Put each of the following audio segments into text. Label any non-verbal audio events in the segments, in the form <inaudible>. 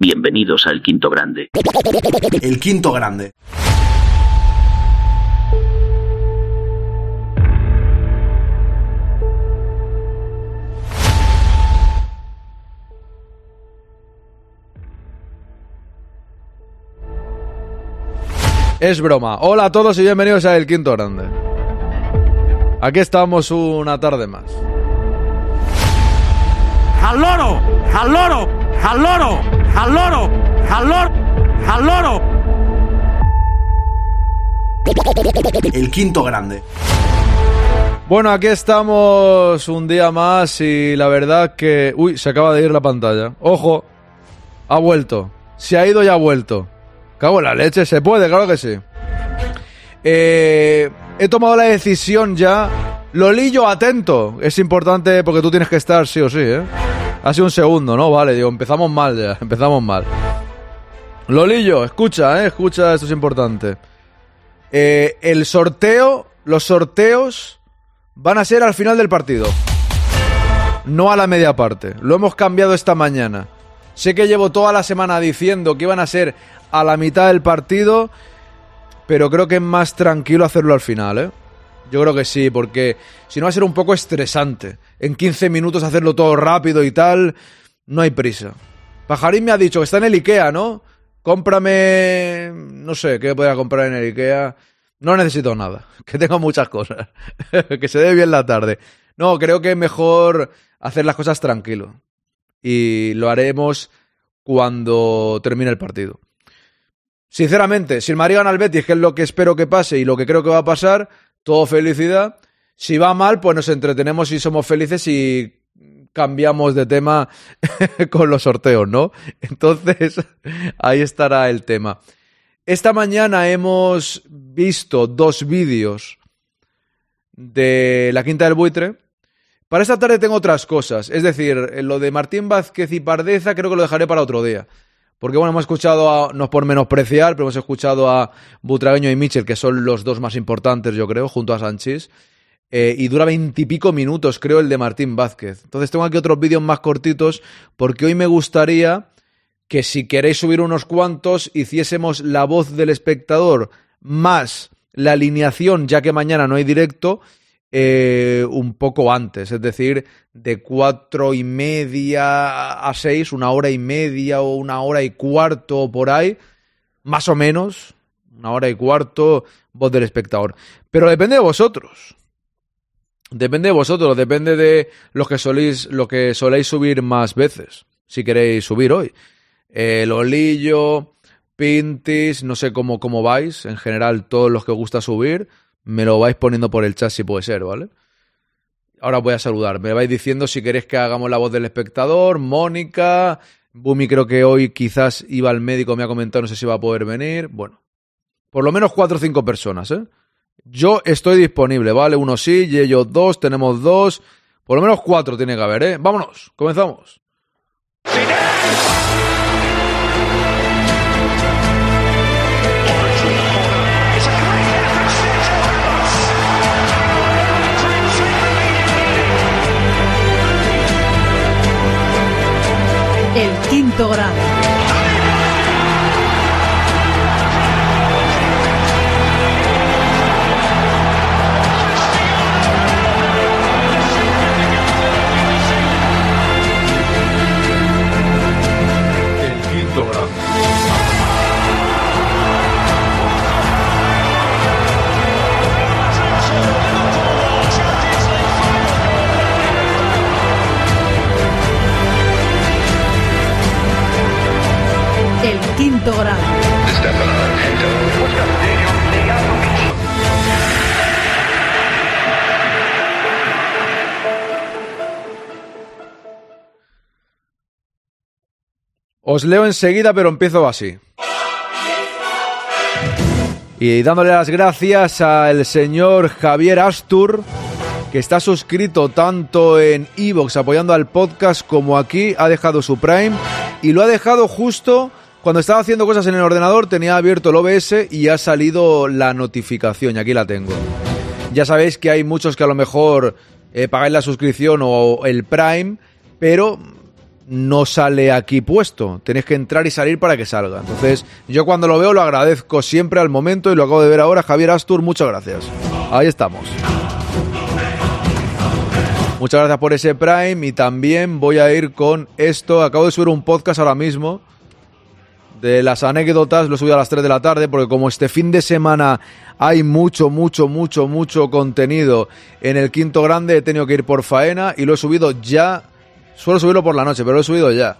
Bienvenidos al Quinto Grande. El Quinto Grande. Es broma. Hola a todos y bienvenidos a El Quinto Grande. Aquí estamos una tarde más. ¡Al loro! ¡Al loro! ¡Al loro! ¡Al loro! ¡Al loro! ¡Al loro! El Quinto Grande. Bueno, aquí estamos un día más y la verdad que... Uy, se acaba de ir la pantalla. Ojo, ha vuelto. Se ha ido y ha vuelto. Cago en la leche, se puede, claro que sí. Eh, he tomado la decisión ya. Lolillo, atento. Es importante porque tú tienes que estar sí o sí, ¿eh? Ha sido un segundo, ¿no? Vale, digo, empezamos mal ya, <laughs> empezamos mal. Lolillo, escucha, ¿eh? Escucha, esto es importante. Eh, el sorteo, los sorteos van a ser al final del partido. No a la media parte. Lo hemos cambiado esta mañana. Sé que llevo toda la semana diciendo que iban a ser a la mitad del partido, pero creo que es más tranquilo hacerlo al final, ¿eh? Yo creo que sí, porque si no va a ser un poco estresante. En 15 minutos hacerlo todo rápido y tal, no hay prisa. Pajarín me ha dicho que está en el Ikea, ¿no? Cómprame... No sé, ¿qué podría comprar en el Ikea? No necesito nada, <laughs> que tengo muchas cosas. <laughs> que se dé bien la tarde. No, creo que es mejor hacer las cosas tranquilo. Y lo haremos cuando termine el partido. Sinceramente, si el Madrid gana al Betis, que es lo que espero que pase y lo que creo que va a pasar, todo felicidad. Si va mal, pues nos entretenemos y somos felices y cambiamos de tema <laughs> con los sorteos, ¿no? Entonces, <laughs> ahí estará el tema. Esta mañana hemos visto dos vídeos de la Quinta del Buitre. Para esta tarde tengo otras cosas. Es decir, lo de Martín Vázquez y Pardeza creo que lo dejaré para otro día. Porque bueno, hemos escuchado a, no es por menospreciar, pero hemos escuchado a Butragueño y Mitchell, que son los dos más importantes, yo creo, junto a Sánchez. Eh, y dura veintipico minutos, creo, el de Martín Vázquez. Entonces tengo aquí otros vídeos más cortitos, porque hoy me gustaría que si queréis subir unos cuantos, hiciésemos la voz del espectador más la alineación, ya que mañana no hay directo, eh, un poco antes, es decir, de cuatro y media a seis, una hora y media o una hora y cuarto por ahí, más o menos, una hora y cuarto, voz del espectador. Pero depende de vosotros. Depende de vosotros, depende de lo que soléis, lo que soléis subir más veces, si queréis subir hoy. El olillo, Pintis, no sé cómo, cómo vais, en general todos los que gusta subir me lo vais poniendo por el chat si puede ser, ¿vale? Ahora voy a saludar. Me vais diciendo si queréis que hagamos la voz del espectador. Mónica. Bumi creo que hoy quizás iba al médico, me ha comentado, no sé si va a poder venir. Bueno, por lo menos cuatro o cinco personas, ¿eh? Yo estoy disponible, ¿vale? Uno sí, y ellos dos, tenemos dos. Por lo menos cuatro tiene que haber, ¿eh? Vámonos, comenzamos. Quinto Leo enseguida, pero empiezo así. Y dándole las gracias al señor Javier Astur, que está suscrito tanto en Evox apoyando al podcast como aquí, ha dejado su Prime y lo ha dejado justo cuando estaba haciendo cosas en el ordenador, tenía abierto el OBS y ha salido la notificación y aquí la tengo. Ya sabéis que hay muchos que a lo mejor eh, pagáis la suscripción o el Prime, pero no sale aquí puesto. Tenéis que entrar y salir para que salga. Entonces, yo cuando lo veo lo agradezco siempre al momento y lo acabo de ver ahora. Javier Astur, muchas gracias. Ahí estamos. Muchas gracias por ese Prime y también voy a ir con esto. Acabo de subir un podcast ahora mismo de las anécdotas, lo subido a las 3 de la tarde porque como este fin de semana hay mucho, mucho, mucho, mucho contenido en el quinto grande, he tenido que ir por faena y lo he subido ya, suelo subirlo por la noche, pero lo he subido ya.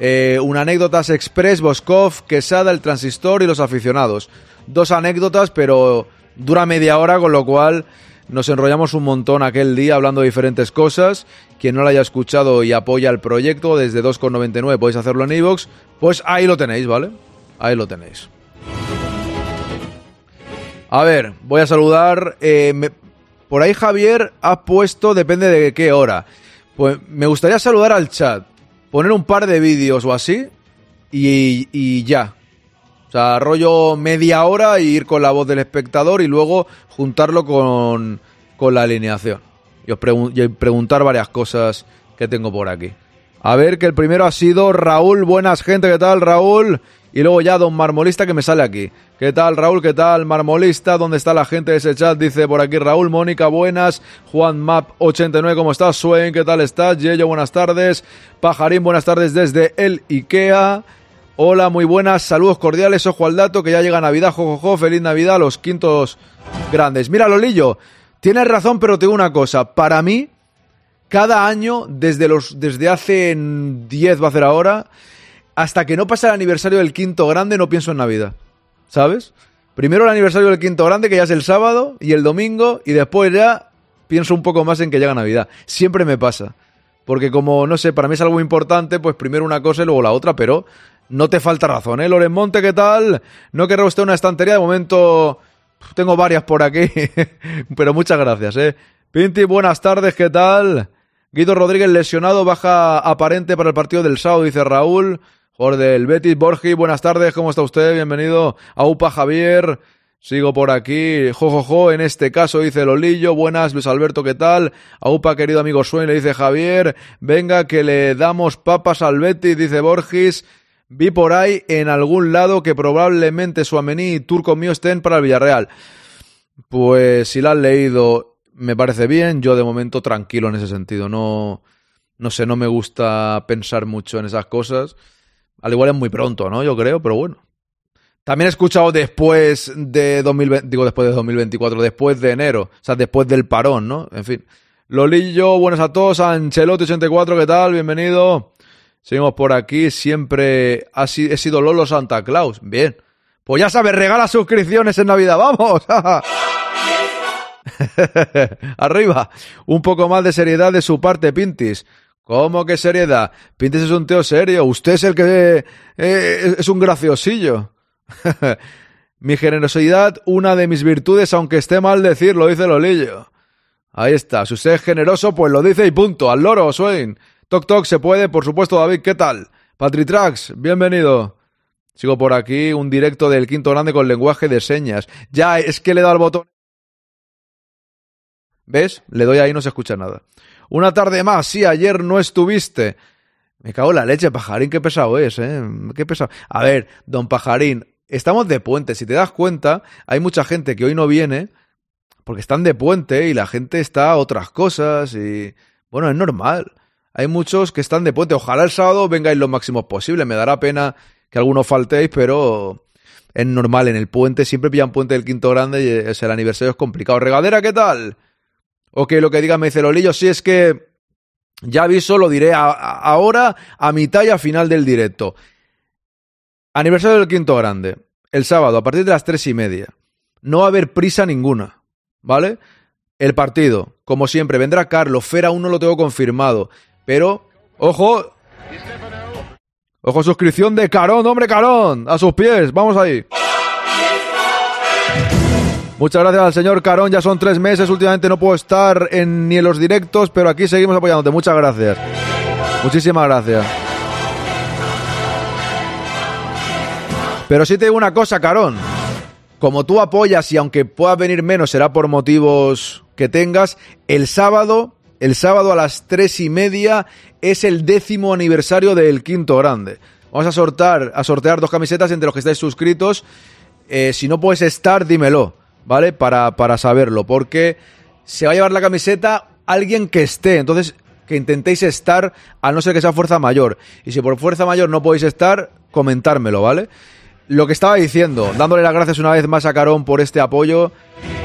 Eh, una anécdotas express, Boscov, Quesada, el transistor y los aficionados. Dos anécdotas, pero dura media hora, con lo cual nos enrollamos un montón aquel día hablando de diferentes cosas. Quien no lo haya escuchado y apoya el proyecto desde 2,99 podéis hacerlo en iVoox. Pues ahí lo tenéis, ¿vale? Ahí lo tenéis. A ver, voy a saludar. eh, por ahí Javier ha puesto, depende de qué hora. Pues me gustaría saludar al chat. Poner un par de vídeos o así. Y, y ya. O sea, rollo media hora y ir con la voz del espectador y luego juntarlo con, con la alineación. Y os pregun- y preguntar varias cosas que tengo por aquí. A ver, que el primero ha sido Raúl. Buenas, gente, ¿qué tal, Raúl? Y luego ya Don Marmolista que me sale aquí. ¿Qué tal, Raúl? ¿Qué tal, Marmolista? ¿Dónde está la gente de ese chat? Dice por aquí Raúl, Mónica, buenas. Juan Map89, ¿cómo estás? Swain, ¿qué tal estás? Yello, buenas tardes. Pajarín, buenas tardes desde el IKEA. Hola, muy buenas, saludos cordiales, ojo al dato, que ya llega Navidad, jojojo, feliz Navidad, los quintos grandes. Mira, Lolillo, tienes razón, pero te una cosa, para mí, cada año, desde, los, desde hace 10, va a ser ahora, hasta que no pasa el aniversario del quinto grande, no pienso en Navidad, ¿sabes? Primero el aniversario del quinto grande, que ya es el sábado y el domingo, y después ya pienso un poco más en que llega Navidad. Siempre me pasa. Porque como, no sé, para mí es algo importante, pues primero una cosa y luego la otra, pero no te falta razón, ¿eh? Loren Monte, ¿qué tal? No querrá usted una estantería, de momento tengo varias por aquí, <laughs> pero muchas gracias, ¿eh? Pinti, buenas tardes, ¿qué tal? Guido Rodríguez lesionado, baja aparente para el partido del sábado, dice Raúl. Jugador del Betis, Borgi, buenas tardes, ¿cómo está usted? Bienvenido. Aupa Javier, sigo por aquí. Jojojo, jo, jo, en este caso dice Lolillo, buenas, Luis Alberto, ¿qué tal? Aupa, querido amigo Swain, le dice Javier, venga que le damos papas al Betis, dice Borgis. Vi por ahí en algún lado que probablemente Suamení y Turco mío estén para el Villarreal. Pues si la has leído, me parece bien. Yo de momento tranquilo en ese sentido. No, no sé, no me gusta pensar mucho en esas cosas. Al igual es muy pronto, ¿no? Yo creo, pero bueno. También he escuchado después de 2020, digo después de 2024, después de enero, o sea, después del parón, ¿no? En fin. Lolillo, buenas a todos. Ancelotti84, ¿qué tal? Bienvenido. Seguimos por aquí. Siempre ha he sido Lolo Santa Claus. Bien. Pues ya sabes, regala suscripciones en Navidad. <laughs> ¡Vamos! <laughs> Arriba. Un poco más de seriedad de su parte, Pintis. ¿Cómo que seriedad? Pintis es un tío serio. Usted es el que eh, es un graciosillo. <laughs> Mi generosidad, una de mis virtudes, aunque esté mal decirlo, dice Lolillo. Ahí está. Si usted es generoso, pues lo dice y punto. Al loro, Swain. Toc Toc se puede, por supuesto, David, ¿qué tal? Patritrax, bienvenido. Sigo por aquí, un directo del quinto grande con lenguaje de señas. Ya, es que le he dado al botón. ¿Ves? Le doy ahí no se escucha nada. Una tarde más, sí, ayer no estuviste. Me cago en la leche, pajarín, qué pesado es, ¿eh? Qué pesado. A ver, don pajarín, estamos de puente. Si te das cuenta, hay mucha gente que hoy no viene porque están de puente y la gente está a otras cosas y... Bueno, es normal. Hay muchos que están de puente. Ojalá el sábado vengáis lo máximo posible. Me dará pena que algunos faltéis, pero es normal. En el puente siempre pillan puente del quinto grande y es el aniversario es complicado. Regadera, ¿qué tal? Ok, lo que diga me dice Lolillo. Si es que ya aviso, lo diré ahora, a mitad y a final del directo. Aniversario del quinto grande. El sábado, a partir de las tres y media. No va a haber prisa ninguna. ¿Vale? El partido, como siempre, vendrá Carlos. Fer aún no lo tengo confirmado. Pero, ojo. Ojo, suscripción de Carón, hombre Carón. A sus pies, vamos ahí. Muchas gracias al señor Carón, ya son tres meses, últimamente no puedo estar en, ni en los directos, pero aquí seguimos apoyándote, muchas gracias. Muchísimas gracias. Pero sí te digo una cosa, Carón. Como tú apoyas y aunque pueda venir menos será por motivos que tengas, el sábado El sábado a las tres y media es el décimo aniversario del quinto grande. Vamos a sortear, a sortear dos camisetas entre los que estáis suscritos. Eh, si no puedes estar, dímelo, ¿vale? Para, para saberlo, porque se va a llevar la camiseta alguien que esté. Entonces, que intentéis estar, a no ser que sea fuerza mayor. Y si por fuerza mayor no podéis estar, comentármelo, ¿vale? Lo que estaba diciendo, dándole las gracias una vez más a Carón por este apoyo.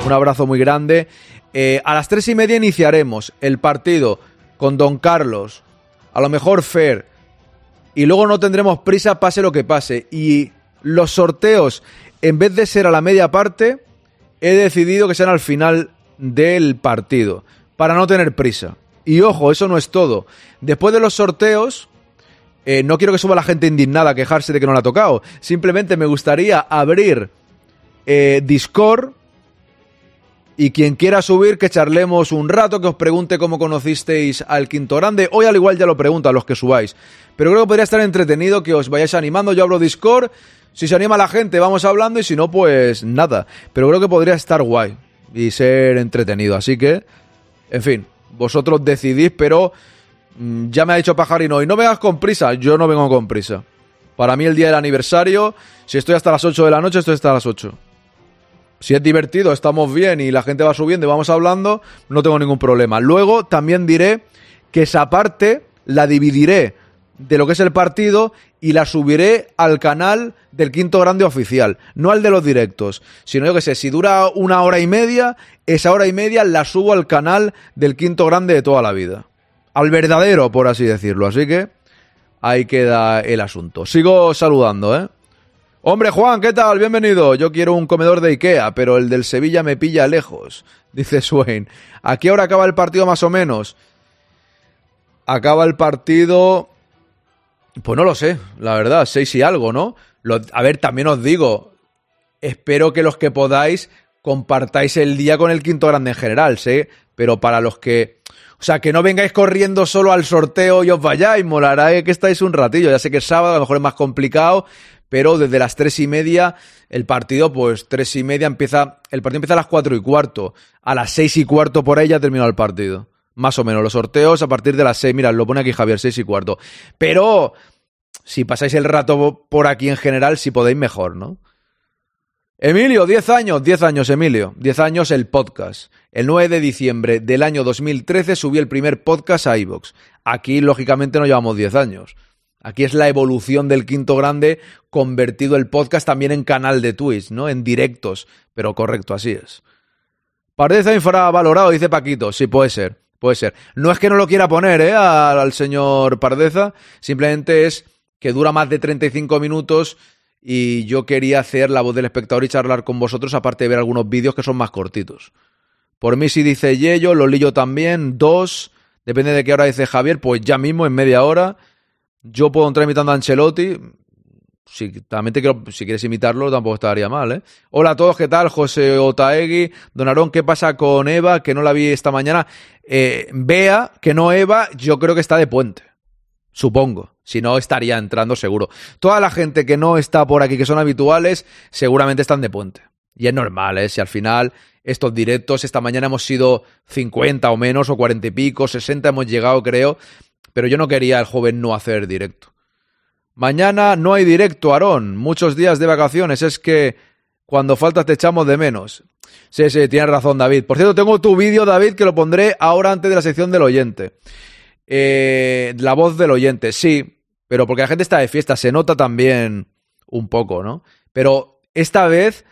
Un abrazo muy grande. Eh, a las tres y media iniciaremos el partido con Don Carlos. A lo mejor Fer. Y luego no tendremos prisa, pase lo que pase. Y los sorteos, en vez de ser a la media parte, he decidido que sean al final del partido. Para no tener prisa. Y ojo, eso no es todo. Después de los sorteos, eh, no quiero que suba la gente indignada a quejarse de que no la ha tocado. Simplemente me gustaría abrir eh, Discord y quien quiera subir, que charlemos un rato, que os pregunte cómo conocisteis al Quinto Grande. Hoy al igual ya lo pregunto a los que subáis. Pero creo que podría estar entretenido que os vayáis animando. Yo abro Discord. Si se anima la gente, vamos hablando. Y si no, pues nada. Pero creo que podría estar guay y ser entretenido. Así que, en fin, vosotros decidís, pero Mm, ya me ha dicho Pajarino, y no vengas con prisa. Yo no vengo con prisa. Para mí el día del aniversario, si estoy hasta las 8 de la noche, estoy hasta las 8. Si es divertido, estamos bien y la gente va subiendo y vamos hablando, no tengo ningún problema. Luego también diré que esa parte la dividiré de lo que es el partido y la subiré al canal del quinto grande oficial, no al de los directos, sino yo que sé, si dura una hora y media, esa hora y media la subo al canal del quinto grande de toda la vida al verdadero, por así decirlo. Así que ahí queda el asunto. Sigo saludando, ¿eh? Hombre, Juan, ¿qué tal? Bienvenido. Yo quiero un comedor de Ikea, pero el del Sevilla me pilla lejos, <laughs> dice Swain. ¿A qué hora acaba el partido más o menos? Acaba el partido... Pues no lo sé, la verdad, seis y algo, ¿no? a ver, también os digo, espero que los que podáis compartáis el día con el quinto grande en general, ¿sí? Pero para los que o sea, que no vengáis corriendo solo al sorteo y os vayáis, molará que estáis un ratillo. Ya sé que es sábado, a lo mejor es más complicado, pero desde las tres y media, el partido, pues tres y media empieza, el partido empieza a las cuatro y cuarto. A las seis y cuarto por ahí ya ha terminado el partido. Más o menos, los sorteos a partir de las seis, mira, lo pone aquí Javier, seis y cuarto. Pero, si pasáis el rato por aquí en general, si podéis mejor, ¿no? Emilio, 10 años, 10 años, Emilio, 10 años el podcast. El 9 de diciembre del año 2013 subí el primer podcast a iVoox. Aquí, lógicamente, no llevamos 10 años. Aquí es la evolución del quinto grande, convertido el podcast también en canal de Twitch, ¿no? En directos. Pero correcto, así es. Parece infravalorado, dice Paquito. Sí, puede ser, puede ser. No es que no lo quiera poner, ¿eh? Al, señor Pardeza. Simplemente es que dura más de 35 minutos y yo quería hacer la voz del espectador y charlar con vosotros, aparte de ver algunos vídeos que son más cortitos. Por mí, si dice Yello, lo lillo también, dos, depende de qué hora dice Javier, pues ya mismo, en media hora. Yo puedo entrar imitando a Ancelotti. Si, también quiero, si quieres imitarlo, tampoco estaría mal, ¿eh? Hola a todos, ¿qué tal? José Otaegui, Don Arón, ¿qué pasa con Eva? Que no la vi esta mañana. Eh, Vea, que no Eva, yo creo que está de puente. Supongo. Si no, estaría entrando seguro. Toda la gente que no está por aquí, que son habituales, seguramente están de puente. Y es normal, ¿eh? Si al final estos directos, esta mañana hemos sido 50 o menos, o 40 y pico, 60 hemos llegado, creo. Pero yo no quería el joven no hacer directo. Mañana no hay directo, Aarón. Muchos días de vacaciones. Es que cuando faltas te echamos de menos. Sí, sí, tienes razón, David. Por cierto, tengo tu vídeo, David, que lo pondré ahora antes de la sección del oyente. Eh, la voz del oyente, sí, pero porque la gente está de fiesta, se nota también un poco, ¿no? Pero esta vez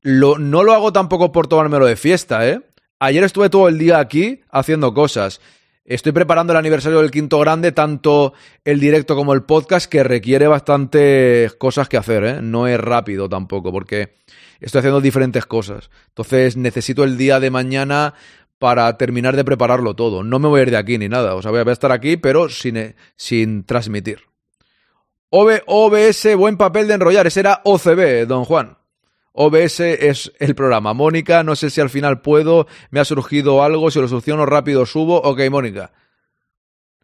lo, no lo hago tampoco por tomármelo de fiesta, ¿eh? Ayer estuve todo el día aquí haciendo cosas. Estoy preparando el aniversario del quinto grande, tanto el directo como el podcast, que requiere bastantes cosas que hacer, ¿eh? No es rápido tampoco, porque estoy haciendo diferentes cosas. Entonces necesito el día de mañana para terminar de prepararlo todo. No me voy a ir de aquí ni nada. O sea, voy a estar aquí, pero sin, eh, sin transmitir. OBS, buen papel de enrollar. Ese era OCB, don Juan. OBS es el programa. Mónica, no sé si al final puedo. Me ha surgido algo. Si lo soluciono rápido, subo. Ok, Mónica.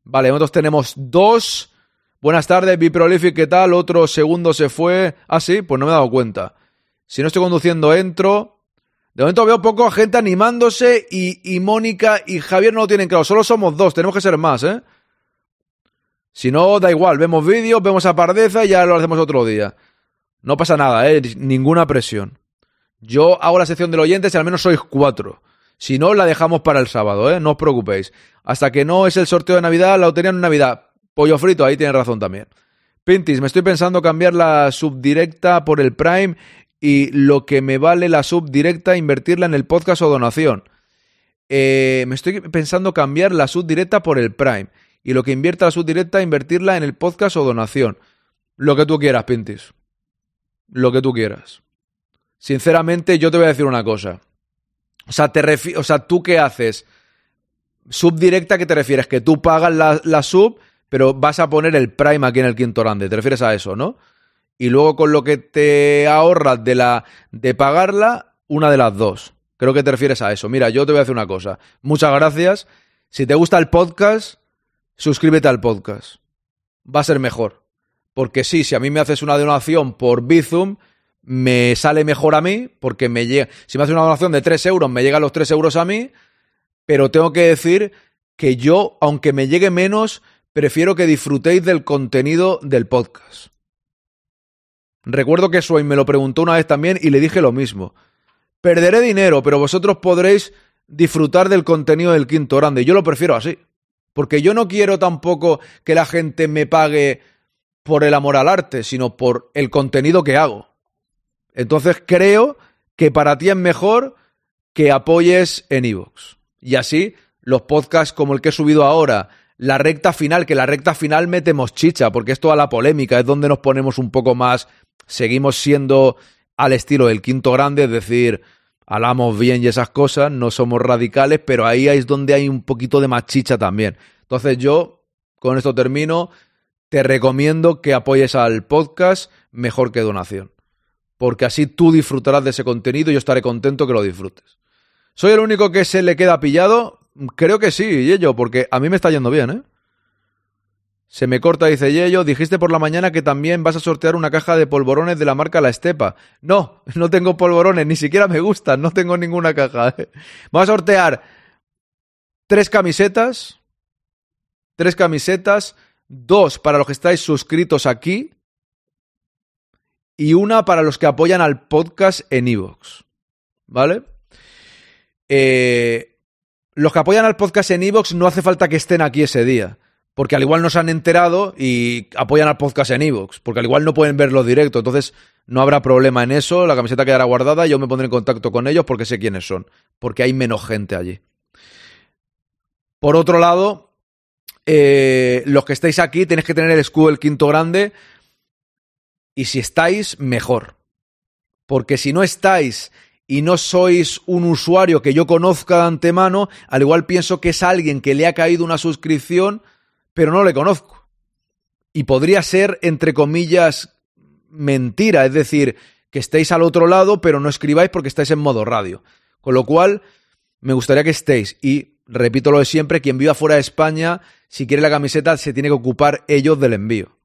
Vale, nosotros tenemos dos. Buenas tardes, Biprolific, ¿qué tal? Otro segundo se fue. Ah, sí, pues no me he dado cuenta. Si no estoy conduciendo, entro. De momento veo poco gente animándose y, y Mónica y Javier no lo tienen claro. Solo somos dos, tenemos que ser más, ¿eh? Si no, da igual, vemos vídeos, vemos a Pardeza y ya lo hacemos otro día. No pasa nada, ¿eh? Ninguna presión. Yo hago la sección del oyente si al menos sois cuatro. Si no, la dejamos para el sábado, ¿eh? No os preocupéis. Hasta que no es el sorteo de Navidad, la lotería en Navidad. Pollo frito, ahí tienes razón también. Pintis, me estoy pensando cambiar la subdirecta por el Prime y lo que me vale la subdirecta invertirla en el podcast o donación. Eh, me estoy pensando cambiar la subdirecta por el Prime y lo que invierta la subdirecta invertirla en el podcast o donación. Lo que tú quieras, Pintis. Lo que tú quieras. Sinceramente, yo te voy a decir una cosa. O sea, te o sea, ¿tú qué haces? Subdirecta, ¿qué te refieres? Que tú pagas la, la sub, pero vas a poner el Prime aquí en el quinto grande. Te refieres a eso, ¿no? Y luego con lo que te ahorras de la de pagarla, una de las dos. Creo que te refieres a eso. Mira, yo te voy a hacer una cosa. Muchas gracias. Si te gusta el podcast, suscríbete al podcast. Va a ser mejor. Porque sí, si a mí me haces una donación por Bizum, me sale mejor a mí, porque me llega. Si me haces una donación de 3 euros, me llegan los 3 euros a mí, pero tengo que decir que yo, aunque me llegue menos, prefiero que disfrutéis del contenido del podcast. Recuerdo que Swain me lo preguntó una vez también y le dije lo mismo. Perderé dinero, pero vosotros podréis disfrutar del contenido del quinto grande. Yo lo prefiero así. Porque yo no quiero tampoco que la gente me pague por el amor al arte, sino por el contenido que hago. Entonces creo que para ti es mejor que apoyes en iVoox. Y así, los podcasts como el que he subido ahora, la recta final, que la recta final metemos chicha, porque es toda la polémica, es donde nos ponemos un poco más, seguimos siendo al estilo del quinto grande, es decir, hablamos bien y esas cosas, no somos radicales, pero ahí es donde hay un poquito de machicha también. Entonces yo, con esto termino, te recomiendo que apoyes al podcast mejor que donación. Porque así tú disfrutarás de ese contenido y yo estaré contento que lo disfrutes. ¿Soy el único que se le queda pillado? Creo que sí, Yello, porque a mí me está yendo bien, ¿eh? Se me corta, dice Yello. Dijiste por la mañana que también vas a sortear una caja de polvorones de la marca La Estepa. No, no tengo polvorones, ni siquiera me gustan, no tengo ninguna caja. ¿eh? A sortear tres camisetas. Tres camisetas. Dos para los que estáis suscritos aquí. Y una para los que apoyan al podcast en iVoox. ¿Vale? Eh, los que apoyan al podcast en iVoox no hace falta que estén aquí ese día porque al igual no se han enterado y apoyan al podcast en Evox, porque al igual no pueden verlo directo, entonces no habrá problema en eso, la camiseta quedará guardada, yo me pondré en contacto con ellos porque sé quiénes son, porque hay menos gente allí. Por otro lado, eh, los que estáis aquí tenéis que tener el escudo del quinto grande y si estáis, mejor. Porque si no estáis y no sois un usuario que yo conozca de antemano, al igual pienso que es alguien que le ha caído una suscripción pero no le conozco. Y podría ser, entre comillas, mentira, es decir, que estéis al otro lado, pero no escribáis porque estáis en modo radio. Con lo cual, me gustaría que estéis. Y repito lo de siempre, quien viva fuera de España, si quiere la camiseta, se tiene que ocupar ellos del envío.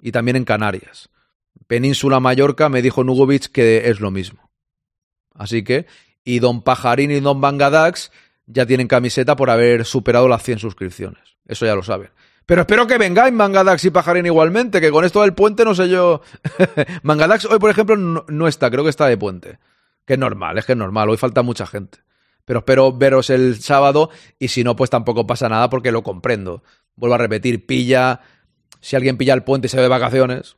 Y también en Canarias. Península Mallorca me dijo Nugovic que es lo mismo. Así que, y Don Pajarín y Don Bangadax ya tienen camiseta por haber superado las 100 suscripciones. Eso ya lo saben. Pero espero que vengáis Mangadax y Pajarín igualmente, que con esto del puente no sé yo. <laughs> Mangadax hoy, por ejemplo, no, está, creo que está de puente. Que es normal, es que es normal, hoy falta mucha gente. Pero espero veros el sábado y si no, pues tampoco pasa nada porque lo comprendo. Vuelvo a repetir, pilla. Si alguien pilla el puente y se ve de vacaciones,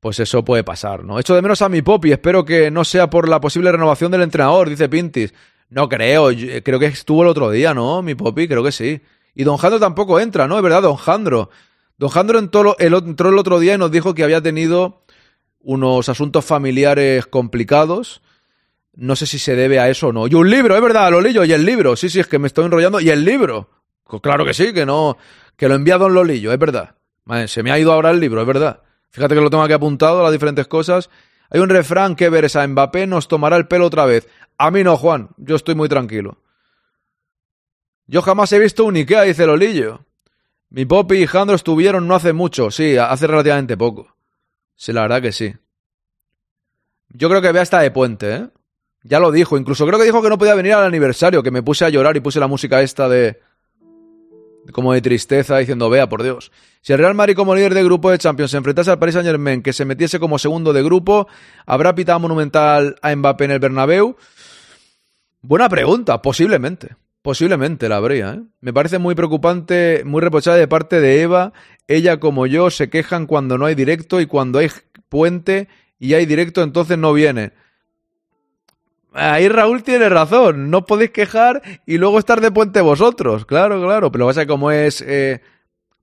pues eso puede pasar, ¿no? Echo de menos a mi Poppy, espero que no sea por la posible renovación del entrenador, dice Pintis. No creo, creo que estuvo el otro día, ¿no? Mi Poppy, creo que sí. Y Don Jandro tampoco entra, ¿no? Es verdad, Don Jandro. Don Jandro entró el otro día y nos dijo que había tenido unos asuntos familiares complicados. No sé si se debe a eso o no. Y un libro, es verdad, Lolillo, y el libro. Sí, sí, es que me estoy enrollando. Y el libro. Pues claro que sí, que no. Que lo envía Don Lolillo, es verdad. se me ha ido ahora el libro, es verdad. Fíjate que lo tengo aquí apuntado, las diferentes cosas. Hay un refrán que veres a Mbappé nos tomará el pelo otra vez. A mí no, Juan. Yo estoy muy tranquilo. Yo jamás he visto un Ikea, dice Lolillo. Mi Poppy y Jandro estuvieron no hace mucho, sí, hace relativamente poco. Sí, la verdad que sí. Yo creo que vea está de puente, ¿eh? Ya lo dijo, incluso creo que dijo que no podía venir al aniversario, que me puse a llorar y puse la música esta de... como de tristeza, diciendo, vea, por Dios. Si el Real Madrid como líder de grupo de Champions se enfrentase al Paris Saint Germain, que se metiese como segundo de grupo, ¿habrá pitado monumental a Mbappé en el Bernabéu? Buena pregunta, posiblemente. Posiblemente la habría, ¿eh? Me parece muy preocupante, muy reprochable de parte de Eva. Ella como yo se quejan cuando no hay directo y cuando hay puente y hay directo entonces no viene. Ahí Raúl tiene razón, no podéis quejar y luego estar de puente vosotros, claro, claro, pero pasa como es eh,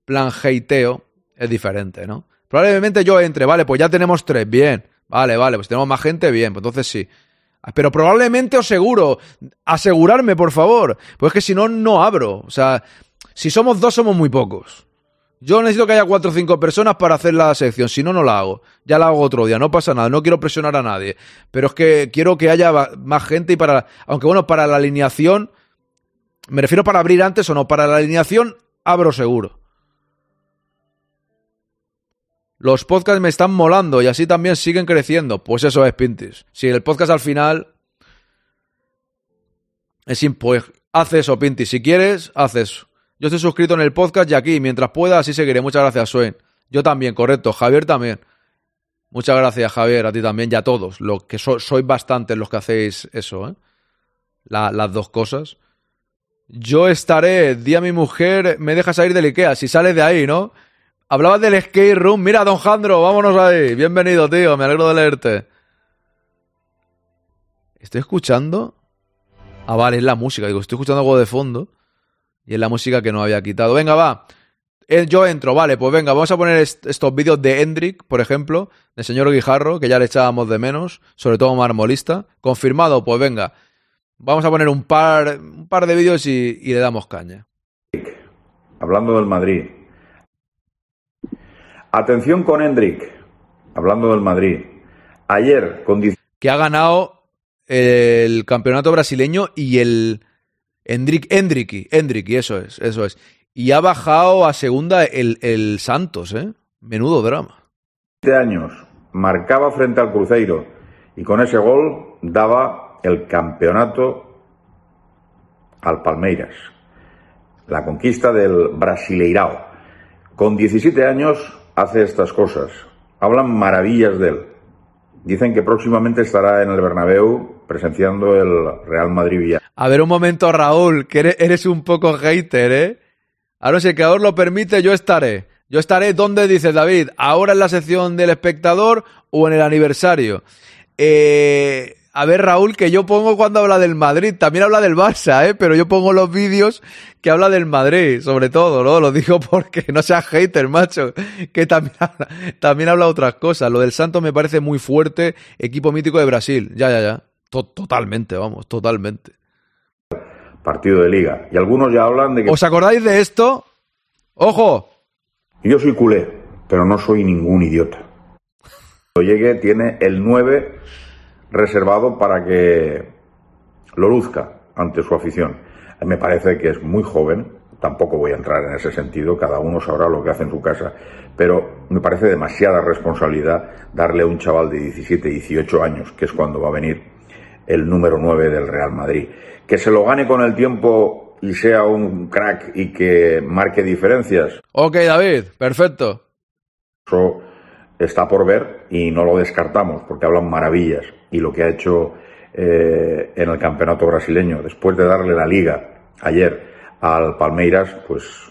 plan hateo, es diferente, ¿no? Probablemente yo entre, vale, pues ya tenemos tres, bien, vale, vale, pues tenemos más gente, bien, pues entonces sí. Pero probablemente os seguro, asegurarme, por favor, pues es que si no, no abro, o sea, si somos dos, somos muy pocos. Yo necesito que haya cuatro o cinco personas para hacer la sección, si no, no la hago. Ya la hago otro día, no pasa nada, no quiero presionar a nadie. Pero es que quiero que haya más gente y para... Aunque bueno, para la alineación, me refiero para abrir antes o no, para la alineación abro seguro. Los podcasts me están molando y así también siguen creciendo. Pues eso es, Pintis. Si el podcast al final... Es pues haz eso, Pintis. Si quieres, haz eso. Yo estoy suscrito en el podcast y aquí, mientras pueda, así seguiré. Muchas gracias, Swain. Yo también, correcto. Javier también. Muchas gracias, Javier, a ti también y a todos. Lo que sois bastantes los que hacéis eso, ¿eh? las dos cosas. Yo estaré, di a mi mujer, me deja salir del Ikea, si sales de ahí, ¿no? Hablabas del skate room. Mira, don Jandro, vámonos ahí. Bienvenido, tío, me alegro de leerte. Estoy escuchando. Ah, vale, es la música. Digo, estoy escuchando algo de fondo. Y es la música que no había quitado. Venga, va. Eh, yo entro, vale, pues venga, vamos a poner estos vídeos de Hendrik, por ejemplo, del señor Guijarro, que ya le echábamos de menos, sobre todo marmolista. Confirmado, pues venga. Vamos a poner un par, un par de vídeos y, y le damos caña. Hablando del Madrid. Atención con Hendrik. Hablando del Madrid. Ayer, con... Que ha ganado el campeonato brasileño y el Hendriki, eso es, eso es. Y ha bajado a segunda el, el Santos, ¿eh? Menudo drama. años, marcaba frente al Cruzeiro y con ese gol daba el campeonato al Palmeiras. La conquista del Brasileirao. Con 17 años hace estas cosas. Hablan maravillas de él. Dicen que próximamente estará en el Bernabéu presenciando el Real Madrid Villarreal. A ver un momento, Raúl, que eres, un poco hater, ¿eh? Ahora, si el creador lo permite, yo estaré. Yo estaré donde dice David, ahora en la sección del espectador o en el aniversario. Eh, a ver, Raúl, que yo pongo cuando habla del Madrid, también habla del Barça, ¿eh? Pero yo pongo los vídeos que habla del Madrid, sobre todo, ¿no? Lo digo <laughs> porque no seas hater, macho, que también habla, también habla otras cosas. Lo del Santos me parece muy fuerte, equipo mítico de Brasil, ya, ya, ya. Totalmente, vamos, totalmente. Partido de liga. Y algunos ya hablan de que... ¿Os acordáis de esto? ¡Ojo! Yo soy culé, pero no soy ningún idiota. Cuando llegue tiene el 9 reservado para que lo luzca ante su afición. Me parece que es muy joven, tampoco voy a entrar en ese sentido, cada uno sabrá lo que hace en su casa, pero me parece demasiada responsabilidad darle a un chaval de 17, 18 años, que es cuando va a venir el número 9 del Real Madrid. Que se lo gane con el tiempo y sea un crack y que marque diferencias. Ok, David, perfecto. Eso está por ver y no lo descartamos porque hablan maravillas y lo que ha hecho eh, en el campeonato brasileño después de darle la liga ayer al Palmeiras, pues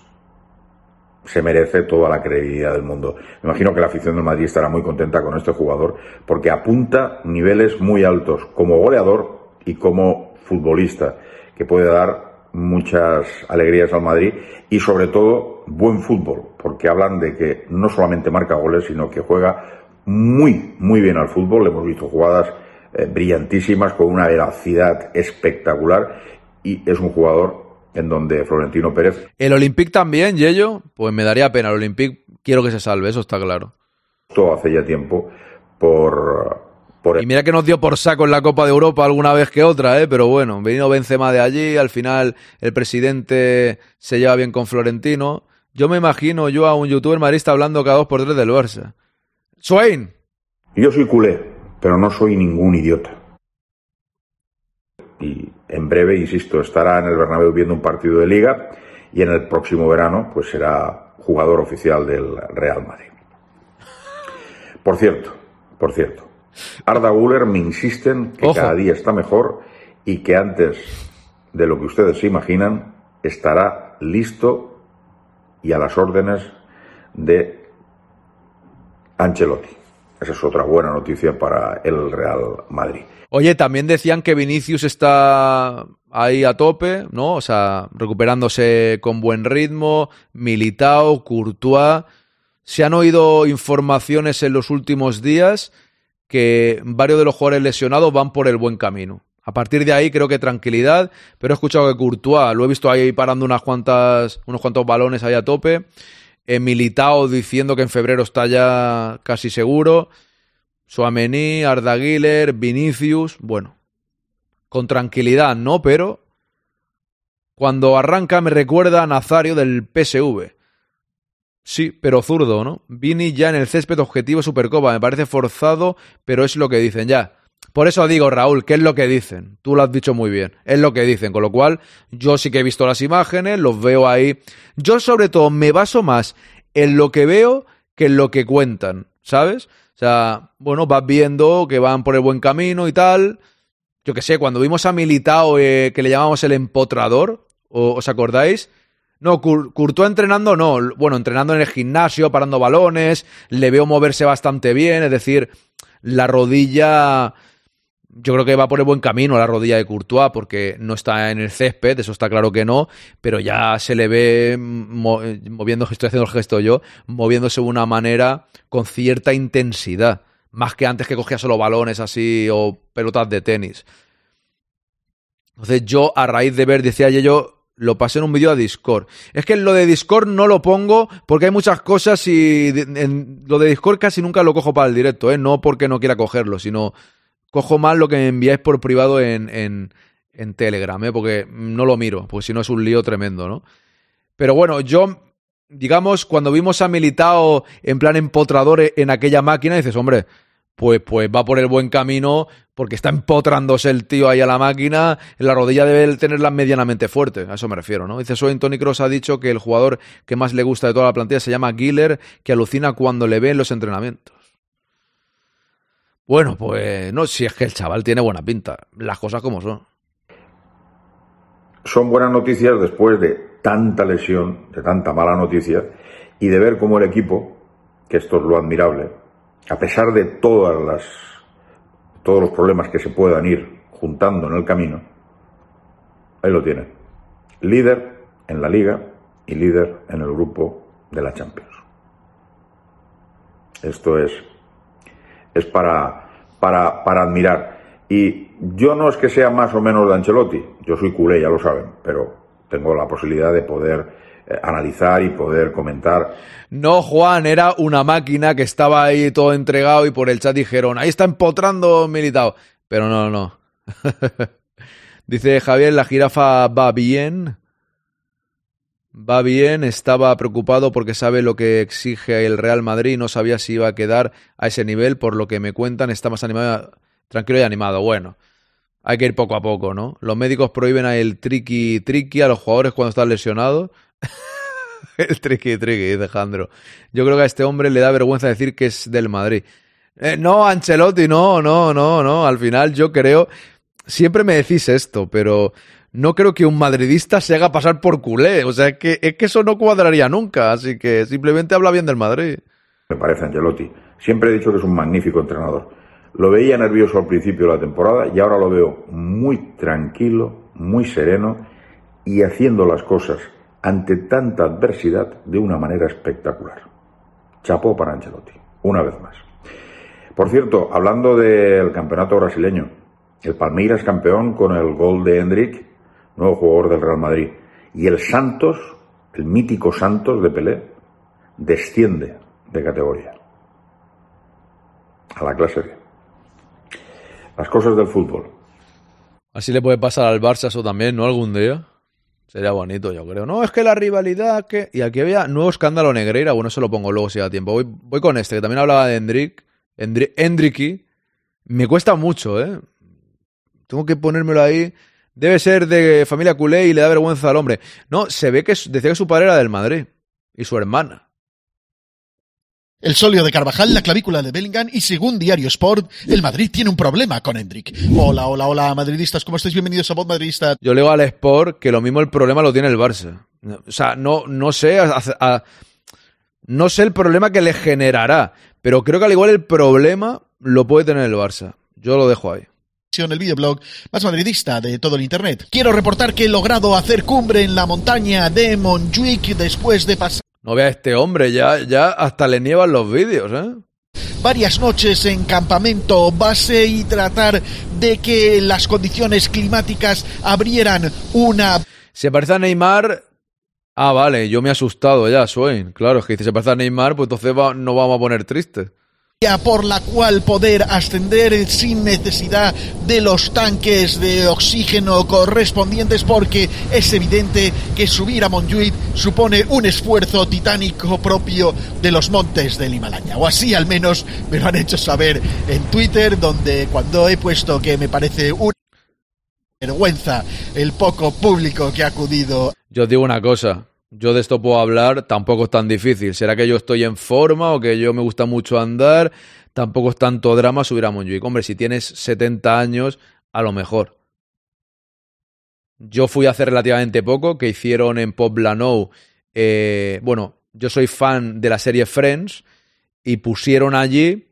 se merece toda la credibilidad del mundo. Me imagino que la afición del Madrid estará muy contenta con este jugador porque apunta niveles muy altos como goleador y como futbolista, que puede dar muchas alegrías al Madrid y sobre todo buen fútbol, porque hablan de que no solamente marca goles, sino que juega muy, muy bien al fútbol. Hemos visto jugadas eh, brillantísimas con una velocidad espectacular y es un jugador en donde Florentino Pérez. El Olympique también, Yello, pues me daría pena. El Olympique quiero que se salve, eso está claro. Todo hace ya tiempo por, y mira que nos dio por saco en la Copa de Europa alguna vez que otra, ¿eh? pero bueno, venido Benzema de allí, al final el presidente se lleva bien con Florentino. Yo me imagino yo a un youtuber marista hablando cada dos por tres del Barça. Swain. Yo soy culé, pero no soy ningún idiota. En breve, insisto, estará en el Bernabéu viendo un partido de liga y en el próximo verano pues será jugador oficial del Real Madrid. Por cierto, por cierto, Arda Guller me insisten que Ojo. cada día está mejor y que antes de lo que ustedes se imaginan estará listo y a las órdenes de Ancelotti. Esa es otra buena noticia para el Real Madrid. Oye, también decían que Vinicius está ahí a tope, ¿no? O sea, recuperándose con buen ritmo, Militao, Courtois. Se han oído informaciones en los últimos días que varios de los jugadores lesionados van por el buen camino. A partir de ahí creo que tranquilidad, pero he escuchado que Courtois, lo he visto ahí parando unas cuantas, unos cuantos balones ahí a tope. Eh, Militao diciendo que en febrero está ya casi seguro. Suamení, Arda Vinicius, bueno, con tranquilidad, ¿no? Pero cuando arranca me recuerda a Nazario del PSV. Sí, pero zurdo, ¿no? Vini ya en el césped objetivo Supercopa. Me parece forzado, pero es lo que dicen ya. Por eso digo, Raúl, ¿qué es lo que dicen? Tú lo has dicho muy bien. Es lo que dicen. Con lo cual, yo sí que he visto las imágenes, los veo ahí. Yo, sobre todo, me baso más en lo que veo que en lo que cuentan, ¿sabes? O sea, bueno, vas viendo que van por el buen camino y tal. Yo que sé, cuando vimos a Militao, eh, que le llamamos el empotrador, ¿o- ¿os acordáis? No, Courtois entrenando no. Bueno, entrenando en el gimnasio, parando balones, le veo moverse bastante bien, es decir, la rodilla... Yo creo que va por el buen camino la rodilla de Courtois porque no está en el césped, eso está claro que no, pero ya se le ve mo- moviendo, estoy haciendo el gesto yo, moviéndose de una manera con cierta intensidad, más que antes que cogía solo balones así o pelotas de tenis. Entonces yo, a raíz de ver, decía yo, lo pasé en un vídeo a Discord. Es que lo de Discord no lo pongo porque hay muchas cosas y en- lo de Discord casi nunca lo cojo para el directo, ¿eh? No porque no quiera cogerlo, sino cojo más lo que me enviáis por privado en, en, en Telegram, ¿eh? Porque no lo miro, porque si no es un lío tremendo, ¿no? Pero bueno, yo, digamos, cuando vimos a Militao en plan empotrador en aquella máquina, dices, hombre, pues, pues va por el buen camino porque está empotrándose el tío ahí a la máquina, la rodilla debe tenerla medianamente fuerte, a eso me refiero, ¿no? Dice, soy Tony Cross ha dicho que el jugador que más le gusta de toda la plantilla se llama Giller, que alucina cuando le ve en los entrenamientos. Bueno, pues no, si es que el chaval tiene buena pinta, las cosas como son. Son buenas noticias después de tanta lesión, de tanta mala noticia, y de ver cómo el equipo, que esto es lo admirable, a pesar de todas las, todos los problemas que se puedan ir juntando en el camino, ahí lo tiene. Líder en la liga y líder en el grupo de la Champions. Esto es, es para, para, para admirar. Y yo no es que sea más o menos de Ancelotti, yo soy culé, ya lo saben, pero tengo la posibilidad de poder eh, analizar y poder comentar. No, Juan, era una máquina que estaba ahí todo entregado y por el chat dijeron, ahí está empotrando Militao. Pero no, no. <laughs> Dice Javier, la jirafa va bien. Va bien, estaba preocupado porque sabe lo que exige el Real Madrid y no sabía si iba a quedar a ese nivel. Por lo que me cuentan, está más animado, tranquilo y animado. Bueno, hay que ir poco a poco, ¿no? Los médicos prohíben el triqui triqui a los jugadores cuando están lesionados. <laughs> el triqui triqui, dice Jandro. Yo creo que a este hombre le da vergüenza decir que es del Madrid. Eh, no, Ancelotti, no, no, no, no. Al final yo creo, siempre me decís esto, pero no creo que un madridista se haga pasar por culé. O sea, es que, es que eso no cuadraría nunca. Así que simplemente habla bien del Madrid. Me parece Ancelotti. Siempre he dicho que es un magnífico entrenador. Lo veía nervioso al principio de la temporada y ahora lo veo muy tranquilo, muy sereno y haciendo las cosas ante tanta adversidad de una manera espectacular. Chapó para Ancelotti, una vez más. Por cierto, hablando del campeonato brasileño, el Palmeiras campeón con el gol de Hendrik, nuevo jugador del Real Madrid, y el Santos, el mítico Santos de Pelé, desciende de categoría a la clase B. Las cosas del fútbol. Así le puede pasar al Barça eso también, ¿no? Algún día. Sería bonito, yo creo. No, es que la rivalidad que... Y aquí había nuevo escándalo Negreira. Bueno, eso lo pongo luego si da tiempo. Voy, voy con este, que también hablaba de Hendrik. Hendri- Hendriki. Me cuesta mucho, ¿eh? Tengo que ponérmelo ahí. Debe ser de familia culé y le da vergüenza al hombre. No, se ve que decía que su padre era del Madrid y su hermana. El solio de Carvajal, la clavícula de Bellingham y según Diario Sport, el Madrid tiene un problema con Hendrik. Hola, hola, hola, madridistas, ¿cómo estáis? Bienvenidos a Voz Madridista. Yo le digo al Sport que lo mismo el problema lo tiene el Barça. O sea, no, no sé. a- a- no sé el problema que le generará. Pero creo que al igual el problema lo puede tener el Barça. Yo lo dejo ahí. El videoblog más madridista de todo el internet. Quiero reportar que he logrado hacer cumbre en la montaña de Montjuic después de pasar No vea a este hombre, ya, ya hasta le nievan los vídeos, ¿eh? varias noches en campamento base y tratar de que las condiciones climáticas abrieran una Se parece a Neymar. Ah, vale, yo me he asustado ya, Swain. Claro, es que dice se parece a Neymar, pues entonces va- no vamos a poner tristes. Por la cual poder ascender sin necesidad de los tanques de oxígeno correspondientes porque es evidente que subir a Montjuic supone un esfuerzo titánico propio de los montes del Himalaya. O así al menos me lo han hecho saber en Twitter donde cuando he puesto que me parece una vergüenza el poco público que ha acudido. Yo digo una cosa, yo de esto puedo hablar, tampoco es tan difícil. ¿Será que yo estoy en forma o que yo me gusta mucho andar? Tampoco es tanto drama subir a Montjuic. Hombre, si tienes 70 años, a lo mejor. Yo fui hace relativamente poco, que hicieron en Poblenou, eh, bueno, yo soy fan de la serie Friends, y pusieron allí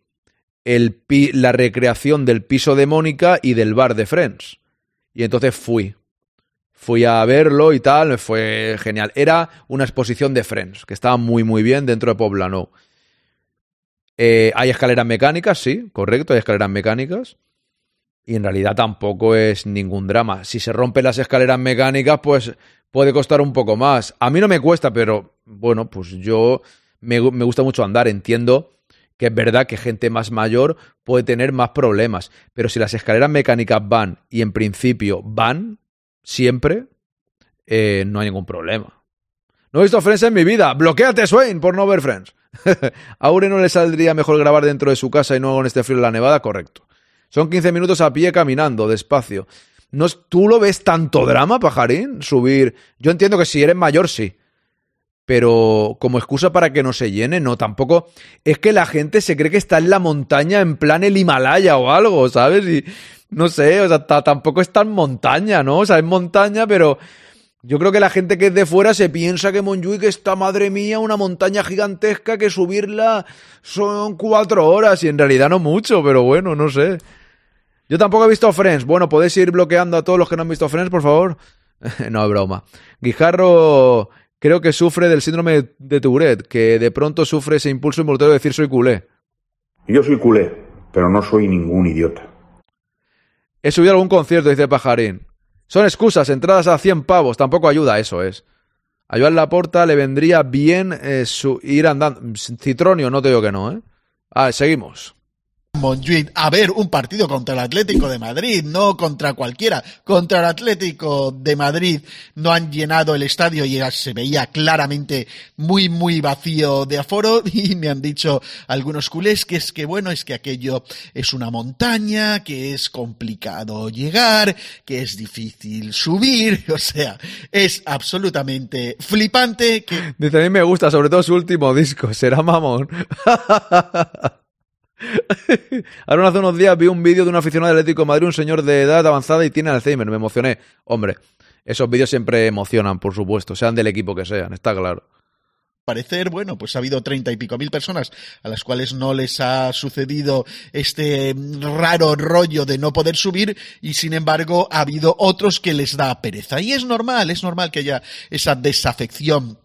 la recreación del piso de Mónica y del bar de Friends. Y entonces fui. Fui a verlo y tal, me fue genial. Era una exposición de Friends, que estaba muy, muy bien dentro de Poblano. Eh, hay escaleras mecánicas, sí, correcto, hay escaleras mecánicas. Y en realidad tampoco es ningún drama. Si se rompen las escaleras mecánicas, pues puede costar un poco más. A mí no me cuesta, pero bueno, pues yo me, me gusta mucho andar. Entiendo que es verdad que gente más mayor puede tener más problemas. Pero si las escaleras mecánicas van, y en principio van, siempre, eh, no hay ningún problema. No he visto Friends en mi vida. Bloquéate, Swain, por no ver Friends. <laughs> ¿A Aure no le saldría mejor grabar dentro de su casa y no con este frío en la nevada? Correcto. Son 15 minutos a pie caminando, despacio. ¿No es- ¿Tú lo ves tanto drama, pajarín? Subir. Yo entiendo que si eres mayor, sí. Pero como excusa para que no se llene, no, tampoco. Es que la gente se cree que está en la montaña en plan el Himalaya o algo, ¿sabes? Y no sé, o sea, ta- tampoco es tan montaña, ¿no? O sea, es montaña, pero yo creo que la gente que es de fuera se piensa que Montjuic está, madre mía, una montaña gigantesca que subirla son cuatro horas y en realidad no mucho, pero bueno, no sé. Yo tampoco he visto Friends. Bueno, podéis ir bloqueando a todos los que no han visto Friends, por favor. <laughs> no, broma. Guijarro creo que sufre del síndrome de Tourette, que de pronto sufre ese impulso involuntario de decir soy culé. Yo soy culé, pero no soy ningún idiota. He subido a algún concierto, dice Pajarín. Son excusas, entradas a 100 pavos, tampoco ayuda, eso es. A Joan Laporta le vendría bien eh, su, ir andando. Citronio, no te digo que no, ¿eh? Ah, seguimos. Montjuic a ver un partido contra el Atlético de Madrid, no contra cualquiera, contra el Atlético de Madrid. No han llenado el estadio y se veía claramente muy, muy vacío de aforo <laughs> y me han dicho algunos culés que es que bueno, es que aquello es una montaña, que es complicado llegar, que es difícil subir, <laughs> o sea, es absolutamente flipante que Dice, a mí me gusta, sobre todo su último disco, será mamón. <laughs> <laughs> Ahora hace unos días vi un vídeo de un aficionado del Atlético de Madrid, un señor de edad avanzada y tiene Alzheimer, me emocioné. Hombre, esos vídeos siempre emocionan, por supuesto, sean del equipo que sean, está claro. parecer, bueno, pues ha habido treinta y pico mil personas a las cuales no les ha sucedido este raro rollo de no poder subir y sin embargo ha habido otros que les da pereza. Y es normal, es normal que haya esa desafección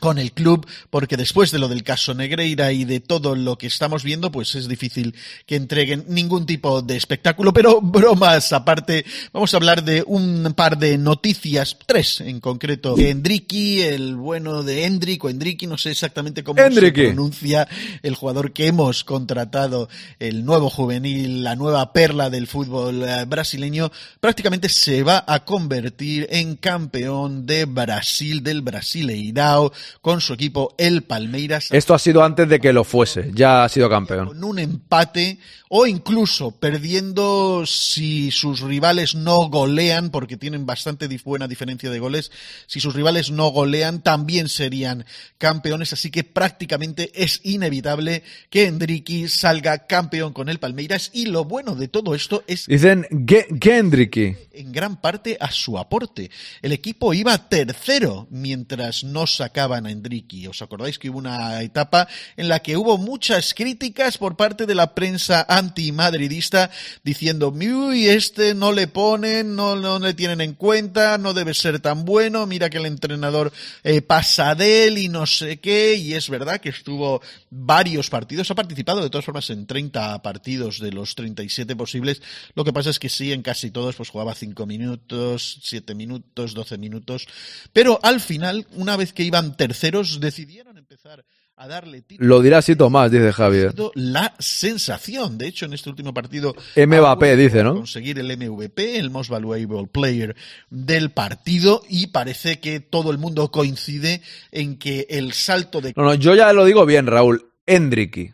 con el club, porque después de lo del caso Negreira y de todo lo que estamos viendo, pues es difícil que entreguen ningún tipo de espectáculo. Pero bromas aparte, vamos a hablar de un par de noticias, tres en concreto. Endriki, el bueno de Endrick o Endriki, no sé exactamente cómo se pronuncia, el jugador que hemos contratado, el nuevo juvenil, la nueva perla del fútbol eh, brasileño, prácticamente se va a convertir en campeón de Brasil, del Brasileirao con su equipo, el Palmeiras. Esto ha sido antes de que lo fuese, ya ha sido campeón. Con un empate o incluso perdiendo si sus rivales no golean, porque tienen bastante buena diferencia de goles, si sus rivales no golean también serían campeones, así que prácticamente es inevitable que Endricky salga campeón con el Palmeiras y lo bueno de todo esto es Dicen que Endricky. En gran parte a su aporte. El equipo iba tercero mientras no sacaban a Endricky. ¿Os acordáis que hubo una etapa en la que hubo muchas críticas por parte de la prensa antimadridista diciendo, uy, este no le ponen, no, no le tienen en cuenta, no debe ser tan bueno, mira que el entrenador eh, pasa de él y no sé qué, y es verdad que estuvo varios partidos, ha participado de todas formas en 30 partidos de los 37 posibles, lo que pasa es que sí, en casi todos pues jugaba 5 minutos, 7 minutos, 12 minutos, pero al final, una vez que iban terceros, decidieron empezar a darle Lo dirá así Tomás, dice Javier. La sensación, de hecho, en este último partido. MVP, dice, ¿no? Conseguir el MVP, el Most Valuable Player del partido, y parece que todo el mundo coincide en que el salto de. No, no, yo ya lo digo bien, Raúl. Endricky.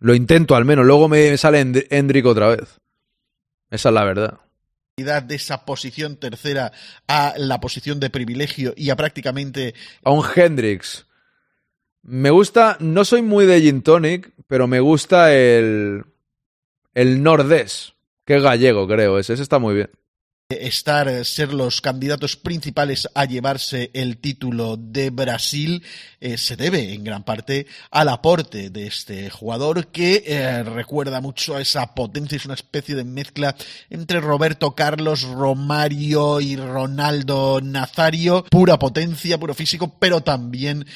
Lo intento al menos, luego me sale Endrick otra vez. Esa es la verdad de esa posición tercera a la posición de privilegio y a prácticamente a un Hendrix me gusta, no soy muy de gin tonic, pero me gusta el, el nordés, que gallego, creo. Ese, ese está muy bien estar, eh, ser los candidatos principales a llevarse el título de Brasil eh, se debe en gran parte al aporte de este jugador que eh, recuerda mucho a esa potencia, es una especie de mezcla entre Roberto Carlos, Romario y Ronaldo Nazario, pura potencia, puro físico, pero también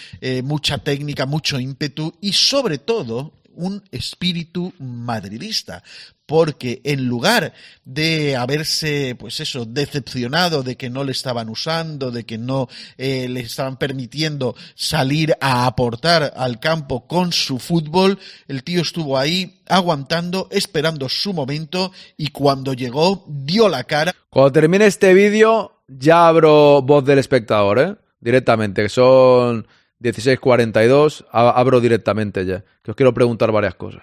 mucha técnica, mucho ímpetu y sobre todo un espíritu madridista, porque en lugar de haberse, pues eso, decepcionado de que no le estaban usando, de que no eh, le estaban permitiendo salir a aportar al campo con su fútbol, el tío estuvo ahí aguantando, esperando su momento y cuando llegó dio la cara. Cuando termine este vídeo ya abro voz del espectador, ¿eh? Directamente, que son 16.42, abro directamente ya, que os quiero preguntar varias cosas.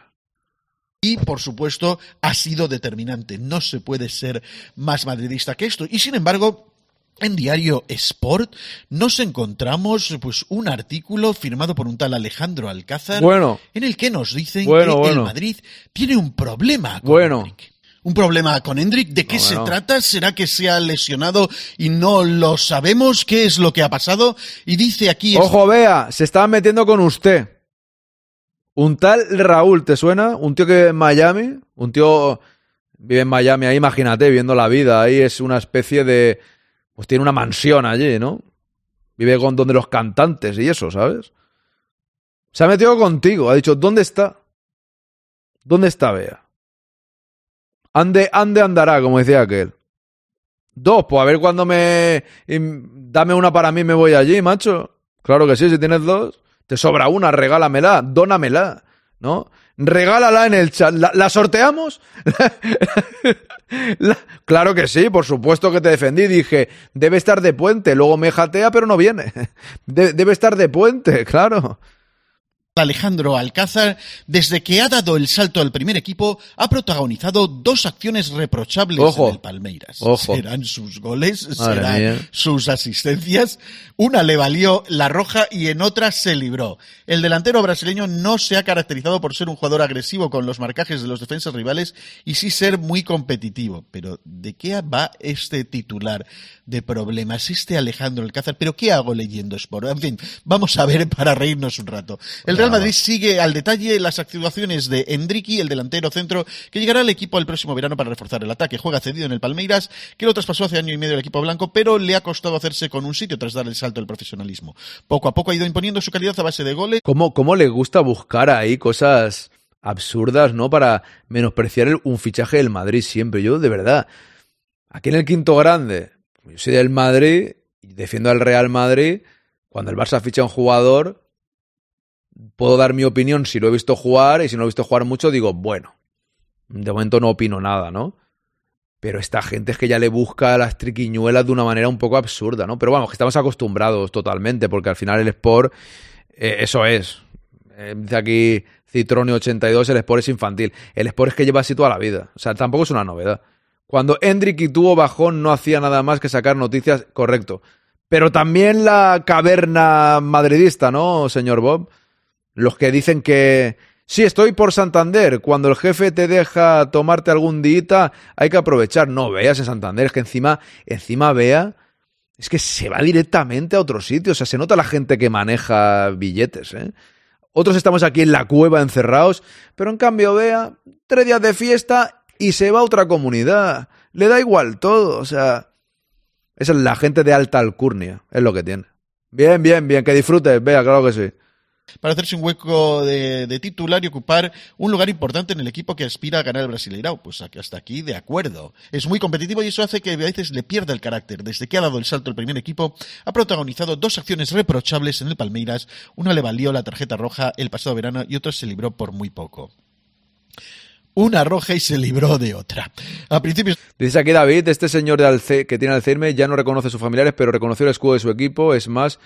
Y, por supuesto, ha sido determinante. No se puede ser más madridista que esto. Y, sin embargo, en Diario Sport nos encontramos pues un artículo firmado por un tal Alejandro Alcázar bueno, en el que nos dicen que el Madrid tiene un problema con bueno un problema con Hendrik. ¿De qué se trata? ¿Será que se ha lesionado y no lo sabemos? ¿Qué es lo que ha pasado? Y dice aquí... Ojo, vea, se estaba metiendo con usted. Un tal Raúl, ¿te suena? Un tío que vive en Miami. Un tío vive en Miami, ahí imagínate, viendo la vida. Ahí es una especie de... Pues tiene una mansión allí, ¿no? Vive con donde los cantantes y eso, ¿sabes? Se ha metido contigo. Ha dicho, ¿dónde está? ¿Dónde está Bea? Ande, ande andará, como decía aquel. Dos, pues a ver cuándo me. Dame una para mí me voy allí, macho. Claro que sí, si tienes dos. Te sobra una, regálamela, dónamela, ¿no? Regálala en el chat. ¿La, sorteamos? <laughs> claro que sí, por supuesto que te defendí. Dije, debe estar de puente. Luego me jatea, pero no viene. <laughs> debe estar de puente, <laughs> claro. Alejandro Alcázar, desde que ha dado el salto al primer equipo, ha protagonizado dos acciones reprochables en el Palmeiras. Serán sus goles, serán sus asistencias. Una le valió la roja y en otra se libró. El delantero brasileño no se ha caracterizado por ser un jugador agresivo con los marcajes de los defensas rivales y sí ser muy competitivo. Pero ¿de qué va este titular de problemas? Este Alejandro Alcázar. ¿Pero qué hago leyendo Sport? En fin, vamos a ver para reírnos un rato. El Real Madrid sigue al detalle las actuaciones de Endricky, el delantero centro, que llegará al equipo el próximo verano para reforzar el ataque. Juega cedido en el Palmeiras, que lo traspasó hace año y medio el equipo blanco, pero le ha costado hacerse con un sitio tras dar el salto del profesionalismo. Poco a poco ha ido imponiendo su calidad a base de goles. ¿Cómo, cómo le gusta buscar ahí cosas absurdas, ¿no? Para menospreciar un fichaje del Madrid siempre. Yo, de verdad, aquí en el quinto grande, yo soy del Madrid y defiendo al Real Madrid. Cuando el Barça ficha un jugador, puedo dar mi opinión si lo he visto jugar y si no lo he visto jugar mucho digo, bueno, de momento no opino nada, ¿no? Pero esta gente es que ya le busca las triquiñuelas de una manera un poco absurda, ¿no? Pero vamos, que estamos acostumbrados totalmente, porque al final el Sport, eh, eso es. Eh, dice aquí Citrone82, el Sport es infantil. El Sport es que lleva así toda la vida. O sea, tampoco es una novedad. Cuando Hendrik tuvo bajón, no hacía nada más que sacar noticias, correcto. Pero también la caverna madridista, ¿no, señor Bob? Los que dicen que Sí, estoy por Santander. Cuando el jefe te deja tomarte algún día, hay que aprovechar. No veas en Santander, es que encima, encima vea, es que se va directamente a otro sitio. O sea, se nota la gente que maneja billetes, ¿eh? Otros estamos aquí en la cueva encerrados, pero en cambio vea, tres días de fiesta y se va a otra comunidad. Le da igual todo, o sea, esa es la gente de alta alcurnia, es lo que tiene. Bien, bien, bien, que disfrutes, vea, claro que sí para hacerse un hueco de, titular y ocupar un lugar importante en el equipo que aspira a ganar el Brasileirao. Pues hasta aquí, de acuerdo. Es muy competitivo y eso hace que a veces le pierda el carácter. Desde que ha dado el salto el primer equipo, ha protagonizado dos acciones reprochables en el Palmeiras. Una le valió la tarjeta roja el pasado verano y otra se libró por muy poco una roja y se libró de otra. A principios. Dice aquí David, este señor de que tiene Alzheimer ya no reconoce a sus familiares, pero reconoció el escudo de su equipo. Es más,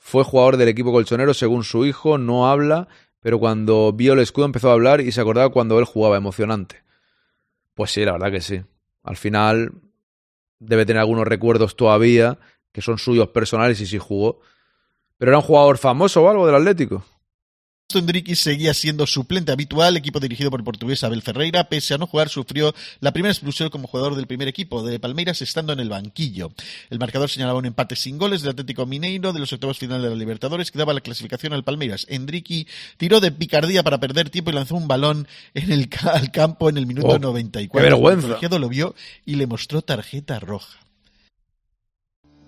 fue jugador del equipo colchonero según su hijo, no habla, pero cuando vio el escudo empezó a hablar y se acordaba cuando él jugaba, emocionante. Pues sí, la verdad que sí. Al final debe tener algunos recuerdos todavía que son suyos personales y sí jugó. Pero era un jugador famoso o algo del Atlético. Endriqui seguía siendo suplente habitual, equipo dirigido por el portugués Abel Ferreira, pese a no jugar, sufrió la primera expulsión como jugador del primer equipo de Palmeiras estando en el banquillo. El marcador señalaba un empate sin goles del Atlético Mineiro de los octavos finales de la Libertadores que daba la clasificación al Palmeiras. Endriqui tiró de picardía para perder tiempo y lanzó un balón en el al campo en el minuto 94. ¡Qué vergüenza! El lo vio y le mostró tarjeta roja.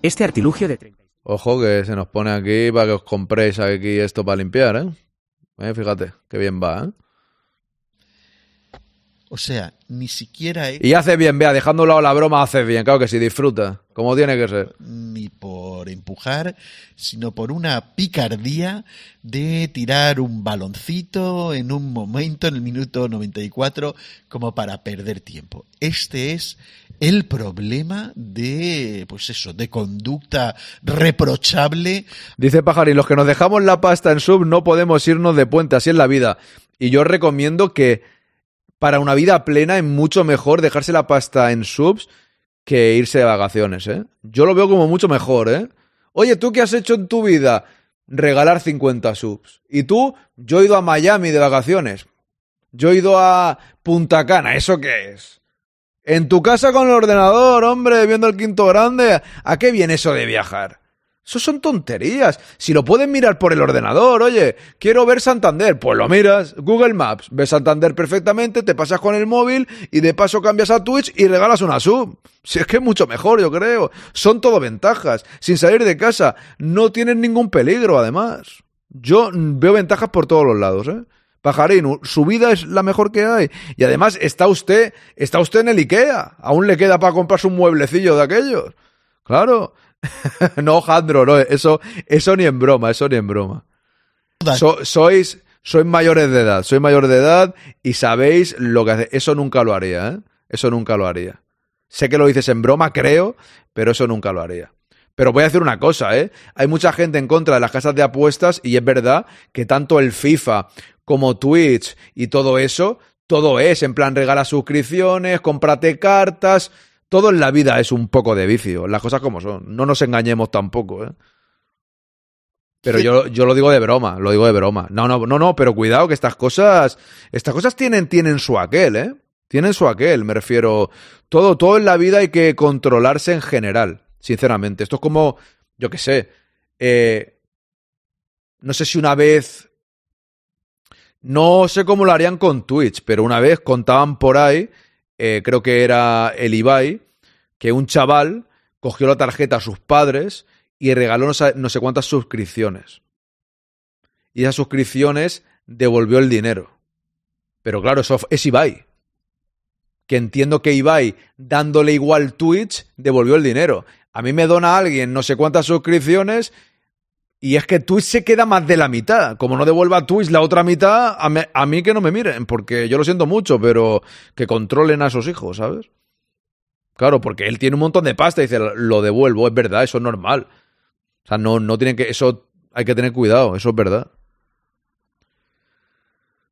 Este artilugio de 30. Ojo que se nos pone aquí para que os compréis aquí esto para limpiar, ¿eh? Eh, fíjate, qué bien va, ¿eh? O sea, ni siquiera... Y hace bien, vea, dejando a un lado la broma, hace bien, claro que sí, disfruta, como tiene que ser. Ni por empujar, sino por una picardía de tirar un baloncito en un momento, en el minuto 94, como para perder tiempo. Este es el problema de, pues eso, de conducta reprochable. Dice Pajarín, los que nos dejamos la pasta en sub no podemos irnos de puente, así es la vida. Y yo recomiendo que para una vida plena es mucho mejor dejarse la pasta en subs que irse de vacaciones, ¿eh? Yo lo veo como mucho mejor, ¿eh? Oye, ¿tú qué has hecho en tu vida? Regalar 50 subs. ¿Y tú? Yo he ido a Miami de vacaciones. Yo he ido a Punta Cana. ¿Eso qué es? En tu casa con el ordenador, hombre, viendo el quinto grande. ¿A qué viene eso de viajar? Eso son tonterías. Si lo pueden mirar por el ordenador, oye, quiero ver Santander, pues lo miras, Google Maps, ves Santander perfectamente, te pasas con el móvil y de paso cambias a Twitch y regalas una sub. Si es que es mucho mejor, yo creo. Son todo ventajas. Sin salir de casa, no tienen ningún peligro, además. Yo veo ventajas por todos los lados, ¿eh? Pajarín, su vida es la mejor que hay. Y además está usted, está usted en el IKEA. Aún le queda para comprarse un mueblecillo de aquellos. Claro. <laughs> no, Jandro, no, eso, eso ni en broma, eso ni en broma. sois, sois mayores de edad, sois mayores de edad y sabéis lo que hace. Eso nunca lo haría, ¿eh? Eso nunca lo haría. Sé que lo dices en broma, creo, pero eso nunca lo haría. Pero voy a decir una cosa, ¿eh? Hay mucha gente en contra de las casas de apuestas y es verdad que tanto el FIFA como Twitch y todo eso, todo es en plan regala suscripciones, cómprate cartas, todo en la vida es un poco de vicio, las cosas como son, no nos engañemos tampoco, ¿eh? Pero yo, yo lo digo de broma, lo digo de broma. No, no, no, no, pero cuidado que estas cosas, estas cosas tienen, tienen su aquel, ¿eh? Tienen su aquel, me refiero. Todo, todo en la vida hay que controlarse en general, sinceramente. Esto es como, yo qué sé, eh, no sé si una vez no sé cómo lo harían con Twitch, pero una vez contaban por ahí, eh, creo que era el Ibai, que un chaval cogió la tarjeta a sus padres y regaló no sé, cuántas suscripciones. Y esas suscripciones devolvió el dinero. Pero claro, eso es Ibai. Que entiendo que Ibai, dándole igual Twitch, devolvió el dinero. A mí me dona alguien no sé cuántas suscripciones y es que Twitch se queda más de la mitad. Como no devuelva Twitch la otra mitad, a, mí que no me miren, porque yo lo siento mucho, pero que controlen a esos hijos, ¿sabes? Claro, porque él tiene un montón de pasta y dice, lo devuelvo, es verdad, eso es normal. O sea, no, no tienen que. Eso hay que tener cuidado, eso es verdad.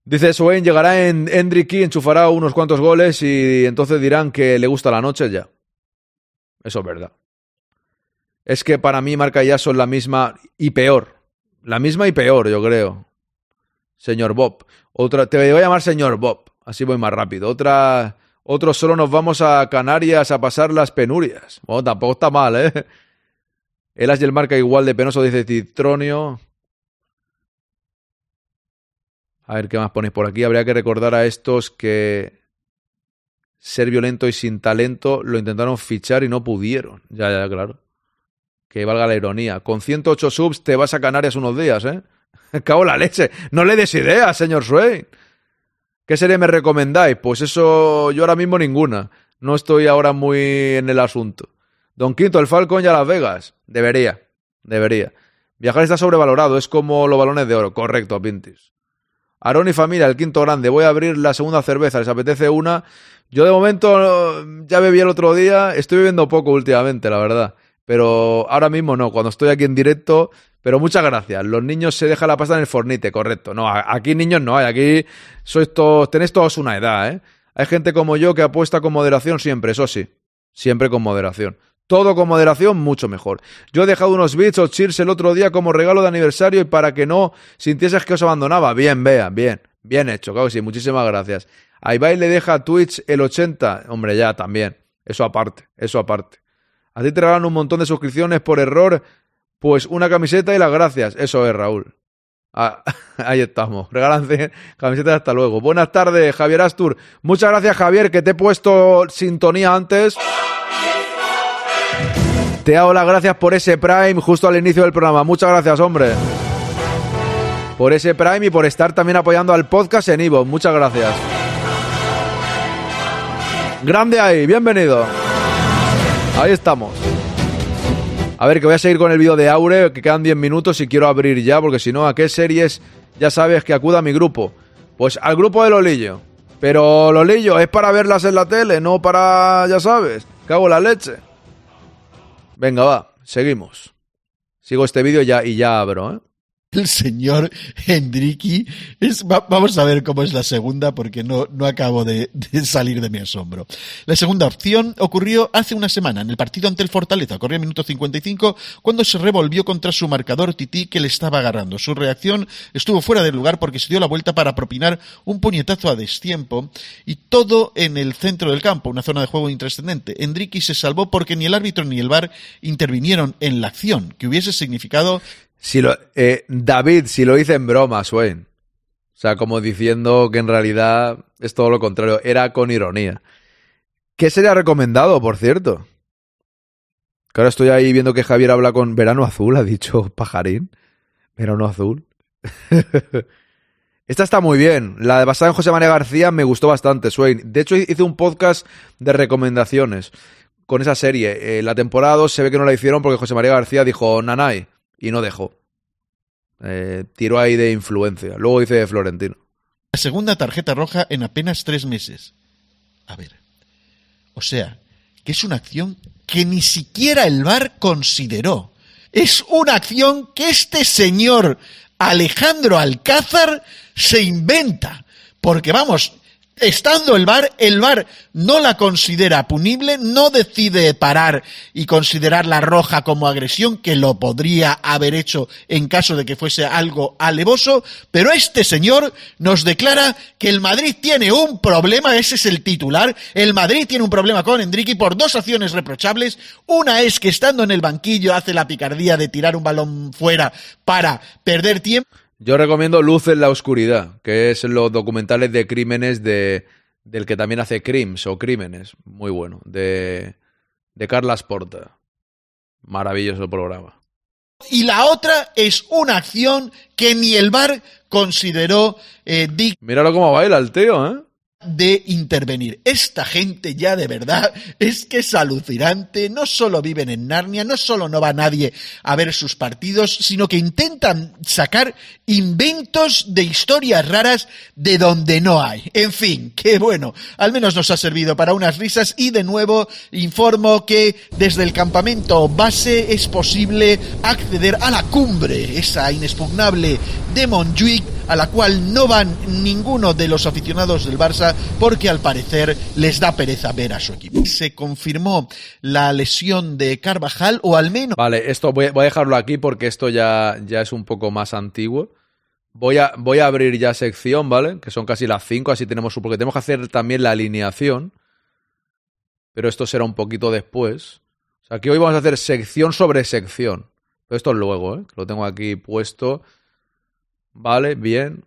Dice Swain, llegará en Hendricky, enchufará unos cuantos goles y entonces dirán que le gusta la noche ya. Eso es verdad. Es que para mí Marca ya son la misma y peor. La misma y peor, yo creo. Señor Bob. Otra, te voy a llamar señor Bob. Así voy más rápido. Otra, otros solo nos vamos a Canarias a pasar las penurias. Bueno, tampoco está mal, ¿eh? El As y el Marca igual de penoso, dice Citronio. A ver qué más ponéis por aquí. Habría que recordar a estos que ser violento y sin talento lo intentaron fichar y no pudieron. Ya, ya, claro. Que valga la ironía. Con 108 subs te vas a Canarias unos días, ¿eh? <laughs> Cago la leche. No le des ideas, señor Swain. ¿Qué serie me recomendáis? Pues eso, yo ahora mismo ninguna. No estoy ahora muy en el asunto. Don Quinto, el Falcon y a Las Vegas. Debería, debería. Viajar está sobrevalorado, es como los balones de oro. Correcto, Pintis. Aarón y familia, el quinto grande. Voy a abrir la segunda cerveza, ¿les apetece una? Yo de momento ya bebí el otro día, estoy bebiendo poco últimamente, la verdad. Pero ahora mismo no, cuando estoy aquí en directo. Pero muchas gracias. Los niños se dejan la pasta en el fornite, correcto. No, aquí niños no hay, aquí sois todos, tenéis todos una edad, ¿eh? Hay gente como yo que apuesta con moderación siempre, eso sí. Siempre con moderación. Todo con moderación, mucho mejor. Yo he dejado unos bits o cheers el otro día como regalo de aniversario y para que no sintieses que os abandonaba. Bien, vea, bien. Bien hecho, claro que sí. Muchísimas gracias. A Ibai le deja a Twitch el 80. Hombre, ya, también. Eso aparte, eso aparte. A ti te regalan un montón de suscripciones por error. Pues una camiseta y las gracias. Eso es, Raúl. Ah, <laughs> ahí estamos. Regalan camisetas hasta luego. Buenas tardes, Javier Astur. Muchas gracias, Javier, que te he puesto sintonía antes. Te hago las gracias por ese Prime justo al inicio del programa. Muchas gracias, hombre. Por ese Prime y por estar también apoyando al podcast en Ivo. Muchas gracias. Grande ahí, bienvenido. Ahí estamos. A ver, que voy a seguir con el vídeo de Aure, que quedan 10 minutos y quiero abrir ya, porque si no, ¿a qué series ya sabes que acuda a mi grupo? Pues al grupo de Lolillo. Pero Lolillo, es para verlas en la tele, no para, ya sabes, cago la leche. Venga, va, seguimos. Sigo este vídeo ya y ya abro, ¿eh? El señor Hendriki. Es, vamos a ver cómo es la segunda porque no, no acabo de, salir de mi asombro. La segunda opción ocurrió hace una semana en el partido ante el Fortaleza. Corría el minuto 55 cuando se revolvió contra su marcador Tití que le estaba agarrando. Su reacción estuvo fuera del lugar porque se dio la vuelta para propinar un puñetazo a destiempo y todo en el centro del campo, una zona de juego intrascendente. Hendriki se salvó porque ni el árbitro ni el VAR intervinieron en la acción, que hubiese significado si lo, eh, David, si lo hice en broma, Swain. O sea, como diciendo que en realidad es todo lo contrario, era con ironía. ¿Qué sería recomendado, por cierto? Que ahora estoy ahí viendo que Javier habla con Verano Azul, ha dicho <laughs> Pajarín. Verano Azul. <laughs> Esta está muy bien. La de basada en José María García me gustó bastante, Swain. De hecho, hice un podcast de recomendaciones con esa serie. Eh, la temporada 2 se ve que no la hicieron porque José María García dijo, Nanay, y no dejó. Eh, tiró ahí de influencia. Luego dice de Florentino. La segunda tarjeta roja en apenas tres meses. A ver. O sea, que es una acción que ni siquiera el VAR consideró. Es una acción que este señor Alejandro Alcázar se inventa. Porque vamos, estando el VAR, el VAR no la considera punible, no decide parar y considerarla roja como agresión, que lo podría haber hecho en caso de que fuese algo alevoso, pero este señor nos declara que el Madrid tiene un problema, ese es el titular, el Madrid tiene un problema con Enrique por dos acciones reprochables, una es que estando en el banquillo hace la picardía de tirar un balón fuera para perder tiempo, yo recomiendo Luz en la Oscuridad, que es los documentales de crímenes de, del que también hace Crims o Crímenes, muy bueno, de, de Carlas Porta. Maravilloso programa. Y la otra es una acción que ni el bar consideró eh, Míralo cómo baila el tío, ¿eh? De intervenir. Esta gente ya de verdad es que es alucinante. No solo viven en Narnia, no solo no va nadie a ver sus partidos, sino que intentan sacar inventos de historias raras de donde no hay. En fin, que bueno, al menos nos ha servido para unas risas y de nuevo informo que desde el campamento base es posible acceder a la cumbre, esa inexpugnable de Montjuic a la cual no van ninguno de los aficionados del Barça porque al parecer les da pereza ver a su equipo. Se confirmó la lesión de Carvajal o al menos... Vale, esto voy, voy a dejarlo aquí porque esto ya, ya es un poco más antiguo. Voy a, voy a abrir ya sección, ¿vale? Que son casi las 5, así tenemos... Porque tenemos que hacer también la alineación. Pero esto será un poquito después. O sea, que hoy vamos a hacer sección sobre sección. Pero esto es luego, ¿eh? Lo tengo aquí puesto. Vale, bien.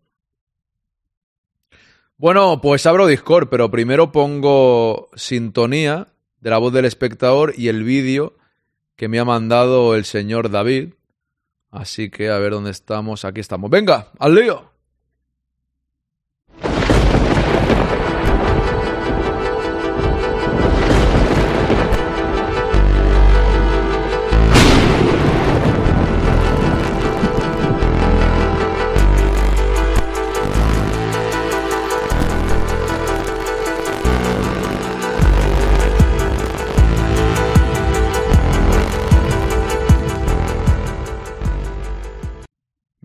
Bueno, pues abro Discord, pero primero pongo sintonía de la voz del espectador y el vídeo que me ha mandado el señor David. Así que a ver dónde estamos. Aquí estamos. Venga, al lío.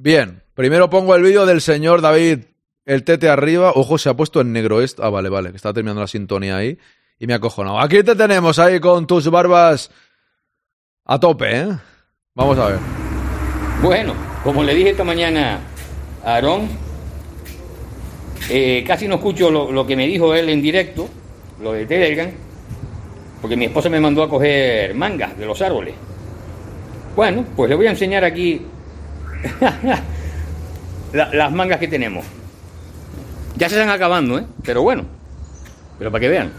Bien, primero pongo el vídeo del señor David, el tete arriba. Ojo, se ha puesto en negro esto. Ah, vale, vale, que está terminando la sintonía ahí. Y me ha acojonado. Aquí te tenemos ahí con tus barbas a tope, ¿eh? Vamos a ver. Bueno, como le dije esta mañana a Aarón, eh, casi no escucho lo, que me dijo él en directo, lo de Telegram, porque mi esposa me mandó a coger mangas de los árboles. Bueno, pues le voy a enseñar aquí <laughs> La, las mangas que tenemos. Ya se están acabando, ¿eh? Pero bueno, pero para que vean.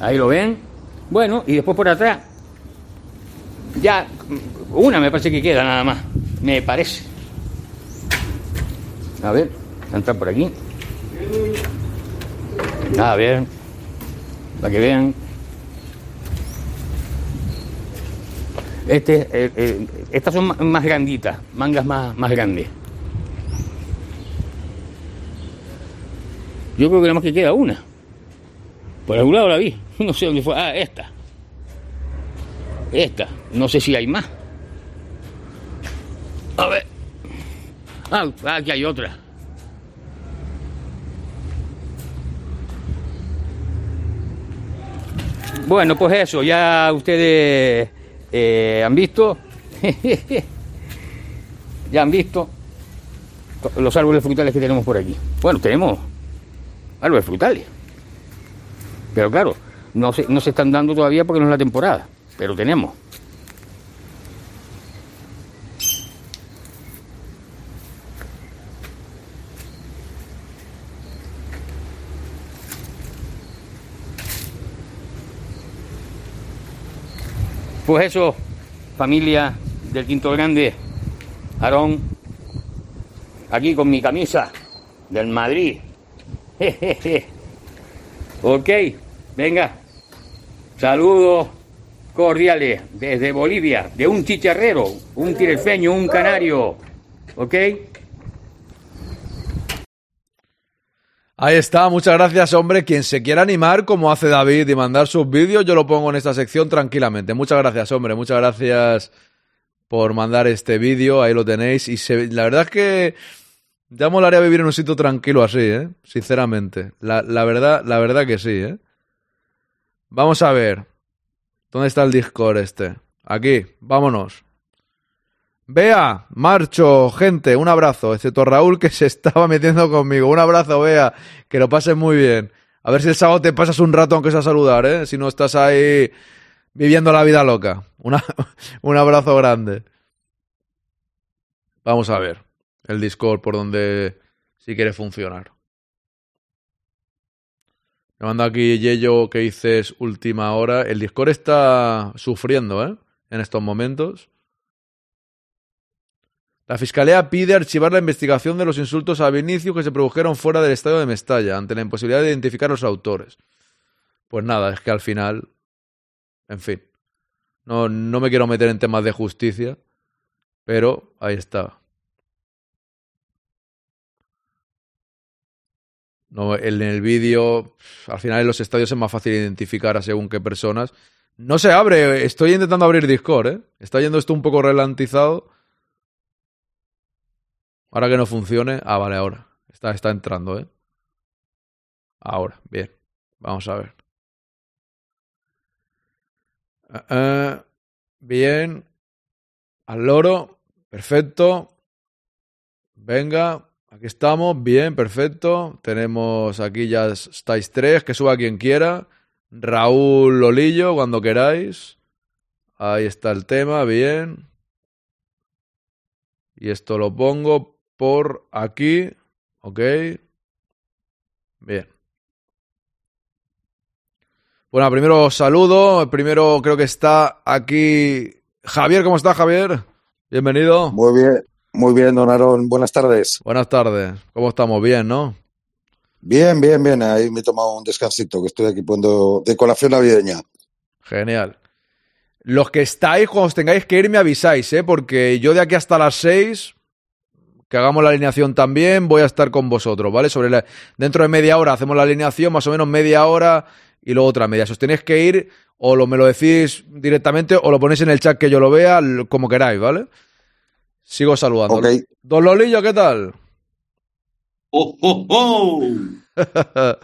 Ahí lo ven. Bueno, y después por atrás, ya una me parece que queda nada más. Me parece. A ver, entrar por aquí. A ver, para que vean. Este, eh, eh, estas son más granditas, mangas más, más grandes. Yo creo que nada más que queda una. Por algún lado la vi. <laughs> No sé dónde fue. Ah, esta. Esta. No sé si hay más. A ver. Ah, aquí hay otra. Bueno, pues eso, ya ustedes eh, han visto, <laughs> ya han visto los árboles frutales que tenemos por aquí. Bueno, tenemos árboles frutales, pero claro, no se, no se están dando todavía porque no es la temporada, pero tenemos. Pues eso, familia del Quinto Grande, Aarón, aquí con mi camisa del Madrid. <laughs> ok, venga, saludos cordiales desde Bolivia, de un chicharrero, un tirefeño, un canario. ¿Ok? Ahí está, muchas gracias, hombre. Quien se quiera animar, como hace David, y mandar sus vídeos, yo lo pongo en esta sección tranquilamente. Muchas gracias, hombre. Muchas gracias por mandar este vídeo. Ahí lo tenéis. Y se, la verdad es que ya molaría vivir en un sitio tranquilo así, ¿eh? Sinceramente. La, la verdad, la verdad que sí, ¿eh? Vamos a ver. ¿Dónde está el Discord este? Aquí, vámonos. Bea, marcho, gente, un abrazo, excepto Raúl que se estaba metiendo conmigo. Un abrazo, Bea, que lo pases muy bien. A ver si el sábado te pasas un rato aunque sea saludar, ¿eh? Si no estás ahí viviendo la vida loca. Una, <laughs> un abrazo grande. Vamos a ver el Discord por donde si quiere funcionar. Me manda aquí Yello que dices última hora. El Discord está sufriendo, ¿eh? En estos momentos. La Fiscalía pide archivar la investigación de los insultos a Vinicius que se produjeron fuera del estadio de Mestalla, ante la imposibilidad de identificar a los autores. Pues nada, es que al final. En fin. No, no me quiero meter en temas de justicia, pero ahí está. No, en el vídeo, al final en los estadios es más fácil identificar a según qué personas. No se abre, estoy intentando abrir Discord, ¿eh? Está yendo esto un poco ralentizado. Ahora que no funcione. Ah, vale, ahora. Está, está entrando, ¿eh? Ahora, bien. Vamos a ver. Uh, uh, bien. Al loro. Perfecto. Venga. Aquí estamos. Bien, perfecto. Tenemos aquí ya estáis tres. Que suba quien quiera. Raúl Lolillo, cuando queráis. Ahí está el tema. Bien. Y esto lo pongo por aquí. Ok. Bien. Bueno, primero saludo. Primero creo que está aquí Javier. ¿Cómo está Javier? Bienvenido. Muy bien, muy bien, don Aaron. Buenas tardes. Buenas tardes. ¿Cómo estamos? Bien, ¿no? Bien, bien, bien. Ahí me he tomado un descansito que estoy aquí poniendo de colación navideña. Genial. Los que estáis, cuando os tengáis que ir, me avisáis, ¿eh? Porque yo de aquí hasta las 6 que hagamos la alineación también, voy a estar con vosotros, ¿vale? Sobre la, dentro de media hora hacemos la alineación, más o menos media hora y luego otra media. Si os tenéis que ir, o lo, me lo decís directamente o lo ponéis en el chat que yo lo vea, como queráis, ¿vale? Sigo saludando. Ok. Don Lolillo, ¿qué tal? ¡Oh, oh, oh! <laughs>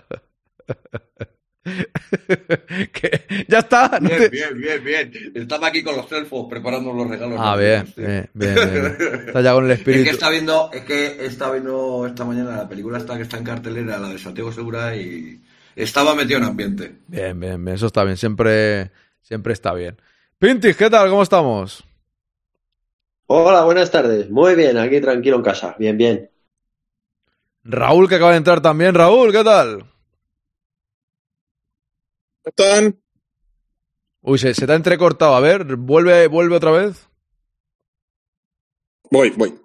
<laughs> ¿Qué? ¿Ya está? ¿No Bien, te- bien, bien, bien. Estaba aquí con los elfos preparando los regalos. Ah, bien, bien, bien, bien. Está ya con el <laughs> Es que espíritu. está viendo, es que está viendo esta mañana la película esta que está en cartelera, la de Santiago Segura, y estaba metido en ambiente. Bien, bien, bien. Eso está bien. Siempre, siempre está bien. Pintis, ¿qué tal? ¿Cómo estamos? Hola, buenas tardes. Muy bien, aquí tranquilo en casa. Bien, bien. Raúl, que acaba de entrar también. Raúl, ¿qué tal? ¿Están? Uy, se, se te ha entrecortado. A ver, vuelve, vuelve otra vez. Voy, voy.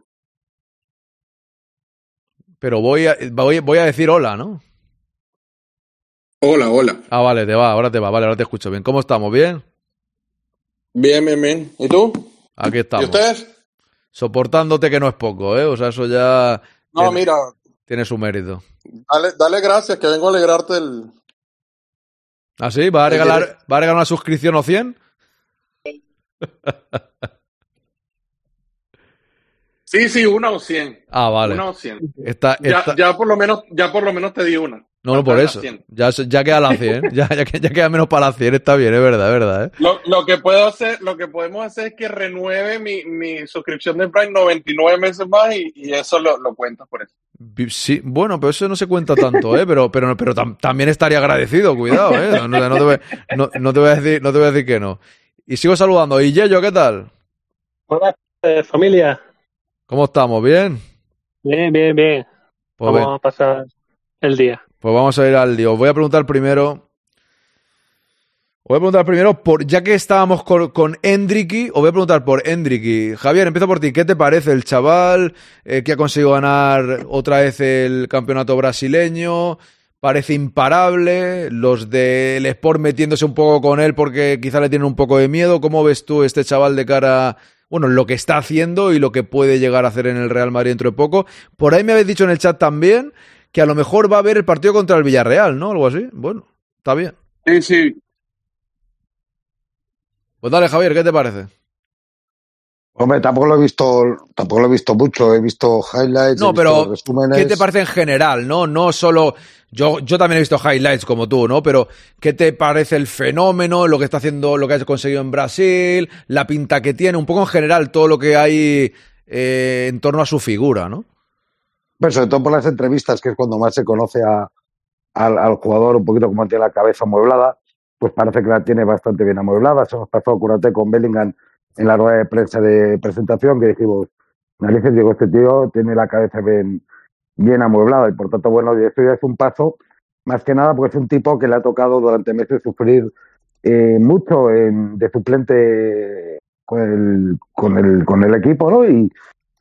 Pero voy a, voy, voy a decir hola, ¿no? Hola, hola. Ah, vale, te va, ahora te va. Vale, ahora te escucho bien. ¿Cómo estamos? ¿Bien? Bien, bien, bien. ¿Y tú? Aquí ¿Y estamos. ustedes? Soportándote que no es poco, ¿eh? O sea, eso ya No, tiene, mira, tiene su mérito. dale, dale gracias que vengo a alegrarte el... ¿Ah, sí? ¿Va a regalar, ¿va a regalar una suscripción o 100? Sí, <laughs> sí, una o cien. Ah, vale. Una o cien. Está, Ya, está- ya por lo menos, ya por lo menos te di una. No, no, por eso. las 100. Ya, ya queda la 100. <laughs> ya, ya, que- ya queda menos para la 100. Está bien, es verdad, es verdad. ¿eh? Lo, lo que puedo hacer, lo que podemos hacer es que renueve mi, mi suscripción de Prime 99 meses más y, y eso lo, lo cuentas por eso. Sí, bueno, pero eso no se cuenta tanto, ¿eh? Pero, pero, pero tam- también estaría agradecido, cuidado, ¿eh? No, no te voy, no- no te voy a decir, no te voy a decir que no. Y sigo saludando. ¿Y Yello, qué tal? Hola, eh, familia. ¿Cómo estamos? ¿Bien? Bien, bien, bien. Pues, Vamos bien. a pasar el día. Pues vamos a ir al lío. Os voy a preguntar primero. Os voy a preguntar primero, por, ya que estábamos con, con Endricky, os voy a preguntar por Endricky. Javier, empiezo por ti. ¿Qué te parece el chaval eh, que ha conseguido ganar otra vez el campeonato brasileño? Parece imparable. Los del Sport metiéndose un poco con él porque quizá le tienen un poco de miedo. ¿Cómo ves tú este chaval de cara, bueno, lo que está haciendo y lo que puede llegar a hacer en el Real Madrid dentro de poco? Por ahí me habéis dicho en el chat también que a lo mejor va a haber el partido contra el Villarreal, ¿no? Algo así. Bueno, está bien. Sí, sí. Pues dale, Javier, ¿qué te parece? Hombre, tampoco lo he visto, tampoco lo he visto mucho, he visto highlights, No, he visto pero resúmenes. ¿qué te parece en general, no? No solo yo, yo también he visto highlights como tú, ¿no? Pero ¿qué te parece el fenómeno, lo que está haciendo, lo que ha conseguido en Brasil, la pinta que tiene, un poco en general todo lo que hay eh, en torno a su figura, ¿no? Pero sobre todo por las entrevistas, que es cuando más se conoce a- al, al jugador un poquito como tiene la cabeza amueblada, pues parece que la tiene bastante bien amueblada. Se nos pasó, acuérdate, con Bellingham en la rueda de prensa de presentación, que dijimos, narices, digo, este tío tiene la cabeza bien, bien amueblada y por tanto, bueno, esto ya es un paso más que nada porque es un tipo que le ha tocado durante meses sufrir eh, mucho en- de suplente con el, con el, con el equipo, ¿no? Y,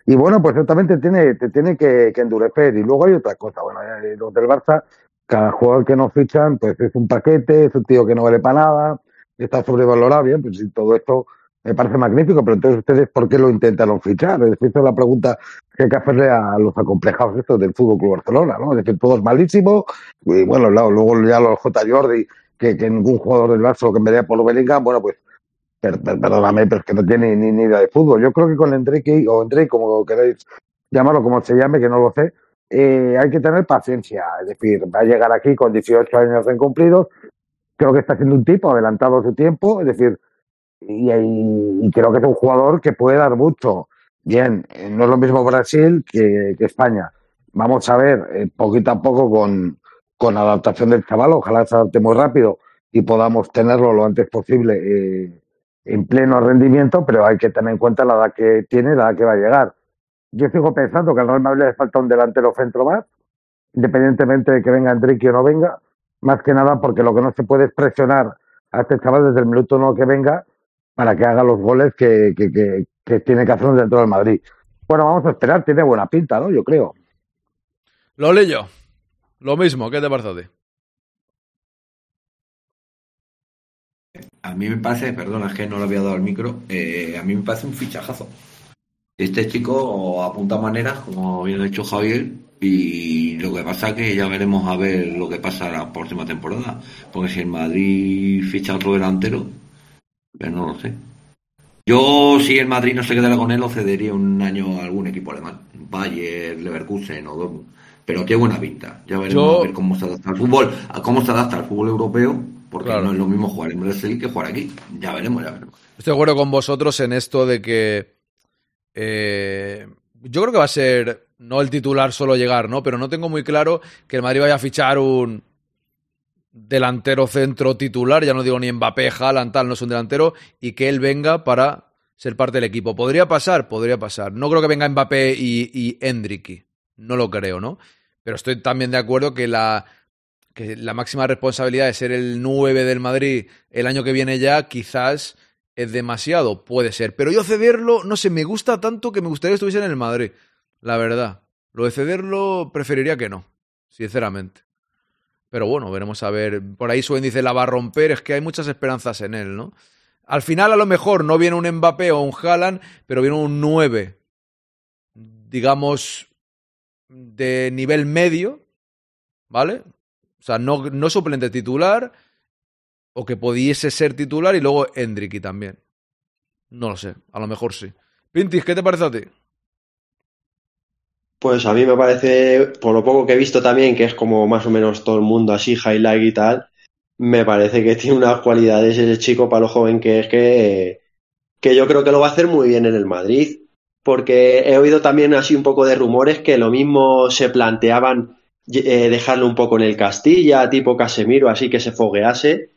y bueno, pues ciertamente te tiene, te tiene que, endurecer. Y luego hay otra cosa, bueno, eh, los del Barça, cada jugador que nos fichan, pues es un paquete, es un tío que no vale para nada, está sobrevalorado, bien, pues sí, todo esto me parece magnífico, pero entonces ustedes, ¿por qué lo intentaron fichar? Es decir, esa es la pregunta que hay que hacerle a los acomplejados estos del Fútbol Club Barcelona, ¿no? Es decir, todo es malísimo, y bueno, luego, ya los J. Jordi, que, que ningún jugador del Barça lo dé por Bellingham, bueno, pues per- per- perdóname, pero es que no tiene ni, ni idea de fútbol. Yo creo que con Enrique, o Enrique, como queráis llamarlo, como se llame, que no lo sé, eh, hay que tener paciencia. Es decir, va a llegar aquí con 18 años recién cumplidos. Creo que está siendo un tipo adelantado su tiempo, es decir, y, creo que es un jugador que puede dar mucho. Bien, eh, no es lo mismo Brasil que, que España. Vamos a ver, eh, poquito a poco con, con adaptación del chaval, ojalá se adapte muy rápido y podamos tenerlo lo antes posible eh, en pleno rendimiento, pero hay que tener en cuenta la edad que tiene, la edad que va a llegar. Yo sigo pensando que al Real Madrid le falta un delantero centro más, independientemente de que venga Enrique o no venga, más que nada porque lo que no se puede es presionar a este chaval desde el minuto uno que venga para que haga los goles que, que, que, que tiene que hacer dentro del Madrid. Bueno, vamos a esperar, tiene buena pinta, ¿no? Yo creo. Lolillo, lo mismo, ¿qué te parece a ti? A mí me parece, perdona, es que no le había dado el micro, eh, a mí me parece un fichajazo. Este chico apunta maneras, como bien ha dicho Javier, y lo que pasa que ya veremos a ver lo que pasa la próxima temporada. Porque si el Madrid ficha otro delantero, pues no lo sé. Yo, si el Madrid no se quedara con él, lo cedería un año a algún equipo alemán. Bayern, Leverkusen o Dortmund. Pero tiene buena pinta. Ya veremos Yo- a ver cómo se adapta al fútbol, a cómo se adapta al fútbol europeo, porque Claro. no es lo mismo jugar en Brasil que jugar aquí. Ya veremos, ya veremos. Estoy de acuerdo con vosotros en esto de que eh, yo creo que va a ser no el titular solo llegar, ¿no? Pero no tengo muy claro que el Madrid vaya a fichar un delantero centro titular, ya no digo ni Mbappé, Haaland, tal, no es un delantero, y que él venga para ser parte del equipo. ¿Podría pasar? Podría pasar. No creo que venga Mbappé y, y. No lo creo, ¿no? Pero estoy también de acuerdo que la, que la máxima responsabilidad de ser el 9 del Madrid el año que viene ya quizás es demasiado, puede ser. Pero yo cederlo, no sé, me gusta tanto que me gustaría que estuviese en el Madrid, la verdad. Lo de cederlo preferiría que no, sinceramente. Pero bueno, veremos a ver. Por ahí Suen dice la va a romper, es que hay muchas esperanzas en él, ¿no? Al final a lo mejor no viene un Mbappé o un Haaland, pero viene un 9, digamos, de nivel medio, ¿vale? O sea, no, no suplente titular, o que pudiese ser titular, y luego Endricky también. No lo sé, a lo mejor sí. Pintis, ¿qué te parece a ti? Pues a mí me parece, por lo poco que he visto también, que es como más o menos todo el mundo así, highlight y tal, me parece que tiene unas cualidades ese chico para lo joven que es que, que yo creo que lo va a hacer muy bien en el Madrid. Porque he oído también así un poco de rumores que lo mismo se planteaban eh, dejarlo un poco en el Castilla, tipo Casemiro, así que se foguease.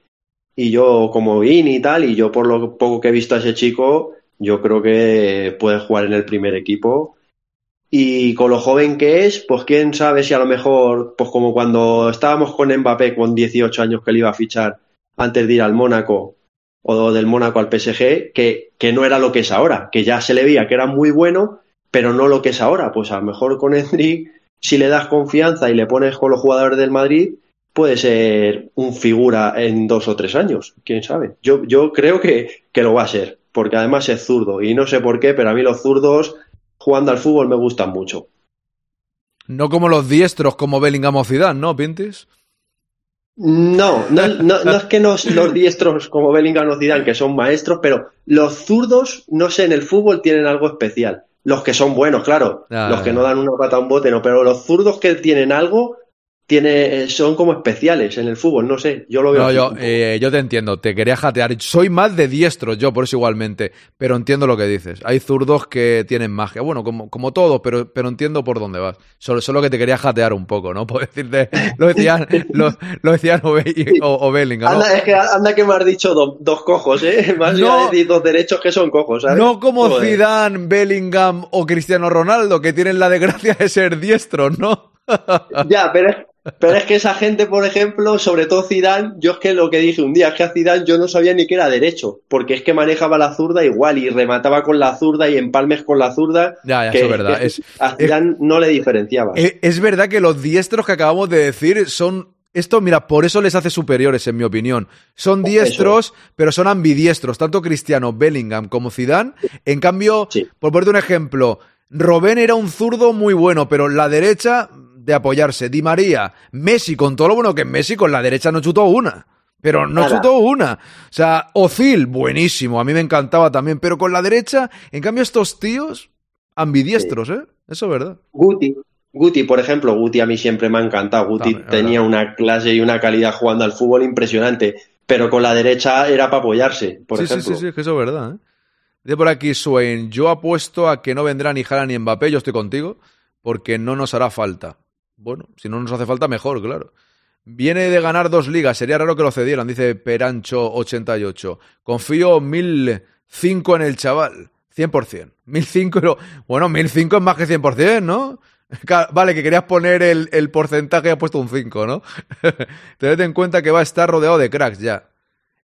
Y yo como Vini y tal, y yo por lo poco que he visto a ese chico, yo creo que puede jugar en el primer equipo. Y con lo joven que es, pues quién sabe si a lo mejor, pues como cuando estábamos con Mbappé con 18 años que le iba a fichar antes de ir al Mónaco o del Mónaco al PSG, que, que no era lo que es ahora, que ya se le veía que era muy bueno, pero no lo que es ahora. Pues a lo mejor con Endrick, si le das confianza y le pones con los jugadores del Madrid, puede ser un figura en dos o tres años, quién sabe. Yo, yo creo que, que lo va a ser, porque además es zurdo, y no sé por qué, pero a mí los zurdos jugando al fútbol me gustan mucho. No como los diestros como Bellingham o Zidane, ¿no, Pintis? No, no, no, no es que nos, <laughs> los diestros como Bellingham o Zidane, que son maestros, pero los zurdos, no sé, en el fútbol tienen algo especial. Los que son buenos, claro, los que no dan una pata a un bote, no, pero los zurdos que tienen algo, tiene, son como especiales en el fútbol, no sé, yo lo veo. No, yo, eh, yo te entiendo, te quería jatear. Soy más de diestros yo, por eso igualmente, pero entiendo lo que dices. Hay zurdos que tienen magia, bueno, como, como todos, pero, pero entiendo por dónde vas. Solo, solo que te quería jatear un poco, ¿no? <laughs> Por decirte, lo decían, lo, lo decían o, o- o Bellingham, ¿no? Anda, es que, anda que me has dicho do- dos cojos, ¿eh? <laughs> Has No. decir dos derechos que son cojos, ¿sabes? No como Joder. Zidane, Bellingham o Cristiano Ronaldo, que tienen la desgracia de ser diestros, ¿no? <laughs> Ya, pero Pero es que esa gente, por ejemplo, sobre todo Zidane, yo es que lo que dije un día es que a Zidane yo no sabía ni que era derecho, porque es que manejaba la zurda igual y remataba con la zurda y empalmes con la zurda. Ya, ya, que, eso es verdad. que Es, a Zidane no le diferenciaba. es, es verdad que los diestros que acabamos de decir son. Esto, mira, por eso les hace superiores, en mi opinión. Son diestros, pero son ambidiestros, tanto Cristiano, Bellingham como Zidane. En cambio, por ponerte un ejemplo, Robben era un zurdo muy bueno, pero la derecha de apoyarse. Di María, Messi, con todo lo bueno que es Messi, con la derecha no chutó una. Pero no Nada. chutó una. O sea, Ozil, buenísimo, a mí me encantaba también. Pero con la derecha, en cambio, estos tíos, ambidiestros, ¿eh? Eso es verdad. Guti, Guti, por ejemplo, Guti a mí siempre me ha encantado. Guti También, tenía una clase y una calidad jugando al fútbol impresionante, pero con la derecha era para apoyarse, por sí, sí, ejemplo. sí, sí, es que eso es verdad. ¿eh? Dice por aquí Swain, yo apuesto a que no vendrá ni Jara ni Mbappé, yo estoy contigo, porque no nos hará falta. Bueno, si no nos hace falta, mejor, claro. Viene de ganar dos ligas, sería raro que lo cedieran, dice Perancho88. Confío 1005 en el chaval, 100%. 1005, pero- bueno, 1005 es más que 100%, ¿no? Vale, que querías poner el, porcentaje y has puesto un 5, ¿no? <laughs> Tened en cuenta que va a estar rodeado de cracks ya.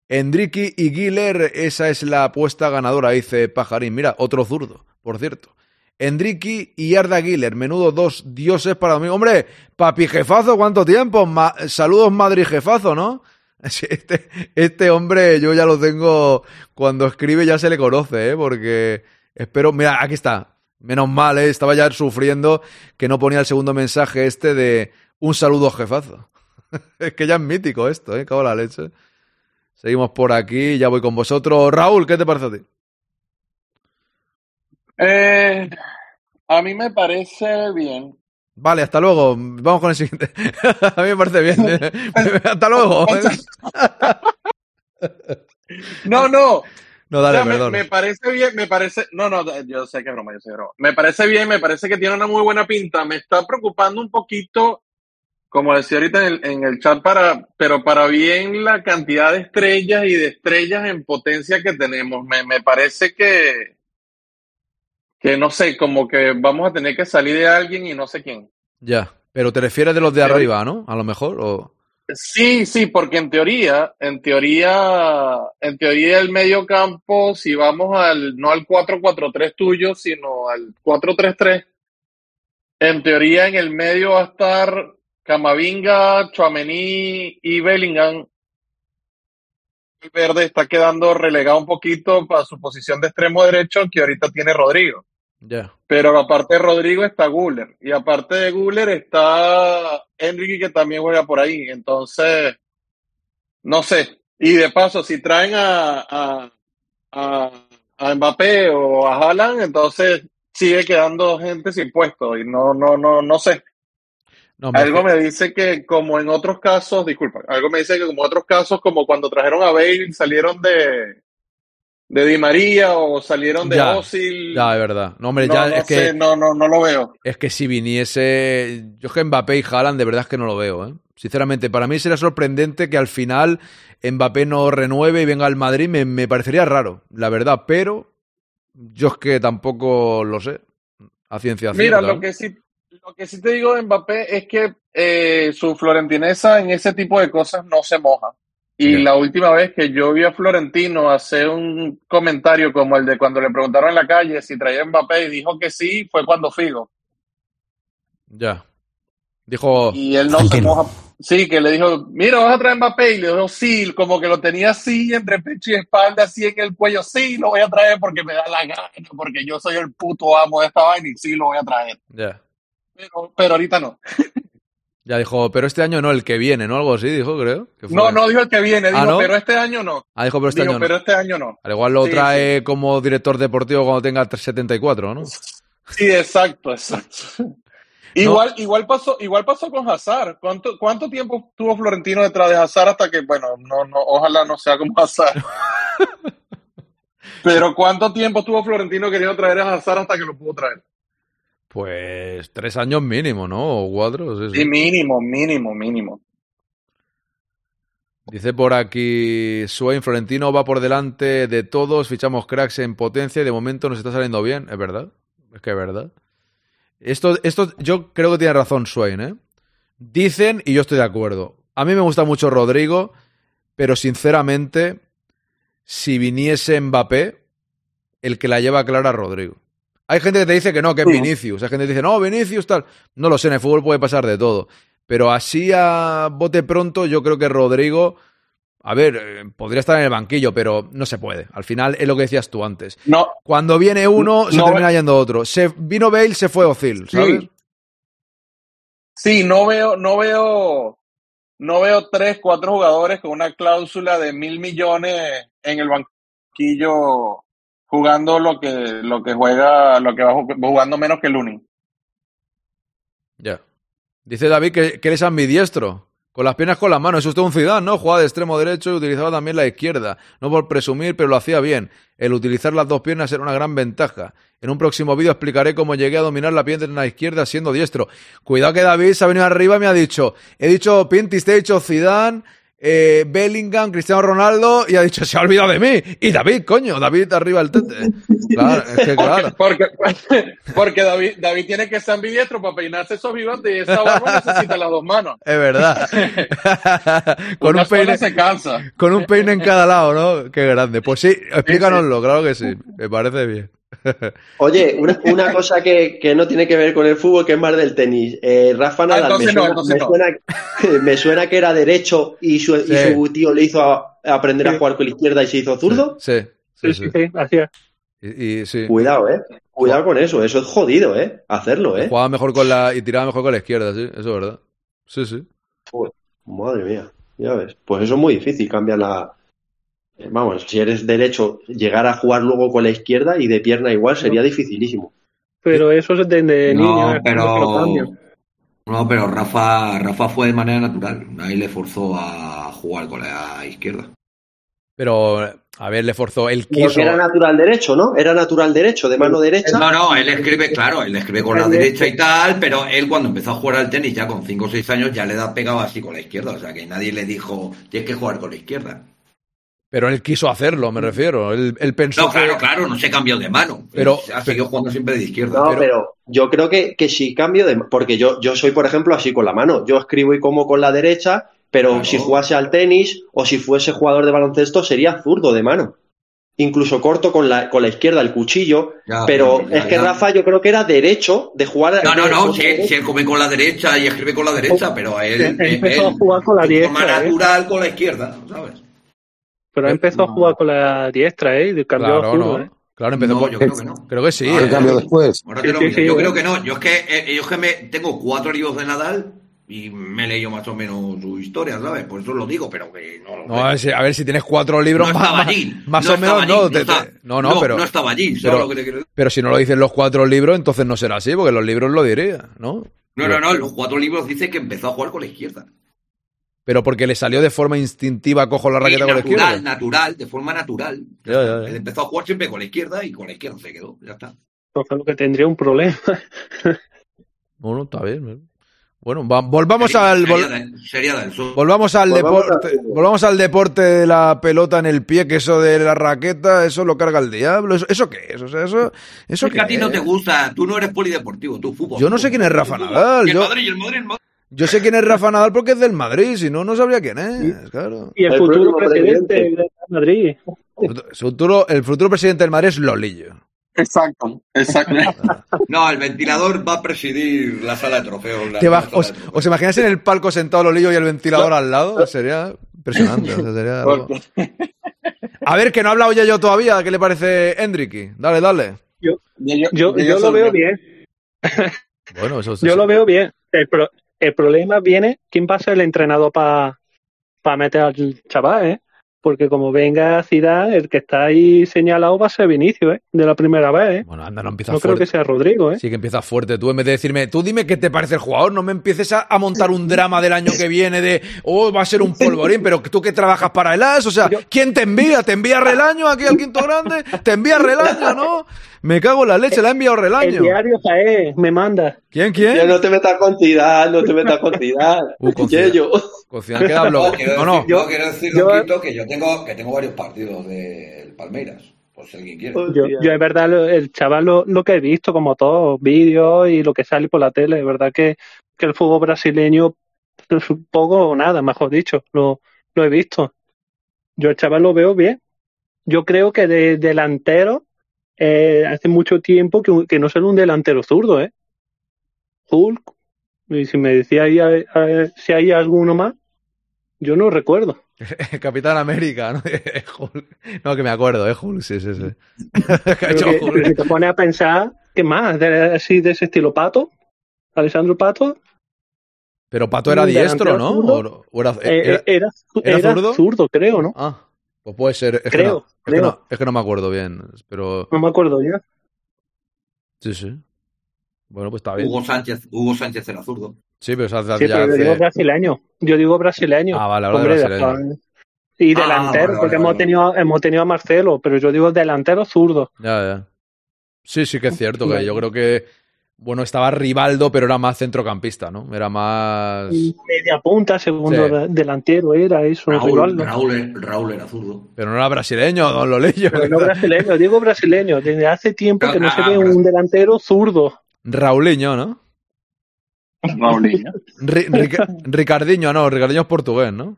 Endricky y Giller, esa es la apuesta ganadora, dice Pajarín. Mira, otro zurdo, por cierto. Endricky y Arda Giller, menudo dos dioses para mí. Hombre, papi jefazo, ¿cuánto tiempo? Ma- saludos Madrid jefazo, ¿no? <laughs> Este, este hombre yo ya lo tengo, cuando escribe ya se le conoce, ¿eh? Porque espero, mira, aquí está. Menos mal, ¿eh? Estaba ya sufriendo que no ponía el segundo mensaje este de un saludo jefazo. <laughs> es que ya es mítico esto, ¿eh? Cago la leche. Seguimos por aquí, ya voy con vosotros. Raúl, ¿qué te parece a ti? Eh, a mí me parece bien. Vale, hasta luego. Vamos con el siguiente. <laughs> a mí me parece bien. <laughs> hasta luego. No, no. <laughs> No, dale, O sea, me- perdón. Me, parece bien, me parece. No, no, yo sé que es broma, yo sé que es broma. Me parece bien, me parece que tiene una muy buena pinta. Me está preocupando un poquito, como decía ahorita en el, en el chat, para, pero para bien la cantidad de estrellas y de estrellas en potencia que tenemos. Me, me parece que, que no sé, como que vamos a tener que salir de alguien y no sé quién. Ya. Pero te refieres de los de arriba, ¿no? A lo mejor. O... Sí, sí, porque en teoría, en teoría, en teoría el medio campo, si vamos al, no al 4-4-3 tuyo, sino al 4-3-3, en teoría en el medio va a estar Camavinga, Chouameni y Bellingham. El verde está quedando relegado un poquito para su posición de extremo derecho que ahorita tiene Rodrigo. Pero aparte de Rodrigo está Guller. Y aparte de Guller está Enrique que también juega por ahí. Entonces, no sé. Y de paso, si traen a, a, a, a Mbappé o a Haaland, entonces sigue quedando gente sin puesto. Y no, no, no, no sé. No, Algo me dice que como en otros casos, disculpa, algo me dice que como en otros casos, como cuando trajeron a Bale, salieron de, de Di María o salieron de Ya, Ozil. ya, es verdad. No, hombre, No, ya no es que. no, no, no lo veo. Es que si viniese. Yo es que Mbappé y Haaland, de verdad es que no lo veo, ¿eh? Sinceramente, para mí sería sorprendente que al final Mbappé no renueve y venga al Madrid. Me, me parecería raro, la verdad, pero yo es que tampoco lo sé. A ciencia Mira, cierta. lo ¿no? que sí, lo que sí te digo de Mbappé es que eh, su florentinesa en ese tipo de cosas no se moja. Y la última vez que yo vi a Florentino hacer un comentario como el de cuando le preguntaron en la calle si traía a Mbappé y dijo que sí, fue cuando Figo. Ya. Dijo. Y él no se moja. Sí, que le dijo, mira, vas a traer a Mbappé. Y le dijo, sí, como que lo tenía así entre pecho y espalda, así en el cuello. Sí, lo voy a traer porque me da la gana, porque yo soy el puto amo de esta vaina y sí lo voy a traer. Ya. Pero, pero ahorita no. Ya dijo, pero este año no, el que viene, ¿no? Algo así, dijo, creo. que fue. No, no dijo el que viene, dijo, Ah, ¿no? pero este año no. Ah, dijo, pero este Dijo, año no. pero este año no. Al igual lo Sí, trae como director deportivo cuando tenga 74, ¿no? Sí, exacto, exacto. Igual, igual pasó, igual pasó con Hazard. ¿Cuánto, cuánto tiempo tuvo Florentino detrás de Hazard hasta que, bueno, no, no, ojalá no sea como Hazard. <laughs> Pero cuánto tiempo tuvo Florentino queriendo traer a Hazard hasta que lo pudo traer. Pues tres años mínimo, ¿no? O cuatro, sí, sí. Sí, mínimo, mínimo, mínimo. Dice por aquí Swain, Florentino va por delante de todos, fichamos cracks en potencia y de momento nos está saliendo bien, es verdad, es que es verdad. Esto, esto yo creo que tiene razón Swain, ¿eh? Dicen, y yo estoy de acuerdo, a mí me gusta mucho Rodrigo, pero sinceramente, si viniese Mbappé, el que la lleva clara es Rodrigo. Hay gente que te dice que no, que es Sí. Vinicius. Hay gente que dice, no, Vinicius tal. No lo sé, en el fútbol puede pasar de todo. Pero así a bote pronto, yo creo que Rodrigo, a ver, eh, podría estar en el banquillo, pero no se puede. Al final es lo que decías tú antes. No, Cuando viene uno, se termina yendo otro. Se, vino Bale, se fue Ozil, ¿sabes? Sí. Sí, no veo, no veo, no veo tres, cuatro jugadores con una cláusula de mil millones en el banquillo jugando lo que, lo que juega, lo que va ju- jugando menos que Looney. Ya. Dice David que, que eres ambidiestro. Con las piernas con las manos. Es todo un Zidane, ¿no? Jugaba de extremo derecho y utilizaba también la izquierda. No por presumir, pero lo hacía bien. El utilizar las dos piernas era una gran ventaja. En un próximo vídeo explicaré cómo llegué a dominar la pierna izquierda siendo diestro. Cuidado que David se ha venido arriba y me ha dicho, he dicho Pintis, te he dicho Zidane, eh, Bellingham, Cristiano Ronaldo y ha dicho, se ha olvidado de mí. Y David, coño, David arriba el tete. Claro, es que claro. <laughs> Porque, <laughs> porque David, David tiene que ser ambidiestro para peinarse esos bigotes y esa barba necesita las dos manos. <laughs> Es verdad. con, Una un peine, se cansa. con un peine en cada lado, ¿no? Qué grande. Pues sí, explícanoslo, claro que sí. Me parece bien. Oye, una, una cosa que, que no tiene que ver con el fútbol, que es más del tenis. Eh, Rafa Nadal, Ah, entonces me, suena, me no. suena- me suena que era derecho y su, y Sí. su tío le hizo a- a aprender a jugar con la izquierda y se hizo zurdo. Sí, sí, Sí, sí. sí, sí, así es. Y, y sí. Cuidado, eh. Cuidado con eso. Eso es jodido, eh. Hacerlo, eh. Jugaba mejor con la y tiraba mejor con la izquierda, sí, eso es verdad. Sí, sí. Joder, madre mía. Ya ves. Pues eso es muy difícil cambiar la. Vamos, si eres derecho, llegar a jugar luego con la izquierda y de pierna igual sería dificilísimo. Pero eso es desde niño. No, pero. No, pero Rafa, Rafa fue de manera natural. Ahí le forzó a jugar con la izquierda. Pero, a ver, le forzó. Él Pero quiso. que era natural derecho, ¿no? Era natural derecho, de mano derecha. No, no, él escribe, claro, él escribe con la El de- derecha y tal, pero él cuando empezó a jugar al tenis ya con 5 o 6 años ya le da pegado así con la izquierda. O sea que nadie le dijo, tienes que jugar con la izquierda. Pero él quiso hacerlo, me refiero. Él, él pensó. No, claro, que- claro, no se cambió de mano. Pero- ha seguido jugando siempre de izquierda. No, pero, yo creo que, que si cambio de. Porque yo, yo soy, por ejemplo, así con la mano. Yo escribo y como con la derecha, pero Claro. si jugase al tenis o si fuese jugador de baloncesto sería zurdo de mano. Incluso corto con la, con la izquierda el cuchillo. Ya, pero ya, es que ya. Rafa yo creo que era derecho de jugar. No, no, no, si él, derecha. si él come con la derecha y escribe con la derecha, pero él, Él él- empezó a él- jugar con la de forma ¿eh? natural con la izquierda, ¿sabes? Pero empezó a jugar con la diestra, ¿eh? Y cambió a Claro, zurdo, ¿no? ¿eh? Claro, empezó No, yo creo que no. Creo que sí. ¿eh? cambio miro. después. Ahora te Sí, lo sí, miro. sí, yo ¿eh? creo que no. Yo es que, eh, yo es que me, tengo cuatro libros de Nadal y me he leído más o menos su historia, ¿sabes? Por eso lo digo, pero que no lo No, a ver, si, a ver si tienes cuatro libros No más, estaba más- allí. más No o estaba menos, no, te- no te- no, no, no, pero no estaba allí, ¿sabes pero, lo que te quiero decir? pero si no lo dicen los cuatro libros, entonces no será así, porque los libros lo diría, ¿no? No, no, no, los cuatro libros dice que empezó a jugar con la izquierda. Pero porque le salió de forma instintiva, cojo la Sí, raqueta con la natural, izquierda. natural, de forma natural. Ya, ya, ya. Él empezó a jugar siempre con la izquierda y con la izquierda se quedó, ya está. Entonces lo que tendría un problema. <laughs> Bueno, está bien. Bueno, va- volvamos Sería- al vol- sería de- sería sur. volvamos al Volvamos deporte, al- volvamos al deporte de la pelota en el pie, que eso de la raqueta, eso lo carga el diablo. ¿Eso, eso qué es? O sea, eso, eso Es que a ti no te gusta, tú no eres polideportivo, tú fútbol. Yo no sé quién es Rafa Fútbol. Nadal, el yo- Madrid, y el Madrid, el Madrid. Yo sé quién es Rafa Nadal porque es del Madrid, si no, no sabría quién es, claro. Y el, El futuro presidente presidente. de Madrid. El futuro, el futuro presidente del Madrid es Lolillo. Exacto, exacto. <laughs> <laughs> No, el ventilador va a presidir la sala de trofeos. la- ¿Te va- la sala os, de trofeos. ¿Os imagináis en el palco sentado Lolillo y el ventilador al lado? Sería impresionante. sería <laughs> algo- A ver, que no ha hablado ya yo todavía. ¿Qué le parece Endricky? Dale, dale. Yo, yo- yo, lo veo bien. Bueno, eso Yo lo veo bien. El, pro- el problema viene quién va a ser el entrenador para meter al chaval, ¿eh? Porque como venga Zidane, el que está ahí señalado va a ser Vinicio, ¿eh? De la primera vez, ¿eh? Bueno, anda, no empieza No creo fuerte. que sea Rodrigo, ¿eh? Sí que empieza fuerte tú, en vez de decirme, tú dime qué te parece el jugador, no me empieces a, a montar un drama del año que viene de, oh, va a ser un polvorín, pero tú que trabajas para el AS, o sea, ¿quién te envía? ¿Te envía Relaño aquí al Quinto Grande? ¿Te envía Relaño, no? Me cago en la leche, la ha enviado El Relaño. diario Jaé me manda. ¿Quién, Ya quién? no te metas con Zidane, no te metas con Zidane. <laughs> Uh, con yo- Con queda <laughs> bloqueado. No, no. decir, yo, quiero decir, yo- Loquito, que yo tengo, que tengo varios partidos del Palmeiras, por si alguien quiere. Yo, yo es verdad, lo- el chaval lo, lo que he visto, como todos, vídeos y lo que sale por la tele, es verdad que, que el fútbol brasileño poco o nada, mejor dicho, lo, lo he visto. Yo el chaval lo veo bien. Yo creo que de delantero, eh, hace mucho tiempo que, que no sale un delantero zurdo, ¿eh? Hulk, y si me decía ahí, a- a- si hay alguno más, yo no recuerdo. <laughs> Capitán América, ¿no? <laughs> Hulk. No, que me acuerdo, ¿eh? Hulk, sí, sí, sí. <laughs> Que Hulk. si te pones a pensar, ¿qué más? De, así de ese estilo, Pato, Alessandro Pato, Pero Pato era diestro, ¿no? O, o eh, era- era, ¿era era zurdo? zurdo? creo, ¿no? Ah, pues puede ser. Es que Creo, no, es que creo. no- es que no me acuerdo bien, pero No me acuerdo ya. sí, sí. Bueno, pues está bien. Hugo Sánchez, Hugo Sánchez era zurdo. Sí, pero se hace Sí, ya pero yo hace- digo brasileño. Yo digo brasileño. Ah, vale, de Hombre, brasileño. Y Ah, delantero, vale, porque vale, hemos vale. tenido hemos tenido a Marcelo, pero yo digo delantero zurdo. Ya, ya. Sí, sí que es cierto, que yo creo que, bueno, estaba Rivaldo, pero era más centrocampista, ¿no? Era más... Media punta, segundo Sí. delantero era eso, Raúl, Rivaldo. Raúl, Raúl era zurdo. Pero no era brasileño, don Lolillo. Pero no brasileño, digo brasileño. Desde hace tiempo que no se ve un delantero zurdo. Raulinho, ¿no? Raulinho. Ri- Rica- Ricardiño, no, Ricardiño es portugués, ¿no?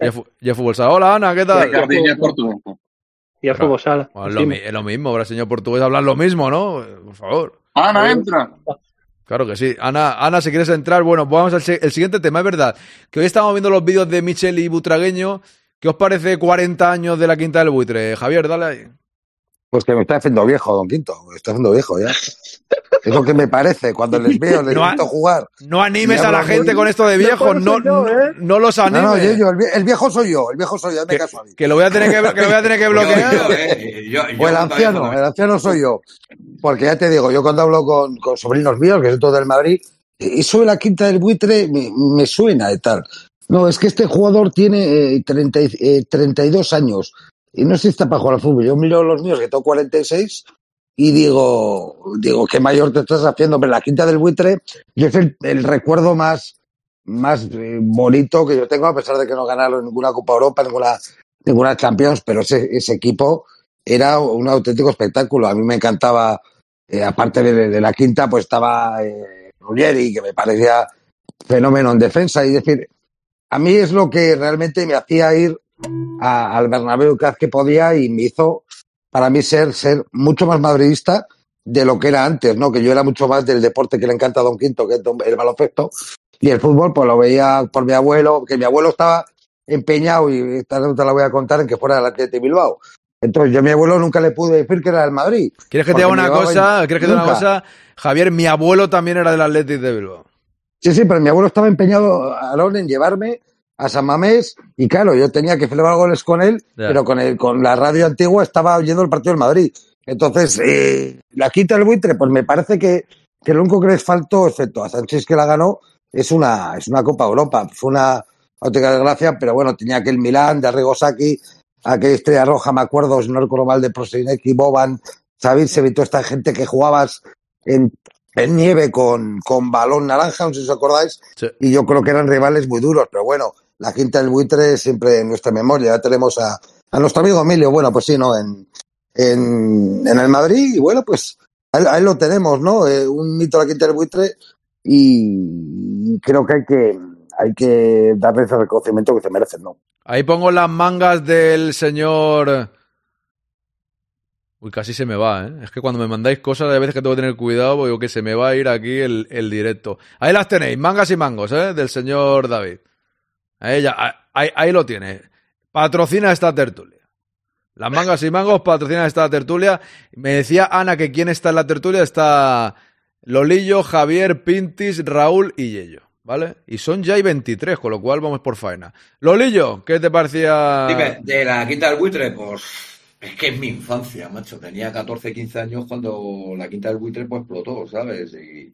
Y es, fu- fútbol sala. Hola, Ana, ¿qué tal? Ricardinho es portugués. Y a Claro. fútbol sala. Bueno, es, lo, mi- es lo mismo, brasileño y portugués hablan lo mismo, ¿no? Eh, Por favor. Ana, entra. Claro que sí. Ana, Ana, si quieres entrar, bueno, vamos al el siguiente tema. Es verdad que hoy estamos viendo los vídeos de Michel y Butragueño. ¿Qué os parece 40 años de la Quinta del Buitre? Javier, dale ahí. Pues que me está haciendo viejo, don Quinto. Me está haciendo viejo ya. Es lo que me parece. Cuando les veo, les <laughs> No visto jugar. No animes a la gente muy- con esto de viejo. No, no, no los No, animes. no, yo, yo, el, vie- el viejo soy yo. El viejo soy yo. Que, caso a mí. que lo voy a tener que, que lo voy a tener que <laughs> bloquear. Yo, eh, yo- yo O el anciano, el anciano soy yo. Porque ya te digo, yo cuando hablo con, con sobrinos míos, que son todos del Madrid, y eso de la quinta del buitre me, me suena de tal. No, es que este jugador tiene eh, 30 y- eh, 32 años y no está para jugar al fútbol. Yo miro los míos que tengo 46 y digo, digo, qué mayor te estás haciendo. Pero la quinta del buitre, yo es el, recuerdo más, más eh, bonito que yo tengo, a pesar de que no ganaron ninguna Copa Europa, ninguna, ninguna Champions, pero ese, equipo era un auténtico espectáculo. A mí me encantaba, eh, aparte de, la quinta, pues estaba eh, Ruggeri, que me parecía fenómeno en defensa. Y decir, a mí es lo que realmente me hacía ir a- al Bernabéu cada vez que podía y me hizo, para mí, ser, ser mucho más madridista de lo que era antes, ¿no? Que yo era mucho más del deporte que le encanta a Don Quinto, que es el baloncesto. Y el fútbol, pues lo veía por mi abuelo, que mi abuelo estaba empeñado, y esta anécdota la voy a contar, en que fuera del Atlético de Bilbao. Entonces, yo a mi abuelo nunca le pude decir que era del Madrid. ¿Quieres que te diga una cosa? en- ¿Quieres que te diga una cosa? Javier, mi abuelo también era del Athletic de Bilbao. Sí, sí, pero mi abuelo estaba empeñado, Aarón, en llevarme a San Mamés y claro, yo tenía que celebrar goles con él, pero con, el, con la radio antigua estaba oyendo el partido del Madrid. Entonces, eh, la quita del buitre, pues me parece que, que lo único que les faltó, excepto a Sánchez que la ganó, es una, es una Copa Europa. Fue una auténtica desgracia, pero bueno, tenía aquel Milán de Arrigo Sacchi, aquella estrella roja, me acuerdo, si no recuerdo mal, de Prosinecki, Boban, Savicevic, toda esta gente que jugabas en, en nieve con, con balón naranja, no sé si os acordáis, Sí. y yo creo que eran rivales muy duros, pero bueno, la quinta del buitre siempre en nuestra memoria. Ya tenemos a, a nuestro amigo Emilio, bueno, pues sí, ¿no? En, en, en el Madrid, y bueno, pues ahí, lo tenemos, ¿no? Eh, un mito de la quinta del buitre, y creo que hay que, hay que darle ese reconocimiento que se merecen, ¿no? Ahí pongo las mangas del señor. Uy, casi se me va, ¿eh? Es que cuando me mandáis cosas, hay veces que tengo que tener cuidado, porque que se me va a ir aquí el, el directo. Ahí las tenéis, mangas y mangos, ¿eh? Del señor David. Ahí, ahí, ahí lo tiene. Patrocina esta tertulia. Las mangas y mangos patrocinan esta tertulia. Me decía Ana que quién está en la tertulia está Lolillo, Javier, Pintis, Raúl y Yello, ¿vale? Y son ya hay 23, con lo cual vamos por faena. Lolillo, ¿qué te parecía? Dime, de la quinta del buitre, pues es que es mi infancia, macho. Tenía 14, 15 años cuando la quinta del buitre pues explotó, ¿sabes? Y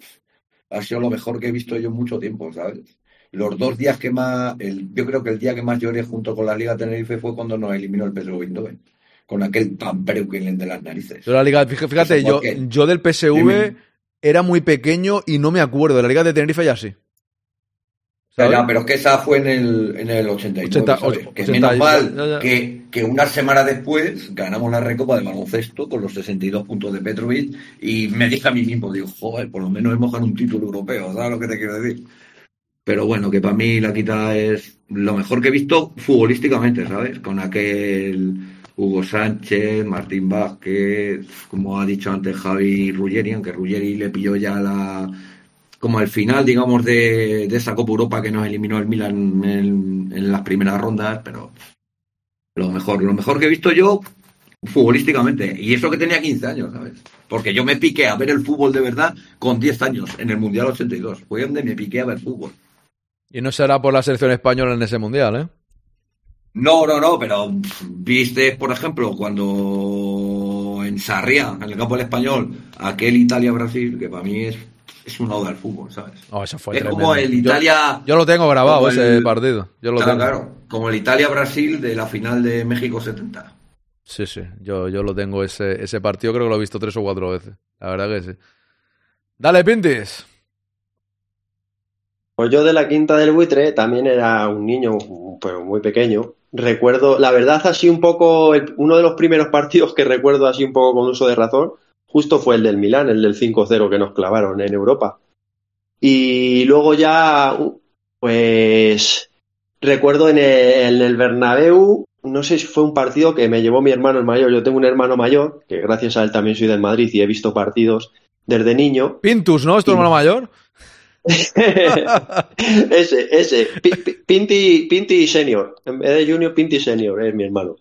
ha sido lo mejor que he visto yo en mucho tiempo, ¿sabes? Los dos días que más, el, yo creo que el día que más lloré junto con la Liga Tenerife fue cuando nos eliminó el PSV Eindhoven, con aquel Tampereuken de las narices. Yo la liga, fíjate, Eso yo, yo del PSV Dime. era muy pequeño y no me acuerdo. De la liga de Tenerife ya sí. pero es que esa fue en el, en el 89, 80, ¿sabes? och- que 80, menos mal ya, ya. Que, que una semana después ganamos la Recopa de baloncesto con los 62 puntos de Petrovic y me dije a mí mismo, digo, joder, por lo menos hemos ganado un título europeo, ¿sabes lo que te quiero decir? Pero bueno, que para mí la quita es lo mejor que he visto futbolísticamente, ¿sabes? Con aquel Hugo Sánchez, Martín Vázquez, como ha dicho antes Javi Ruggeri, aunque Ruggeri le pilló ya la como al final, digamos, de, de esa Copa Europa que nos eliminó el Milan en, las primeras rondas, pero lo mejor, lo mejor que he visto yo futbolísticamente. Y eso que tenía 15 años, ¿sabes? Porque yo me piqué a ver el fútbol de verdad con 10 años, en el Mundial 82. Fue donde me piqué a ver fútbol. Y no será por la selección española en ese mundial, ¿eh? No, no, no, pero viste, por ejemplo, cuando en Sarriá, en el campo del español, aquel Italia-Brasil, que para mí es, es un oda al fútbol, ¿sabes? Oh, eso fue es tremendo. como el Italia. Yo, lo tengo grabado, ese partido. Yo lo claro, tengo. claro, como el Italia-Brasil de la final de México 70. Sí, sí. Yo, yo lo tengo ese, ese partido, creo que lo he visto tres o cuatro veces. La verdad que sí. Dale, Pintis. Pues yo de la quinta del buitre también era un niño pues, muy pequeño. Recuerdo, la verdad, así un poco, el- uno de los primeros partidos que recuerdo así un poco con uso de razón, justo fue el del Milán, el del 5-0 que nos clavaron en Europa. Y luego ya, pues, recuerdo en el, en el Bernabéu, no sé si fue un partido que me llevó mi hermano el mayor. Yo tengo un hermano mayor, que gracias a él también soy del Madrid y he visto partidos desde niño. Pintus, ¿no? ¿Es tu hermano mayor? <laughs> ese, ese, Pi- Pinti, Pinti Senior, en vez de Junior, Pinti Senior, es mi hermano.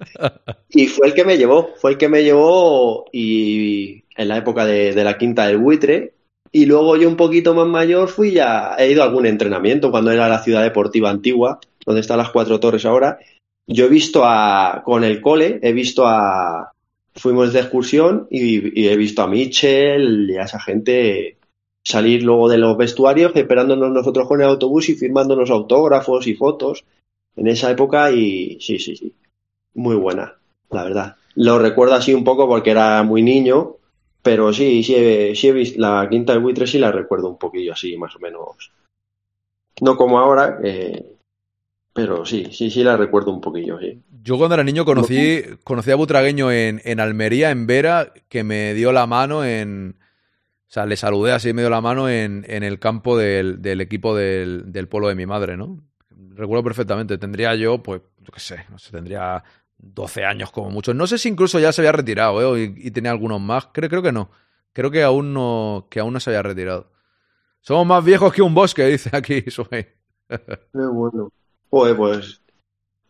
Y fue el que me llevó, fue el que me llevó y en la época de, de la quinta del buitre. Y luego yo un poquito más mayor fui ya, he ido a algún entrenamiento cuando era la ciudad deportiva antigua, donde están las cuatro torres ahora. Yo he visto a, con el cole, he visto a, fuimos de excursión y, y he visto a Mitchell y a esa gente salir luego de los vestuarios esperándonos nosotros con el autobús y firmándonos autógrafos y fotos en esa época y sí, sí, sí, muy buena, la verdad. Lo recuerdo así un poco porque era muy niño, pero sí, sí, he, sí he visto la quinta del buitre sí la recuerdo un poquillo así, más o menos. No como ahora, eh, pero sí, sí, sí la recuerdo un poquillo, sí. Yo cuando era niño conocí, conocí a Butragueño en, en Almería, en Vera, que me dio la mano en... O sea, le saludé así, me dio la mano en, en el campo del, del equipo del, del polo de mi madre, ¿no? Recuerdo perfectamente. Tendría yo, pues, yo qué sé, no sé, tendría 12 años como mucho. No sé si incluso ya se había retirado, ¿eh? Y, y tenía algunos más. Creo, creo que no. Creo que aún no, que aún no se había retirado. Somos más viejos que un bosque, <laughs> dice aquí Suey. Qué bueno. Joder, pues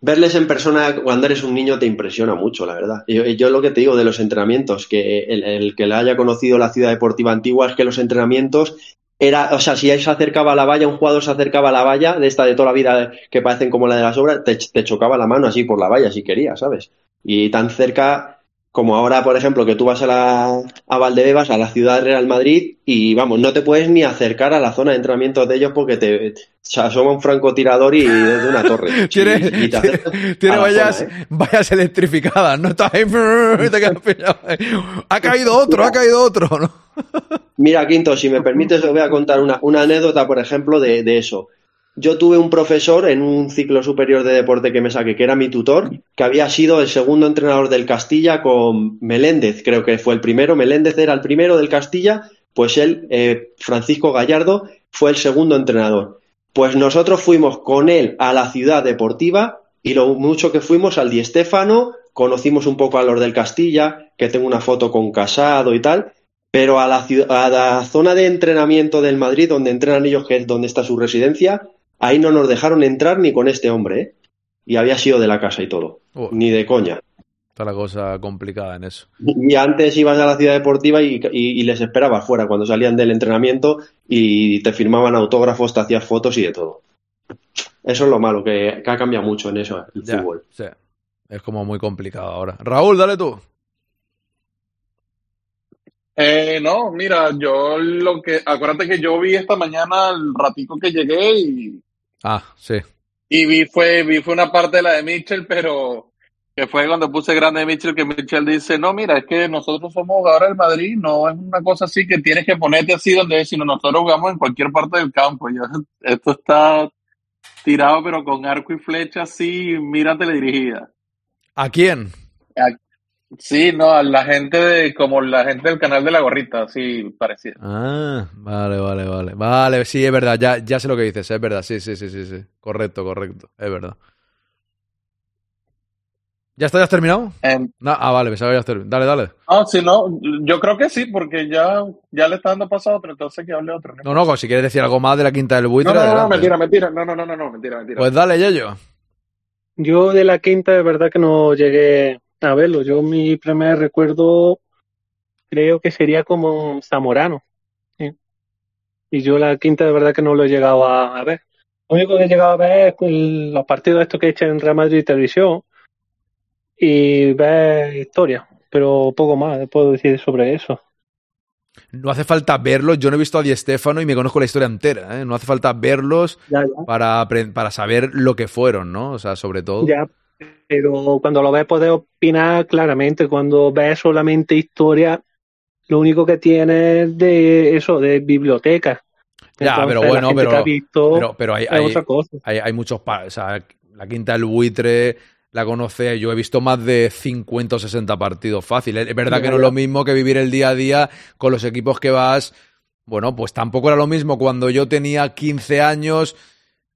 verles en persona cuando eres un niño te impresiona mucho, la verdad. Yo, yo lo que te digo de los entrenamientos, que el, que haya conocido la ciudad deportiva antigua es que los entrenamientos era, o sea, si se acercaba a la valla, un jugador se acercaba a la valla, de esta de toda la vida que parecen como la de las obras, te, te chocaba la mano así por la valla si querías, ¿sabes? Y tan cerca como ahora, por ejemplo, que tú vas a la a Valdebebas, a la ciudad de Real Madrid, y vamos, no te puedes ni acercar a la zona de entrenamiento de ellos porque te, se asoma un francotirador y desde una torre. <laughs> Tiene, Y- y te acercas tiene a la vallas, zona, ¿eh? vallas electrificadas, ¿no? Estás ahí, <laughs> te pillado. Ha caído otro, ha caído otro, ¿no? Mira, Quinto, si me permites, os voy a contar una, una anécdota, por ejemplo, de, de eso. Yo tuve un profesor en un ciclo superior de deporte que me saqué, que era mi tutor, que había sido el segundo entrenador del Castilla con Meléndez, creo que fue el primero. Meléndez era el primero del Castilla, pues él, eh, Francisco Gallardo, fue el segundo entrenador. Pues nosotros fuimos con él a la ciudad deportiva y lo mucho que fuimos al Di Stéfano, conocimos un poco a los del Castilla, que tengo una foto con Casado y tal, pero a la, ciu- a la zona de entrenamiento del Madrid, donde entrenan ellos, que es donde está su residencia, ahí no nos dejaron entrar ni con este hombre, ¿eh? Y había sido de la casa y todo, Oh. ni de coña. Está la cosa complicada en eso. Y antes ibas a la ciudad deportiva y, y- y les esperabas fuera cuando salían del entrenamiento y te firmaban autógrafos, te hacías fotos y de todo. Eso es lo malo, que, que ha cambiado mucho en eso, el Ya, fútbol. sí. Es como muy complicado ahora. Raúl, dale tú. Eh, no, mira, yo lo que, acuérdate que yo vi esta mañana el ratico que llegué y, Ah, sí. y vi fue, vi fue una parte de la de Mitchell, pero que fue cuando puse grande de Mitchell, que Mitchell dice, no, mira, es que nosotros somos jugadores del Madrid, no es una cosa así que tienes que ponerte así donde es, sino nosotros jugamos en cualquier parte del campo. Yo, <laughs> esto está tirado, pero con arco y flecha así, mira teledirigida. ¿A quién? Sí, no, a la gente de, como la gente del canal de la gorrita, sí, parecía. Ah, vale, vale, vale. Vale, sí, es verdad, ya, ya sé lo que dices, es verdad, sí, sí, sí, sí, sí. Correcto, correcto, es verdad. ¿Ya está, ya has terminado? En- No, ah, vale, pensaba que ya has terminado. Dale, dale. Ah, si no, yo creo que sí, porque ya, ya le está dando paso a otro, entonces que hable otro. No, no, si quieres decir algo más de la quinta del No, buitre, no, no, no, adelante. mentira, mentira, no, no, no, no, no, mentira, mentira. Pues dale, Yello. Yo de la quinta, de verdad que no llegué a verlo. Yo mi primer recuerdo creo que sería como Zamorano. ¿sí? Y yo la quinta, de verdad que no lo he llegado a, a ver. Lo único que he llegado a ver es el- los partidos estos que echan en Real Madrid Televisión y ver historia, pero poco más puedo decir sobre eso. No hace falta verlos, yo no he visto a Di Stefano y me conozco la historia entera, ¿eh? No hace falta verlos Ya, ya. para, para saber lo que fueron, ¿no? O sea, sobre todo. Ya, pero cuando lo ves puedes opinar claramente. Cuando ves solamente historia, lo único que tienes de eso, de biblioteca. Ya, pero bueno, pero, ha visto pero, pero hay, es hay, otra cosa. hay, hay muchos... O sea, la quinta del buitre la conoce, yo he visto más de 50 o 60 partidos fácil. Es verdad que no es lo mismo que vivir el día a día con los equipos que vas. Bueno, pues tampoco era lo mismo cuando yo tenía 15 años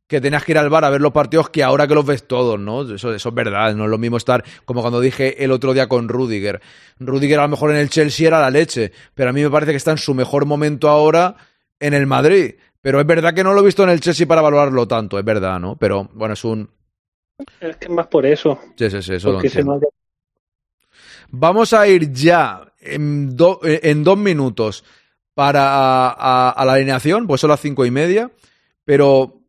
que tenías que ir al bar a ver los partidos que ahora que los ves todos, ¿no? Eso, eso es verdad, no es lo mismo estar como cuando dije el otro día con Rudiger. Rudiger a lo mejor en el Chelsea era la leche, pero a mí me parece que está en su mejor momento ahora en el Madrid. Pero es verdad que no lo he visto en el Chelsea para valorarlo tanto, es verdad, ¿no? Pero bueno, es un... Es que es más por eso. Sí, sí, sí, eso lo entiendo. Vamos a ir ya en, do- en dos minutos para a, a la alineación, pues son las cinco y media, pero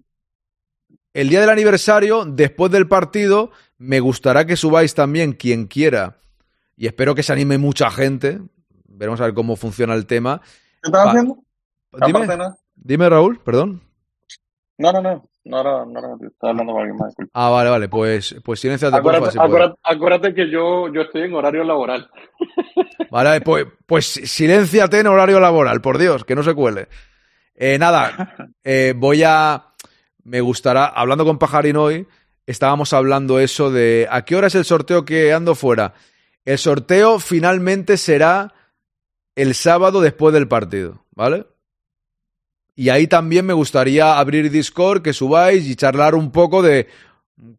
el día del aniversario, después del partido, me gustará que subáis también quien quiera, y espero que se anime mucha gente, veremos a ver cómo funciona el tema. ¿Qué estás haciendo? Dime, Aparte, no. dime Raúl, perdón. No, no, no, no era, no era, estaba hablando con alguien más. disculpa. Ah, vale, vale, pues, pues silenciate, porfa, Acuérdate, si puedes. acuérdate, acuérdate que yo, yo estoy en horario laboral. <laughs> Vale, pues, pues silénciate en horario laboral, por Dios, que no se cuele. Eh, nada, <laughs> eh, voy a. Me gustará. Hablando con Pajarín hoy, estábamos hablando eso de. ¿A qué hora es el sorteo que ando fuera? El sorteo finalmente será el sábado después del partido, ¿vale? Y ahí también me gustaría abrir Discord, que subáis y charlar un poco de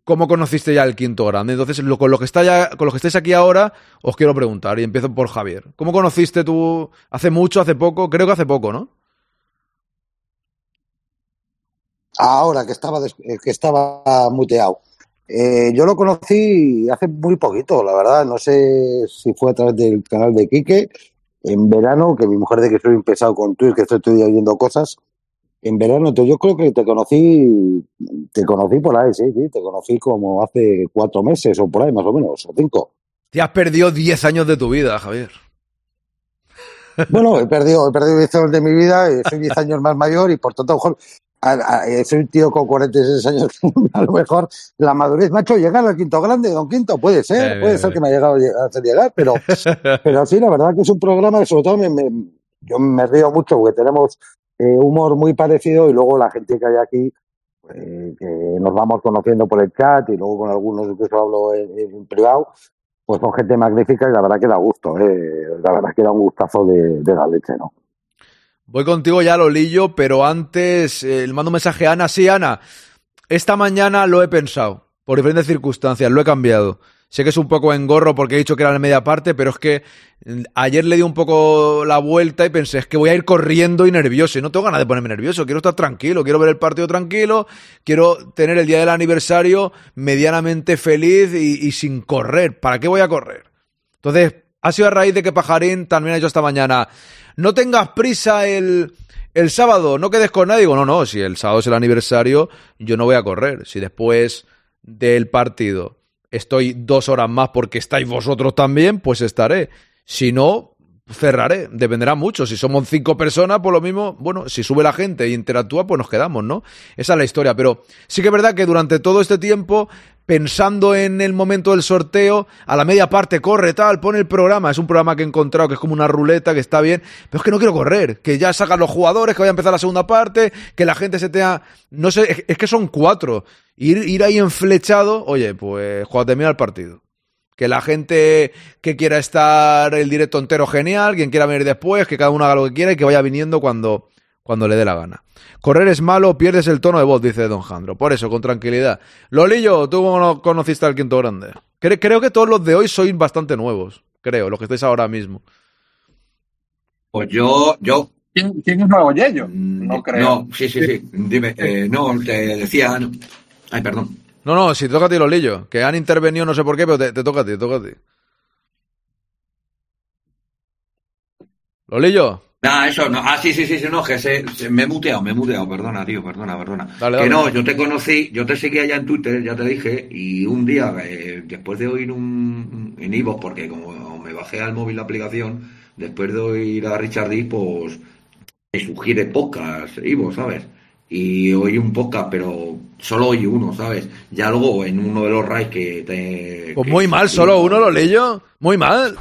cómo conociste ya el quinto grande. Entonces, lo- con, lo que está ya, con los que estáis aquí ahora, os quiero preguntar, y empiezo por Javier. ¿Cómo conociste tú hace mucho, hace poco? Creo que hace poco, ¿no? Ahora que estaba, eh, que estaba muteado. Eh, yo lo conocí hace muy poquito, la verdad. No sé si fue a través del canal de Quique en verano, que mi mujer de que soy un pesado con Twitch, que estoy oyendo cosas. En verano, entonces yo creo que te conocí, te conocí por ahí, sí, sí, te conocí como hace cuatro meses o por ahí, más o menos, o cinco. Te has perdido 10 años de tu vida, Javier. Bueno, he perdido, he perdido 10 años de mi vida, eh, soy 10 años más mayor y por tanto, a lo mejor, a- a- soy un tío con 46 años, <laughs> a lo mejor la madurez, macho, llegar al quinto grande, don Quinto, puede ser, Eh, puede ser que me haya llegado a lle- a hacer llegar, pero, <laughs> pero sí, la verdad que es un programa que sobre todo me, me- yo me río mucho porque tenemos eh, humor muy parecido y luego la gente que hay aquí, eh, que nos vamos conociendo por el chat y luego con algunos incluso hablo en, en privado, pues son gente magnífica y la verdad que da gusto, eh, la verdad que da un gustazo de, de la leche, ¿no? Voy contigo ya, Lolillo, pero antes eh, le mando un mensaje a Ana. Sí, Ana, esta mañana lo he pensado, por diferentes circunstancias, lo he cambiado. Sé que es un poco engorro porque he dicho que era la media parte, pero es que mm, ayer le di un poco la vuelta y pensé, es que voy a ir corriendo y nervioso. Y no tengo ganas de ponerme nervioso, quiero estar tranquilo, quiero ver el partido tranquilo, quiero tener el día del aniversario medianamente feliz y, y sin correr. ¿Para qué voy a correr? Entonces, ha sido a raíz de que Pajarín también ha dicho esta mañana, no tengas prisa el, el sábado, no quedes con nadie. Digo, no, no, si el sábado es el aniversario, yo no voy a correr. Si después del partido estoy dos horas más porque estáis vosotros también, pues estaré. Si no, cerraré. Dependerá mucho. Si somos cinco personas, por lo mismo, bueno, si sube la gente e interactúa, pues nos quedamos, ¿no? Esa es la historia. Pero sí que es verdad que durante todo este tiempo, pensando en el momento del sorteo, a la media parte corre, tal, pone el programa. Es un programa que he encontrado que es como una ruleta, que está bien. Pero es que no quiero correr. Que ya sacan los jugadores, que vaya a empezar la segunda parte, que la gente se tenga. No sé, es- que son cuatro. Ir, ir ahí enflechado, oye, pues cuando termina el partido. Que la gente que quiera estar el directo entero, genial. Quien quiera venir después, que cada uno haga lo que quiera y que vaya viniendo cuando, cuando le dé la gana. Correr es malo, pierdes el tono de voz, dice Don Jandro. Por eso, con tranquilidad. Lolillo, tú cómo no conociste al quinto grande. Cre- creo que todos los de hoy sois bastante nuevos. Creo, los que estáis ahora mismo. Pues yo, yo. ¿Quién, quién es nuevo Yello? No creo. No, sí, sí, sí. Dime, eh, no, te decía. no. Ay, perdón. No, no, si te toca a ti, Lolillo. Que han intervenido no sé por qué, pero te, te toca a ti, te toca a ti. Lolillo. Ah, eso, no. Ah, sí, sí, sí, sí, no, que se, se- me he muteado, me he muteado, perdona, tío, perdona, perdona. Dale, que dale. no, yo te conocí, yo te seguía ya en Twitter, ya te dije, y un día, eh, después de oír un, en Ivo, porque como me bajé al móvil la aplicación, después de oír a Richard D, pues me sugiere podcast, Ivo, ¿sabes? Y oí un podcast, pero solo oí uno, ¿sabes? Ya luego en uno de los raids que te... Pues que- muy mal, solo uno, Lolillo. Muy mal.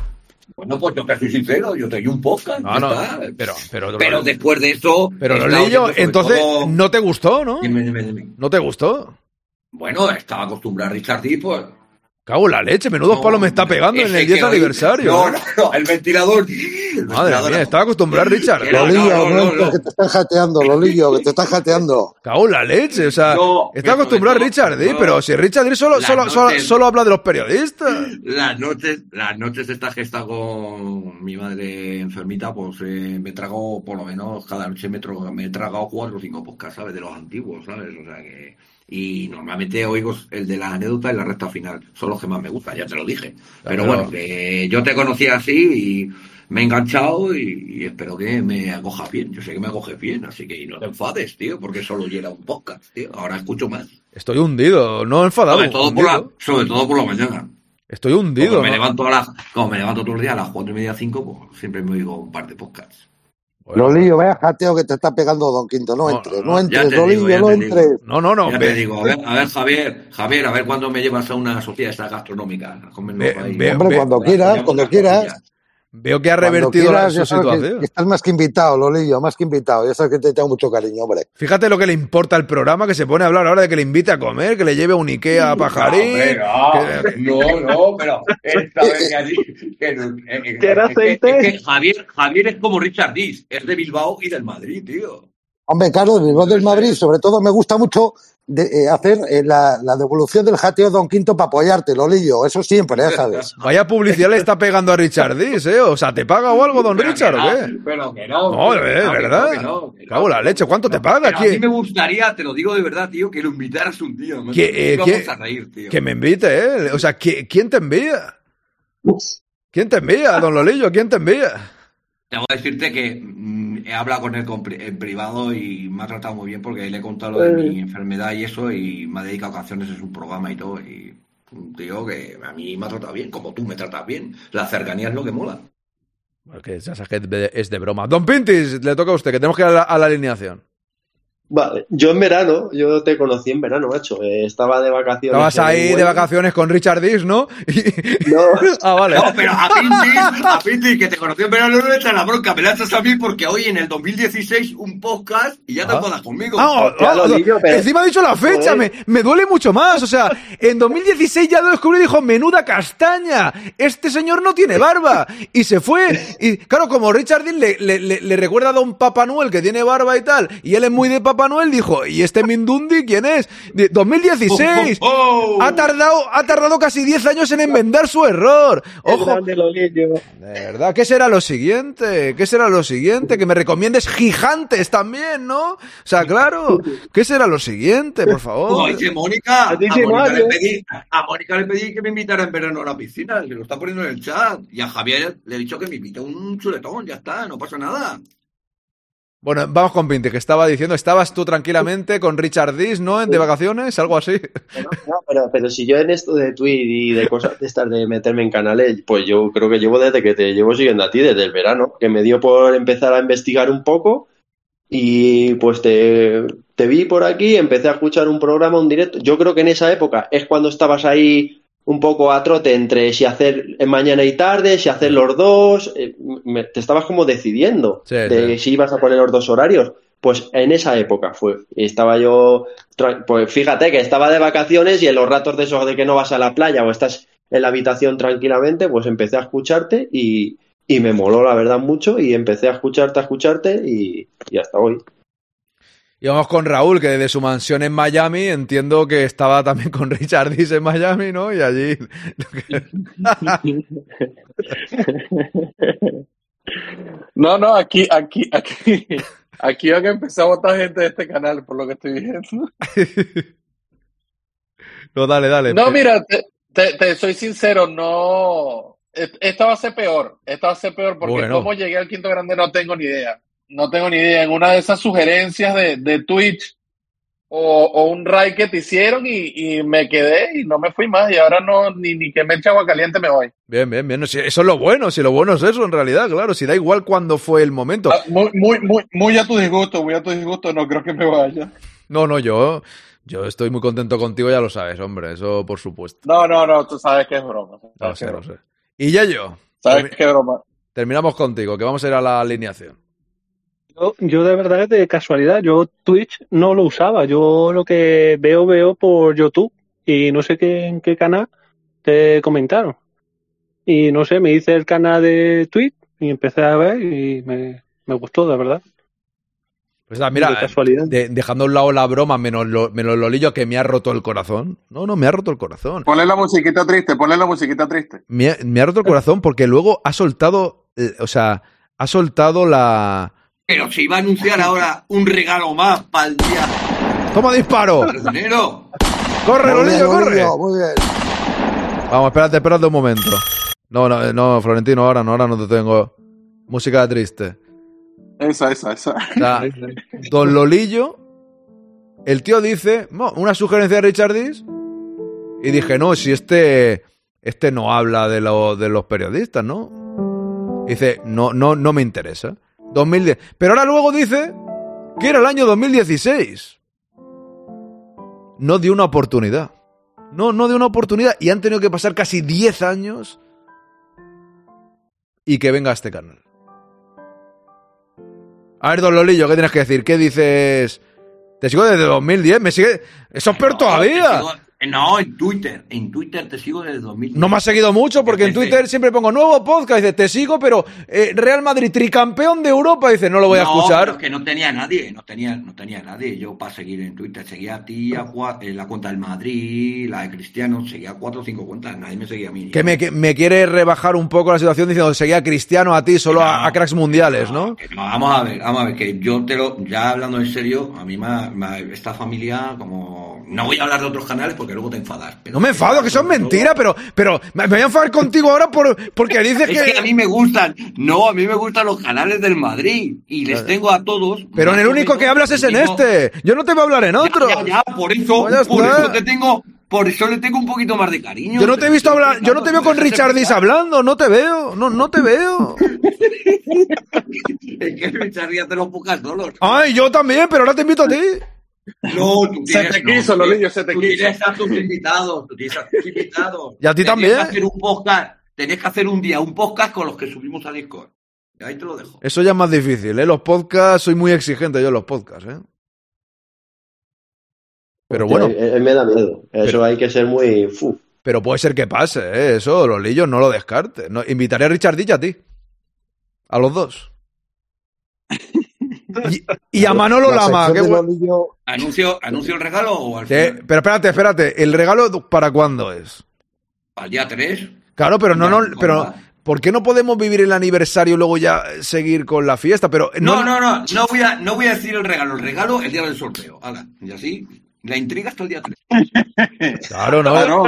Bueno, pues yo te soy sincero, yo te oí un podcast. No, no, pero, pero, Pero después de eso. Pero Lolillo, oyendo sobre entonces todo- no te gustó, ¿no? Dime, dime, dime. ¿No te gustó? Bueno, estaba acostumbrado a Richard D, pues. Cago en la leche, menudos No, palos me está pegando en el 10 que oí- aniversario. No, ¿eh? no, no, el ventilador. el Madre ventilador mía, estaba acostumbrado Richard. Lolillo, no, no, no, entres, no. que te están jateando, Lolillo, que te están jateando. <laughs> Cago en la leche, o sea, No, está acostumbrado Richard no. pero si Richard solo, solo, solo, habla de los periodistas. Las noches, las noches estas que está con mi madre enfermita, pues eh, me trago por lo menos cada noche me, trago- me he tragado cuatro o cinco podcasts, ¿sabes? De los antiguos, ¿sabes? O sea que. Y normalmente oigo el de la anécdota y la recta final. Son los que más me gustan, ya te lo dije. Pero Claro. bueno, que yo te conocí así y me he enganchado y, y espero que me acojas bien. Yo sé que me acoges bien, así que no te enfades, tío, porque solo era un podcast, tío. Ahora escucho más. Estoy hundido, no enfadado. Sobre todo, por la, sobre todo por la mañana. Estoy hundido. Como me, levanto a las, como me levanto todos los días a las cuatro y media, cinco, pues siempre me oigo un par de podcasts. Lolillo, vaya jateo que te está pegando Don Quinto. No entres, no, Ya entres, Lolillo, digo, no digo. entres. No, no, no. ya ve- te digo, a ver, a ver, Javier, Javier, a ver cuándo me llevas a una sociedad gastronómica. a comernos Ve- ahí. ve- Hombre, ve- cuando quieras, cuando quieras. Veo que ha revertido la- quieras, su sabes que- situación. que estás más que invitado, Lolillo, más que invitado. Ya sabes que te tengo mucho cariño, hombre. Fíjate lo que le importa al programa, que se pone a hablar ahora de que le invite a comer, que le lleve un Ikea a Pajarín. Hombre, que- no, no, pero esta vez que allí- que eh, eh, Javier, Javier es como Richard Dis, es de Bilbao y del Madrid, tío. Hombre, Carlos, Bilbao del Madrid, sobre todo me gusta mucho de- eh, hacer eh, la, la devolución del jateo Don Quinto para apoyarte, Lolillo. Eso siempre, ya sabes. <laughs> Vaya publicidad le está pegando a Richard Dis, ¿eh? O sea, ¿te paga o algo, don Pero Richard, que o no, qué? Pero que no. No, que verdad. que no, que no. Cago la leche, ¿cuánto te paga? Pero a mí ¿Quién- me gustaría, te lo digo de verdad, tío, que lo invitaras un día. que, eh, que- vamos a reír, tío. que me invite, ¿eh? O sea, ¿qui- ¿quién te envía? ¿Quién te envía, don Lolillo? ¿Quién te envía? Tengo que decirte que he hablado con él en privado y me ha tratado muy bien porque le he contado lo de Eh. mi enfermedad y eso y me ha dedicado canciones en su programa y todo. Y un tío que a mí me ha tratado bien, como tú me tratas bien. La cercanía es lo que mola. Bueno, que ya sabes que es de- es de broma. Don Pintis, le toca a usted, que tenemos que ir a la, a la alineación. Vale, yo en verano, yo te conocí en verano, macho. eh, estaba de vacaciones. Estabas ahí de vacaciones con Richard Dis, ¿no? <laughs> Y- No, <laughs> Ah, vale. No, pero a Pinti, a que te conocí en verano, no le echas la bronca, me la echas a mí porque hoy en el 2016 un podcast y ya te Ah. enfadas conmigo. Ah, ah, lo digo, pero- Encima ha dicho la fecha, me, me duele mucho más. O sea, en 2016 ya lo descubrí y dijo, menuda castaña, este señor no tiene barba. Y se fue. Y claro, como Richard Dean le, le- le- le recuerda a don Papá Noel que tiene barba y tal, y él es muy de Papá Noel, dijo, ¿y este Mindundi quién es? De- 2016. Oh, oh. Ha tardado, ha tardado casi 10 años en enmendar su error. Ojo, de verdad, ¿qué será lo siguiente? ¿Qué será lo siguiente? Que me recomiendes gigantes también, ¿no? O sea, claro, ¿qué será lo siguiente, por favor? Mónica, a A Mónica, le pedí, a Mónica le pedí que me invitara en verano a la piscina, que lo está poniendo en el chat. Y a Javier le he dicho que me invite un chuletón, ya está, no pasa nada. Bueno, vamos con Pinti, que estaba diciendo, estabas tú tranquilamente con Richard Dis, ¿no? De vacaciones, algo así. no, no, pero, pero si yo en esto de Twitch y de cosas de estas de meterme en canales, pues yo creo que llevo desde que te llevo siguiendo a ti, desde el verano, que me dio por empezar a investigar un poco y pues te, te vi por aquí, empecé a escuchar un programa, un directo. Yo creo que en esa época es cuando estabas ahí un poco a trote entre si hacer mañana y tarde, si hacer los dos, eh, me- te estabas como decidiendo Sí, de sí. si ibas a poner los dos horarios. Pues en esa época fue. Estaba yo, pues fíjate que estaba de vacaciones y en los ratos de esos de que no vas a la playa o estás en la habitación tranquilamente, pues empecé a escucharte y, y me moló la verdad mucho y empecé a escucharte, a escucharte y, y hasta hoy. Y vamos con Raúl, que desde su mansión en Miami entiendo que estaba también con Richard Diz en Miami, ¿no? Y allí. <laughs> No, no, aquí, aquí, aquí, aquí van a empezar a votar gente de este canal, por lo que estoy viendo. <laughs> no, dale, dale. No, mira, te, te, te soy sincero, no. e- Esta va a ser peor. Esta va a ser peor porque Bueno. cómo llegué al quinto grande no tengo ni idea. No tengo ni idea. En una de esas sugerencias de, de Twitch o, o un raid que te hicieron y, y me quedé y no me fui más. Y ahora no, ni, ni que me eche agua caliente me voy. Bien, bien, bien. Si eso es lo bueno, si lo bueno es eso en realidad, claro. Si da igual cuándo fue el momento. Ah, Muy, muy, muy, muy a tu disgusto, muy a tu disgusto. No creo que me vaya. No, no, yo, yo estoy muy contento contigo, ya lo sabes, hombre. Eso por supuesto. No, no, no, tú sabes que es broma. Lo sé, lo sé. Y ya yo. Sabes que es broma. Terminamos contigo, que vamos a ir a la alineación. Yo, yo de verdad es de casualidad, yo Twitch no lo usaba, yo lo que veo, veo por YouTube y no sé qué, en qué canal te comentaron. Y no sé, me hice el canal de Twitch y empecé a ver y me, me gustó, de verdad. Pues ah, mira, De casualidad. de- dejando a un lado la broma, menos lo, menos lo lillo que me ha roto el corazón. No, no, me ha roto el corazón. Ponle la musiquita triste, ponle la musiquita triste. Me, ha- me ha roto el corazón porque luego ha soltado, eh, o sea, ha soltado la... Pero se iba a anunciar ahora un regalo más para el día ¡Toma disparo! ¡Corre, Lolillo, corre! Lolillo, muy bien. Vamos, espérate, espérate un momento. No, no, no, Florentino, ahora no, ahora no te tengo. Música triste. Esa, esa, esa. O sea, <laughs> Don Lolillo, el tío dice, "No, una sugerencia de Richard Dis, y dije, no, si este, este no habla de, lo- de los periodistas, ¿no? Dice, no, no, no me interesa. 2010. Pero ahora luego dice que era el año 2016. No dio una oportunidad. No, no dio una oportunidad. Y han tenido que pasar casi 10 años y que venga a este canal. A ver, don Lolillo, ¿qué tienes que decir? ¿Qué dices? Te sigo desde 2010, me sigue... Eso es peor No, todavía. te sigo- No, en Twitter. En Twitter te sigo desde 2000. No me has seguido mucho porque en Twitter siempre pongo nuevo podcast. Dice, te sigo, pero eh, Real Madrid, tricampeón de Europa. Dice, no lo voy a No, escuchar. pero es que no tenía nadie, no tenía, no tenía nadie. Yo para seguir en Twitter seguía a ti, a cua- eh, la cuenta del Madrid, la de Cristiano, seguía cuatro o cinco cuentas, nadie me seguía a mí. Que me, que me quiere rebajar un poco la situación diciendo seguía a Cristiano a ti, solo a, a cracks mundiales, ¿no? No, vamos a ver, vamos a ver, que yo te lo, ya hablando en serio, a mí me, me- esta familia, como, no voy a hablar de otros canales porque luego te enfadas. pero- No me enfado, que eso es mentira, pero, pero me voy a enfadar contigo ahora por, porque dices Es que a mí me gustan, no, a mí me gustan los canales del Madrid y les tengo a todos. Pero en el único que hablas es en este. Yo no te voy a hablar en otro. Ya, ya, por eso, Pues por eso te tengo, por eso le tengo un poquito más de cariño. Yo no te he visto hablar, yo no te veo con Richard Dis hablando, no te veo, no, no te veo. <laughs> Es que Richard ya te lo pongas solos. Ay, yo también, pero ahora te invito a ti. No, tú Se tienes, te no, quiso, tú Lolillo, se te tú quiso. tienes a tus invitados, tú tienes a tus invitados. <laughs> Y a ti Tenías también. que hacer un podcast, tenés que hacer un día un podcast con los que subimos a Discord. Y ahí te lo dejo. Eso ya es más difícil, ¿eh? Los podcasts, soy muy exigente yo en los podcasts, ¿eh? Pero bueno, Eh, eh, me da miedo. Eso Pero- hay que ser muy. fu. pero puede ser que pase, ¿eh? Eso, los lillos, no lo descartes. No, invitaré a Richard Dich y a ti. A los dos. <laughs> Y, y a Manolo La Lama. buen- Lolillo- ¿Anuncio, ¿Anuncio el regalo o al Eh, final? pero espérate, espérate. ¿El regalo para cuándo es? Al día 3. Claro, pero no, no, pero. ¿por qué no podemos vivir el aniversario y luego ya seguir con la fiesta? Pero No, no, no, no voy, a, no voy a decir el regalo. El regalo el día del sorteo. Hala, y así, la intriga hasta el día 3. <laughs> Claro, no. Claro,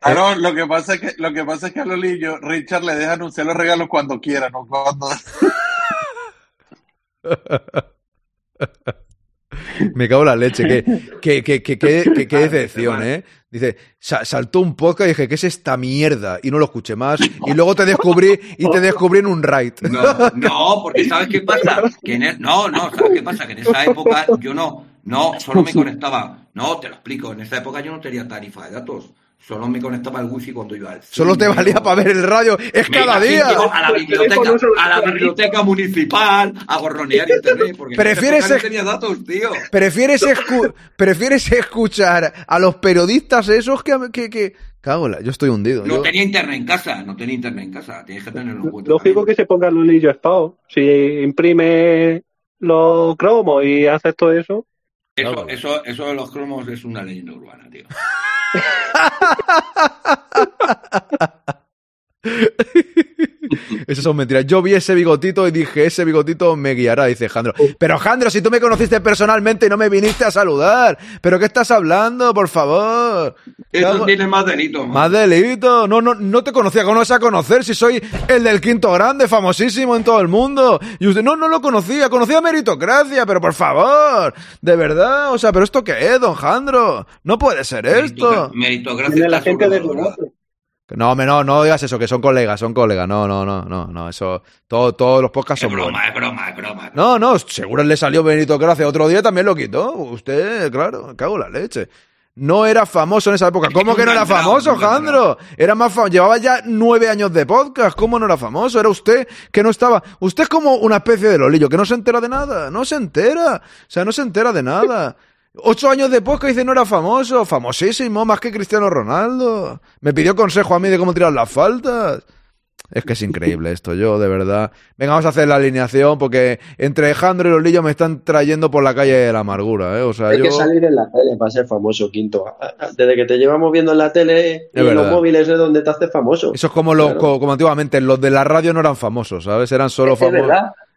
claro, lo que pasa es que, lo que pasa es que a Lolillo, Richard le deja anunciar los regalos cuando quiera, no cuando. <laughs> Me cago en la leche. Qué, qué, qué, qué, decepción, ¿eh? Dice, sa- saltó un podcast y dije, ¿qué es esta mierda? Y no lo escuché más. Y luego te descubrí y te descubrí en un raid. No, no, porque ¿sabes qué pasa? Que en e- no, no, ¿sabes qué pasa? Que en esa época yo no, no, solo me <laughs> conectaba. No, te lo explico. En esa época yo no tenía tarifa de datos. Solo me conectaba al wifi cuando iba al Solo te cine, valía o- para ver el radio. Es Me cada día. A la biblioteca, a la biblioteca municipal, a gorronear internet. Porque Prefieres no tenía datos, tío. ¿Prefieres, escu- <laughs> ¿Prefieres escuchar a los periodistas esos que, a- que, que, Cago Yo estoy hundido. No yo- tenía internet en casa, no tenía internet en casa. Tienes que tenerlo en cuenta. Lógico que se ponga el Lolillo Spao. Si imprime los cromos y haces todo eso. Eso, eso, eso de los cromos es una leyenda urbana, tío. <laughs> <laughs> Esas son mentiras. Yo vi ese bigotito y dije, ese bigotito me guiará, dice Jandro. Pero Jandro, si tú me conociste personalmente y no me viniste a saludar. ¿Pero qué estás hablando, por favor? Eso tiene más delito, man. Más delito. No, no, no te conocía. ¿Cómo no vas a conocer si soy el del quinto grande, famosísimo en todo el mundo? Y usted, no, no lo conocía. Conocía meritocracia, pero por favor. De verdad. O sea, ¿pero esto qué es, don Jandro? No puede ser esto. Meritocracia Tiene la gente de. No, no, no digas eso, que son colegas, son colegas. No, no, no, no, no. Eso, todo, todos los podcasts Es son broma, es broma, es broma. No, no, seguro le salió meritocracia. Otro día también lo quitó. Usted, claro, cago en la leche. No era famoso en esa época. ¿Cómo que no era famoso, Jandro? Era más famoso. Llevaba ya nueve años de podcast. ¿Cómo no era famoso? Era usted que no estaba. Usted es como una especie de lolillo que no se entera de nada. No se entera. O sea, no se entera de nada. Ocho años de podcast dice no era famoso. Famosísimo, más que Cristiano Ronaldo. Me pidió consejo a mí de cómo tirar las faltas. Es que es increíble esto, yo, de verdad. Venga, vamos a hacer la alineación porque entre Jandro y Lolillo me están trayendo por la calle de la amargura, ¿eh? O sea, Hay yo... que salir en la tele para ser famoso, Quinto. Desde que te llevamos viendo en la tele y en los móviles es donde te haces famoso. Eso es como, lo, Claro. co- como antiguamente, los de la radio no eran famosos, ¿sabes? Eran solo que famosos.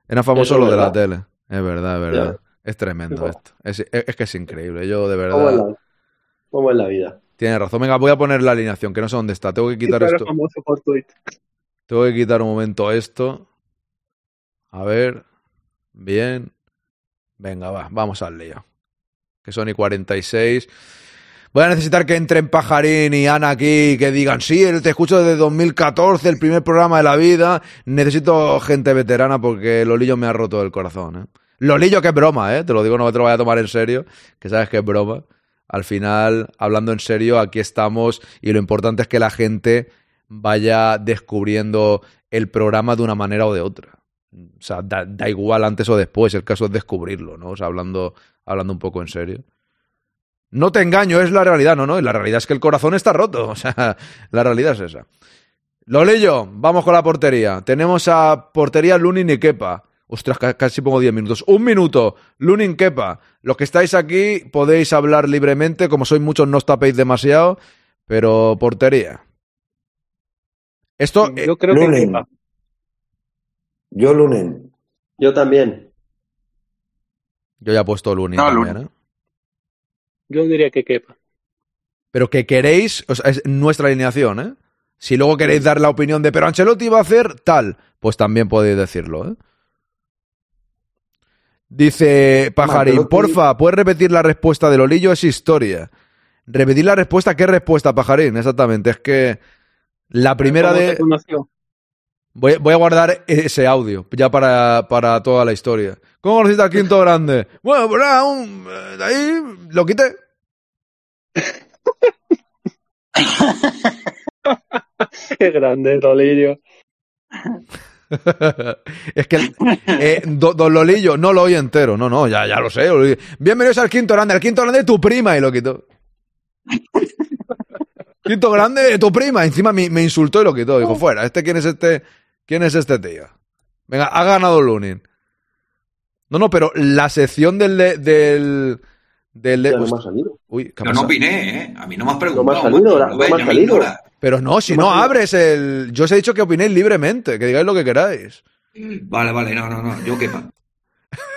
Eran famosos los de la tele. Es verdad, es verdad. Es tremendo esto. Es, que es increíble. Yo, de ¿Cómo es verdad. cómo es la vida? Tienes razón. Venga, voy a poner la alineación, que no sé dónde está. Tengo que quitar esto. famoso por Twitter. Tengo que quitar un momento esto. A ver. Bien. Venga, va, vamos al lío. Que son y 46. Voy a necesitar que entren Pajarín y Ana aquí y que digan, sí, te escucho desde 2014, el primer programa de la vida. Necesito gente veterana porque Lolillo me ha roto el corazón, ¿eh? Lolillo, que es broma, ¿eh? Te lo digo, no te lo vaya a tomar en serio, que sabes que es broma. Al final, hablando en serio, aquí estamos y lo importante es que la gente vaya descubriendo el programa de una manera o de otra. O sea, da, igual antes o después, el caso es descubrirlo, ¿no? O sea, hablando, hablando un poco en serio. No te engaño, es la realidad, no, no, la realidad es que el corazón está roto, <laughs> o sea, la realidad es esa. Lolillo, vamos con la portería. Tenemos a portería Lunin y Kepa. Ostras, ca- casi pongo 10 minutos. Un minuto, Lunin Kepa. Los que estáis aquí podéis hablar libremente, como sois muchos no os tapéis demasiado, pero portería. Esto, eh, Yo creo que Lunin. Kepa. Yo Lunen. Yo también. yo ya he puesto Lunin No, también, Lunin. ¿eh? Yo diría que Kepa. Pero que queréis, o sea, es nuestra alineación, ¿eh? Si luego queréis dar la opinión de, pero Ancelotti va a hacer tal, pues también podéis decirlo, ¿eh? Dice Pajarín, porfa, ¿puedes repetir la respuesta de Lolillo? Es historia. Repetir la respuesta, ¿qué respuesta, Pajarín? Exactamente, es que la primera ¿Cómo te de... Voy, voy a guardar ese audio, ya para, para toda la historia. ¿Cómo conociste al quinto grande? <laughs> Bueno, pues nada, un- eh, ahí lo quité. <laughs> Qué grande, Lolillo. <laughs> <laughs> es que eh, do- Don Lolillo no lo oye entero. No, no, ya, ya lo sé. Bienvenidos al quinto grande. Al quinto grande de tu prima y lo quitó. <laughs> quinto grande de tu prima. Encima me, me insultó y lo quitó. Dijo, fuera, ¿este quién es este? ¿Quién es este tío? Venga, ha ganado Lunin. No, no, pero la sección del de- del del de- Ya no me Host- ha salido. Uy, ¿qué ha Yo no opiné, ¿eh? A mí no me has No preguntado. me ha salido, macho. la- Lo no me ha me salido. Pero no, si No me no abres el. Yo os he dicho que opinéis libremente, que digáis lo que queráis. Vale, vale, no, no, no. Yo quepa.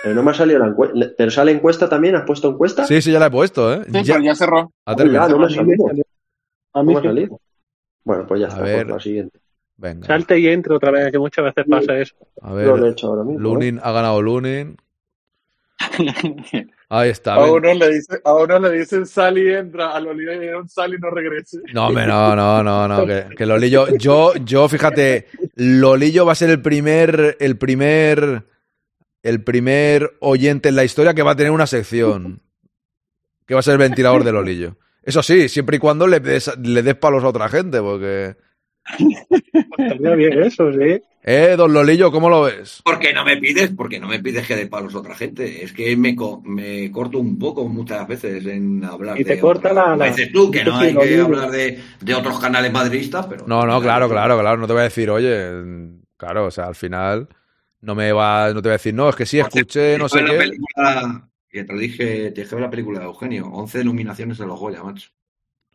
Pero no me ha salido la encuesta. ¿Pero sale encuesta también? ¿Has puesto encuesta? Sí, sí, ya la he puesto, ¿eh? Sí, Ya, pero ya cerró. ha terminado. no me ha A mí me salido. A No mí me ha salido. Bueno, pues ya A está. ver. Por la siguiente. Venga. Salte y entre otra vez, que muchas veces pasa eso. A Yo lo he ver. hecho ahora mismo. ¿eh? Lunin ha ganado Lunin. <laughs> Ahí está. A uno le dice, a uno le dicen sal y entra, a Lolillo le dieron sal y no regrese. No, hombre, no, no, no, no. Que, que Lolillo. Yo, yo, fíjate, Lolillo va a ser el primer. El primer. El primer oyente en la historia que va a tener una sección. Que va a ser el ventilador de Lolillo. Eso sí, siempre y cuando le des, le des palos a otra gente, porque. Pues estaría bien eso, sí. Eh, don Lolillo, ¿cómo lo ves? Porque no me pides, porque no me pides que dé palos a otra gente. Es que me, co- me corto un poco muchas veces en hablar Y te de corta la- como la- dices tú, que no hay que digo. hablar de, de otros canales madridistas, pero No, no, claro, claro, claro. No te voy a decir, oye, claro, o sea, al final no me va, no te voy a decir, no, es que sí, escuché, no sé la qué. película, que te lo dije, te dije la película de Eugenio, 11 nominaciones de los Goya, macho.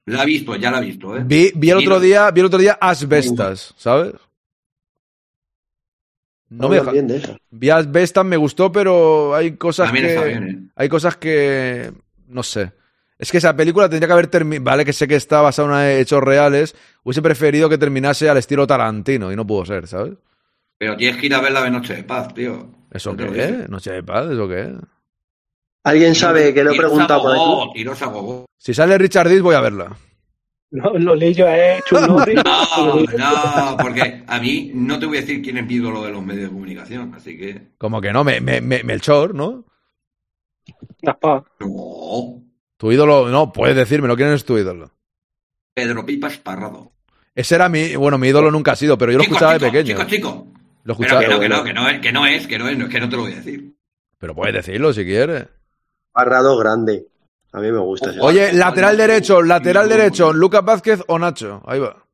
La he visto, ya la he visto, ¿eh? Vi, vi el otro día, vi el otro día Asbestas, ¿sabes? No me Hablan bien de esa. Me gustó, pero hay cosas También que. está bien, ¿eh? Hay cosas que. No sé. Es que esa película tendría que haber terminado. Vale, que sé que está basada en hechos reales. Hubiese preferido que terminase al estilo Tarantino y no pudo ser, ¿sabes? Pero tienes que ir a verla de Noche de Paz, tío. ¿Eso qué lo dije. es? ¿Noche de paz? ¿Eso qué es? ¿Alguien sabe que lo he preguntado por aquí? Si sale Richard Dees, voy a verla. No, Lolillo es Chuck Norris. No, no, porque a mí no te voy a decir quién es mi ídolo de los medios de comunicación, así que. Como que no, me, me, me- Melchor, ¿no? Gaspar. No. Tu ídolo, no, puedes decírmelo, ¿quién es tu ídolo? Pedro Pipas Parrado. Ese era mi, bueno, mi ídolo nunca ha sido, pero yo lo escuchaba chico, de pequeño. Chico, chico. Lo Pero escuchaba. que no, que no, que no es, que no es, que no es, no, es que no te lo voy a decir. Pero puedes decirlo si quieres. Parrado grande. A mí me gusta. ese. Oye, lateral derecho, lateral derecho, Lucas Vázquez o Nacho. Ahí va.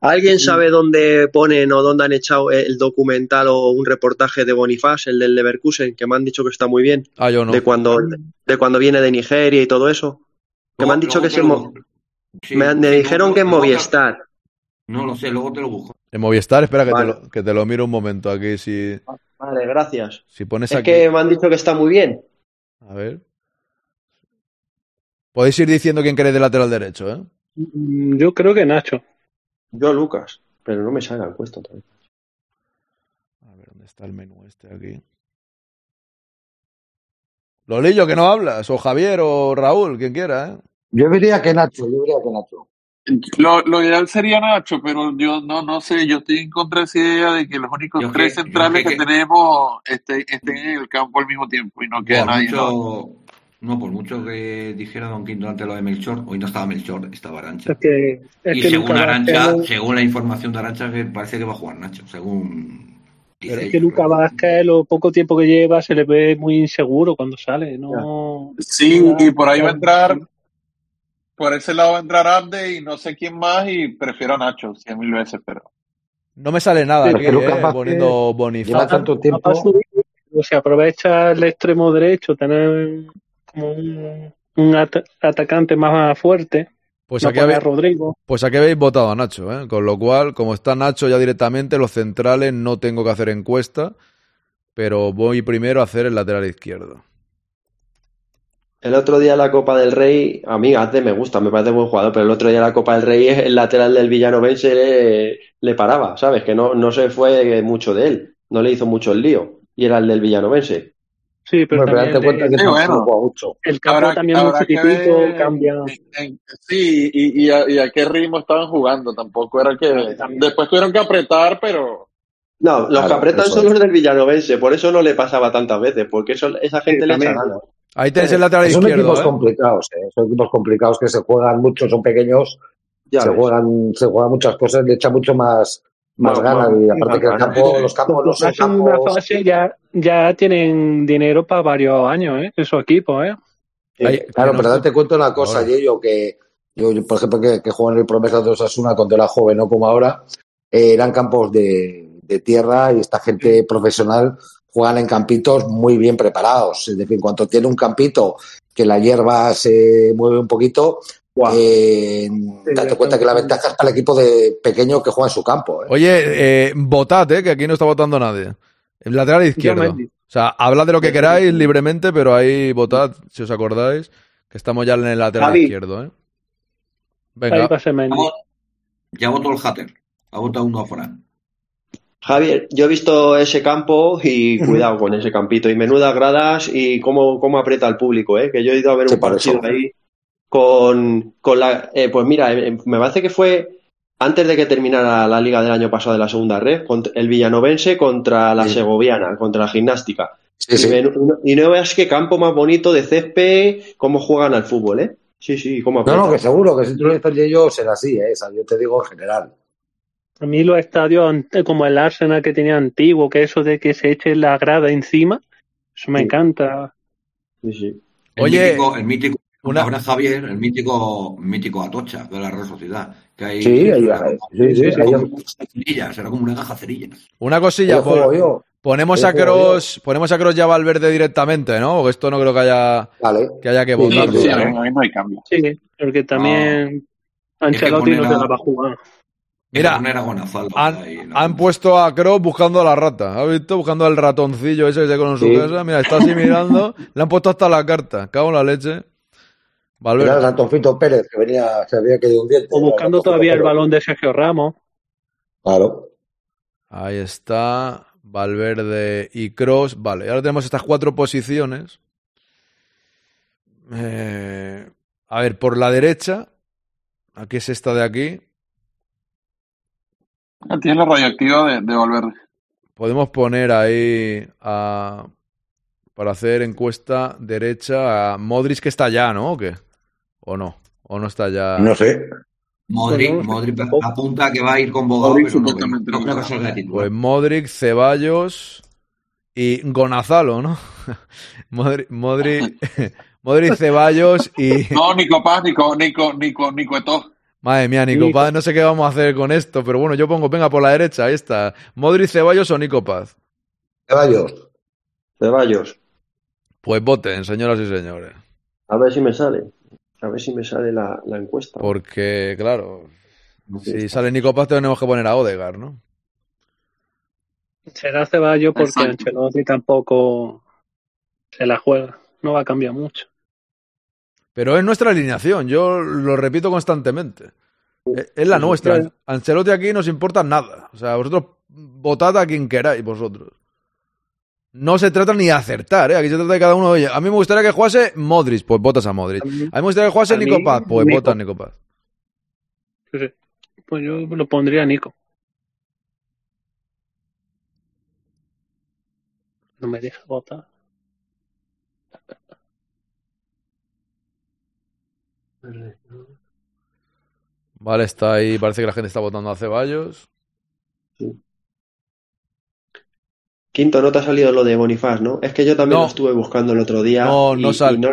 ¿Alguien sabe dónde ponen o dónde han echado el documental o un reportaje de Bonifaz, el del Leverkusen, que me han dicho que está muy bien? Ah, yo no. De cuando, de cuando viene de Nigeria y todo eso. Que me han dicho que se mo- Sí, me, dijeron que te- Movistar. No lo sé, luego te lo busco. En Movistar, espera que, Vale. te, lo, que te lo miro un momento aquí. Si, Vale, gracias. si pones Es aquí. que me han dicho que está muy bien. A ver. Podéis ir diciendo quién queréis de lateral derecho, ¿eh? Mm, Yo creo que Nacho. Yo, Lucas, pero no me sale la encuesta todavía. A ver, ¿dónde está el menú este aquí? Lolillo, que no hablas. O Javier o Raúl, quien quiera, ¿eh? Yo diría que Nacho, yo diría que Nacho. Lo, lo ideal sería Nacho, pero yo no, no sé, yo estoy en contra de esa idea de que los únicos Yo tres que- centrales que- que, tenemos estén, estén en el campo al mismo tiempo y no quede Por nadie. ¿no? mucho, no, por mucho que dijera Don Quinto antes lo de Melchor, hoy no estaba Melchor, estaba Arancha. Es que, es y que según Arancha, Vázquez, según la información de Arancha, que parece que va a jugar Nacho, según dice es que. Luca Vázquez, lo poco tiempo que lleva, se le ve muy inseguro cuando sale. No, Sí, y por ahí va a entrar, por ese lado va a entrar Abde y no sé quién más y prefiero a Nacho cien mil veces, pero No me sale nada aquí, ¿eh? Poniendo Lleva Bonifaz. tanto tiempo. Capaz subir, o sea, aprovecha el extremo derecho, tener como un, un at- atacante más fuerte. Pues no aquí, habéis, Rodrigo. pues aquí habéis votado a Nacho, ¿eh? Con lo cual, como está Nacho ya directamente, los centrales no tengo que hacer encuesta, pero voy primero a hacer el lateral izquierdo. El otro día la Copa del Rey, a mí Azde me gusta, me parece buen jugador, pero el otro día la Copa del Rey, el lateral del Villanovense le, le paraba, ¿sabes? Que no, no se fue mucho de él, no le hizo mucho el lío, y era el del Villanovense. Sí, pero pero también cuenta que Sí, bueno. el campo habrá, también habrá chiquitito, ver cambia. en- en- sí, y, y, a, y a qué ritmo estaban jugando, tampoco era que después tuvieron que apretar, pero No, los Claro, que apretan son los del Villanovense, por eso no le pasaba tantas veces, porque eso, esa gente le echa ganas. Ahí tenéis el lateral Son izquierdo, equipos ¿eh? complicados, ¿eh? son equipos complicados que se juegan mucho, son pequeños, Ya se ves. juegan, se juegan muchas cosas, le echan mucho más, más ganas y aparte que el campo, los campos no son campos. fase ya, ya tienen dinero para varios años, ¿eh? Esos equipos, ¿eh? Ahí- Claro, pero date cuenta una cosa. Yello, que yo, yo, por ejemplo, que, que juego en el Promesa de Osasuna cuando era joven, no como ahora, eh, eran campos de, de tierra y esta gente profesional juegan en campitos muy bien preparados. Es decir, en cuanto tiene un campito que la hierba se mueve un poquito, eh, date cuenta que la ventaja es para el equipo de pequeño que juega en su campo. ¿eh? Oye, eh, votad, ¿eh? Que aquí no está votando nadie. El lateral izquierdo. O sea, hablad de lo que queráis libremente, pero ahí votad, si os acordáis, que estamos ya en el lateral Javi. izquierdo, ¿eh? Venga. a Mendy. Ya votó el hater, ha votado uno afuera. Javier, yo he visto ese campo y cuidado con ese campito y menudas gradas y cómo, cómo aprieta al público, ¿eh? que yo he ido a ver un partido ahí con, con la... eh, pues mira, eh, me parece que fue antes de que terminara la liga del año pasado de la segunda red, el villanovense contra la Sí. segoviana, contra la gimnástica. Sí, sí. Y, no veas qué campo más bonito de césped, cómo juegan al fútbol, ¿eh? Sí, sí, como No, no, que seguro que si tú lo dices yo será así, ¿eh? O sea, yo te digo en general. A mí los estadios como el Arsenal que tenía antiguo, que eso de que se eche la grada encima, eso me encanta. Sí, sí. El Oye, mítico, el mítico una- ahora Javier, el mítico, mítico Atocha de la Real Sociedad. Que hay, Sí, sí, sí, ahí- como cerillas, era como una caja de cerillas. Una cosilla, yo. ponemos a Cross, ponemos a Cross ya Valverde directamente, ¿no? Porque esto no creo que haya Vale. que haya que Sí, votar. sí, Sí, ahí no no hay cambio. Sí, porque también Es que Ancelotti no poner se a- la va a jugar. Mira, Gonzalo Han, ahí, ¿no? han puesto a Cross buscando a la rata. ¿Has visto? Buscando al ratoncillo ese que se con en su Sí. casa. Mira, está así mirando. <laughs> Le han puesto hasta la carta. Cago en la leche. Era el Valverde. Ratoncito Pérez, que venía, se había caído un diente. O buscando todavía el balón de Sergio Ramos. Claro. Ahí está. Valverde y Cross. Vale, ahora tenemos estas cuatro posiciones. Eh, a ver, por la derecha. Aquí es esta de aquí. Ah, Tiene la radioactiva de, de Valverde. Podemos poner ahí a, para hacer encuesta derecha a Modric que está ya, ¿no? ¿O qué? ¿O no? ¿O no está ya? No sé. Modric, Modric apunta que va a ir convocado, Modric pero no, supuestamente no no. Pues Modric, Ceballos y Gonazalo, ¿no? <laughs> Modric, Modric, <laughs> Modric, Ceballos y... No, Nico Paz, Nico, Nico, Nico, Nico Eto'o. Madre mía, Nico Paz, no sé qué vamos a hacer con esto, pero bueno, yo pongo, venga, por la derecha, ahí está. Modric, Ceballos o Nico Paz. Ceballos. Ceballos. Pues voten, señoras y señores. A ver si me sale. A ver si me sale la, la encuesta. Porque, claro, si sale Nico Paz tenemos que poner a Odegar, ¿no? Será Ceballos porque. Ancelotti tampoco se la juega. No va a cambiar mucho. Pero es nuestra alineación, yo lo repito constantemente. Es es la nuestra. Ancelotti aquí nos importa nada. O sea, vosotros votad a quien queráis, vosotros. No se trata ni de acertar, ¿eh? Aquí se trata de cada uno. Oye, a mí me gustaría que jugase Modric, pues votas a Modric. A mí me gustaría que jugase mí, Nico Paz, pues votas a Nico Paz. Sí, sí. Pues yo lo pondría a Nico. No me deja votar. Vale, está ahí. Parece que la gente está votando a Ceballos. Quinto, no te ha salido lo de Bonifaz, ¿no? Es que yo también No. lo estuve buscando el otro día. No, y, no sale. no.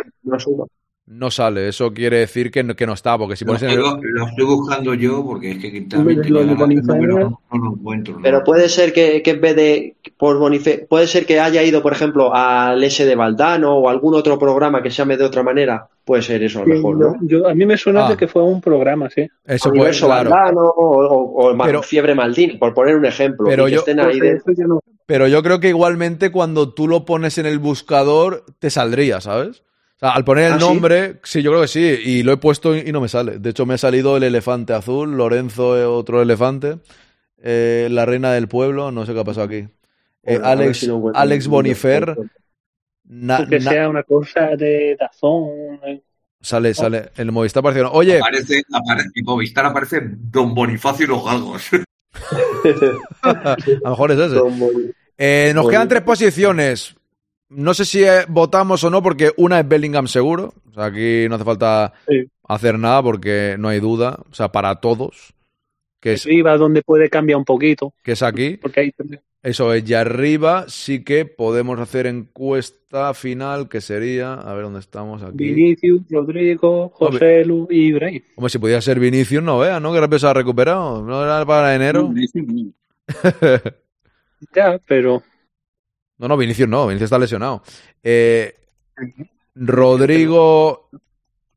No sale. Eso quiere decir que no, que no está, porque si Lo pones en el... estoy, lo estoy buscando yo porque es que también Lo de ganas de Bonifacio. pero no, no lo encuentro. ¿no? Pero puede ser que, que en vez de por Bonife, puede ser que haya ido, por ejemplo, al S de Valdano o algún otro programa que se llame de otra manera. Puede ser eso a lo mejor, ¿no? Yo, a mí me suena Ah. de que fue un programa, sí. Eso puede, Universo claro. Valdano o, o- o Ma- Pero- Fiebre Maldini, por poner un ejemplo. Pero yo- estén ahí de- no- Pero yo creo que igualmente cuando tú lo pones en el buscador, te saldría, ¿sabes? O sea, al poner el ¿Ah, nombre, sí? yo creo que sí, y lo he puesto y no me sale. De hecho, me ha salido el elefante azul, Lorenzo es otro elefante, eh, la reina del pueblo, no sé qué ha pasado aquí. Eh, Bueno, Alex, si encuentro. Alex Bonifer, na- na- sea una cosa de Dazón. eh. sale, sale, el Movistar apareció. Oye, Aparece, aparece, en Movistar aparece Don Bonifacio y los galgos. <laughs> <laughs> a lo mejor es ese. Eh, nos quedan tres posiciones. No sé si eh, votamos o no, porque una es Bellingham seguro. O sea, aquí no hace falta Sí. hacer nada porque no hay duda. O sea, para todos. Que es, Arriba donde puede cambiar un poquito. que es aquí. Porque ahí Eso es. Y arriba sí que podemos hacer encuesta final, que sería. A ver dónde estamos aquí. Vinicius, Rodrigo, José Lu y Ibrahim. Como si pudiera ser Vinicius, no veas, ¿no? Que rápido se ha recuperado. ¿No era para enero? <laughs> Ya, pero No, no, Vinicius no, Vinicius está lesionado. Eh, Rodrigo,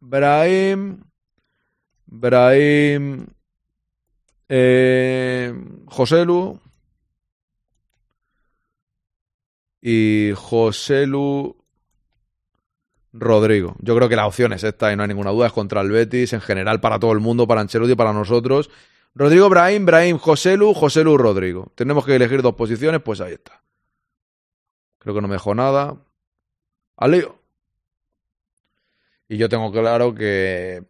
Brahim, Brahim, eh, Joselu y Joselu Rodrigo. Yo creo que la opción es esta y no hay ninguna duda, es contra el Betis, en general para todo el mundo, para Ancelotti y para nosotros. Rodrigo Brahim, Brahim Joselu, Joselu Rodrigo. Tenemos que elegir dos posiciones, pues ahí está. Creo que no me dejó nada. Al lío. Y yo tengo claro que.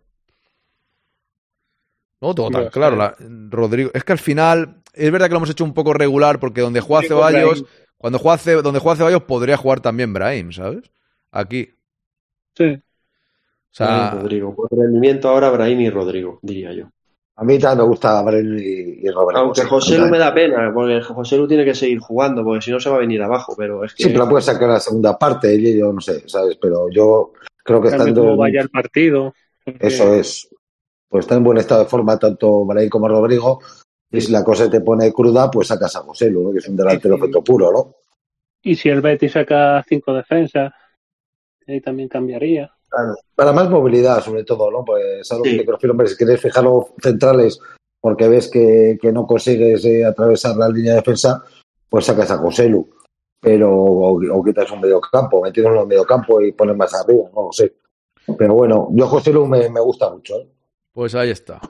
No tengo tan claro. la- Rodrigo. Es que al final. Es verdad que lo hemos hecho un poco regular porque donde juega Ceballos. Brahim. Cuando juega, Ce- donde juega Ceballos podría jugar también Brahim, ¿sabes? Aquí. sí. O sea, Brahim Rodrigo. Por rendimiento ahora, Brahim y Rodrigo, diría yo. A mí también me gusta Brahim y, y Roberto. Aunque José Lu me da pena, porque José Lu tiene que seguir jugando, porque si no se va a venir abajo, pero es que... Sí, pero puede sacar la segunda parte, y yo no sé, ¿sabes? Pero yo creo que estando... cómo vaya el partido. Eso es. Pues está en buen estado de forma tanto Brahim como Rodrigo. Y si la cosa te pone cruda, pues sacas a José Lu, ¿no? que es un delantero feto puro, ¿no? Y si el Betis saca cinco defensas, ahí también cambiaría. Claro. Para más movilidad, sobre todo, ¿no? Pues algo que te refiero, hombre, si quieres fijar los centrales porque ves que, que no consigues eh, atravesar la línea de defensa, pues sacas a José Lu. Pero, o, o quitas un medio campo, metes uno en el medio campo y pones más arriba, no lo sé. Pero bueno, yo José Lu me, me gusta mucho, ¿eh? Pues ahí está.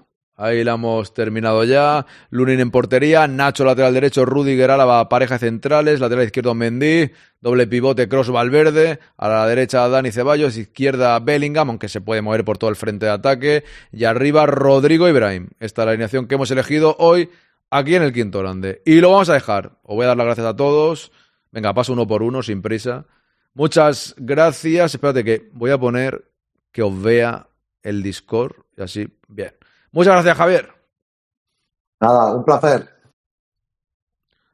Ahí la hemos terminado ya. Lunin en portería, Nacho lateral derecho, Rudiger Álava, pareja centrales, lateral izquierdo Mendy, doble pivote Cross Valverde, a la derecha Dani Ceballos, izquierda Bellingham, aunque se puede mover por todo el frente de ataque, y arriba Rodrigo Ibrahim. Esta es la alineación que hemos elegido hoy aquí en el Quinto Grande. Y lo vamos a dejar. Os voy a dar las gracias a todos. Venga, paso uno por uno, sin prisa. Muchas gracias. Espérate que voy a poner que os vea el Discord y así, bien. Muchas gracias, Javier. Nada, un placer.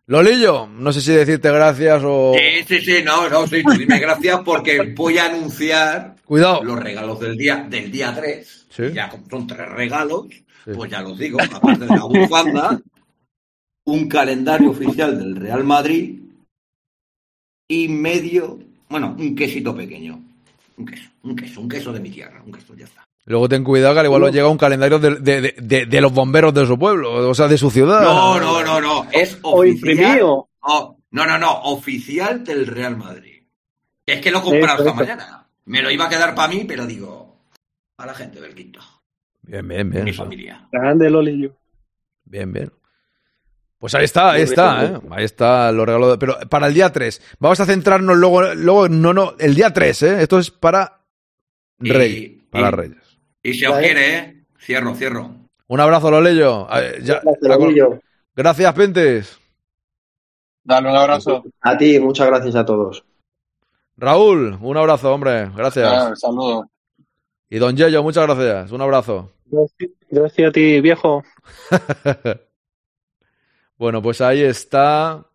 Lolillo, no sé si decirte gracias o. Sí, sí, sí, no, no, sí, dime gracias porque voy a anunciar Cuidado. los regalos del día del día 3. Sí. Ya como son tres regalos, pues ya los digo, aparte de la bufanda, un calendario oficial del Real Madrid y medio, bueno, un quesito pequeño. Un queso, un queso, un queso de mi tierra, un queso, ya está. Luego ten cuidado que al igual os llega un calendario de, de- de- de- de los bomberos de su pueblo, o sea, de su ciudad. No, no, no, no, es O oficial. imprimido. Oh, no, no, no, oficial del Real Madrid. Es que lo he comprado esta mañana. Me lo iba a quedar para mí, pero digo, a la gente del quinto, Bien, bien, mi bien. familia. Grande Lolillo. Bien, bien. Pues ahí está, ahí está, ¿eh? Ahí está los regalos. de- Pero para el día 3. Vamos a centrarnos luego, luego, no, no, el día 3, ¿eh? Esto es para Y- Reyes. Para y- Reyes. Y si os quiere, ¿eh? Cierro, cierro. Un abrazo, Lolillo. Eh, ya- Lolillo. Gracias, Pentes. Dale un abrazo. A ti, muchas gracias a todos. Raúl, un abrazo, hombre. Gracias. Ah, saludos. Y Don Yello, muchas gracias. Un abrazo. Gracias a ti, viejo. <laughs> Bueno, pues ahí está.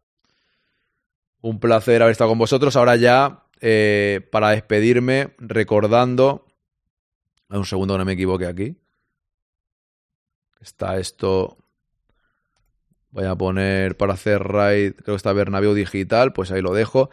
Un placer haber estado con vosotros. Ahora ya, eh, para despedirme, recordando. Un segundo que no me equivoque aquí. Está esto. Voy a poner para hacer raid. Creo que está Bernabéu Digital. Pues ahí lo dejo.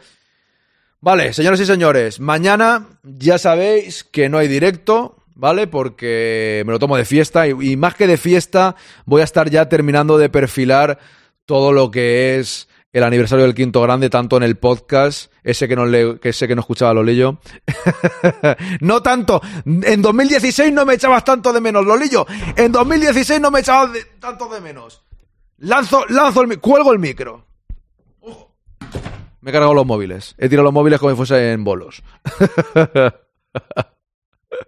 Vale, señores y señores. Mañana ya sabéis que no hay directo. ¿Vale? Porque me lo tomo de fiesta. Y más que de fiesta, voy a estar ya terminando de perfilar todo lo que es el aniversario del quinto grande, tanto en el podcast, ese que no, le, que ese que no escuchaba Lolillo. <laughs> no tanto. En 2016 no me echabas tanto de menos, Lolillo. En 2016 no me echabas de- tanto de menos. Lanzo, lanzo el cuelgo el micro. Me he cargado los móviles. He tirado los móviles como si fuesen bolos.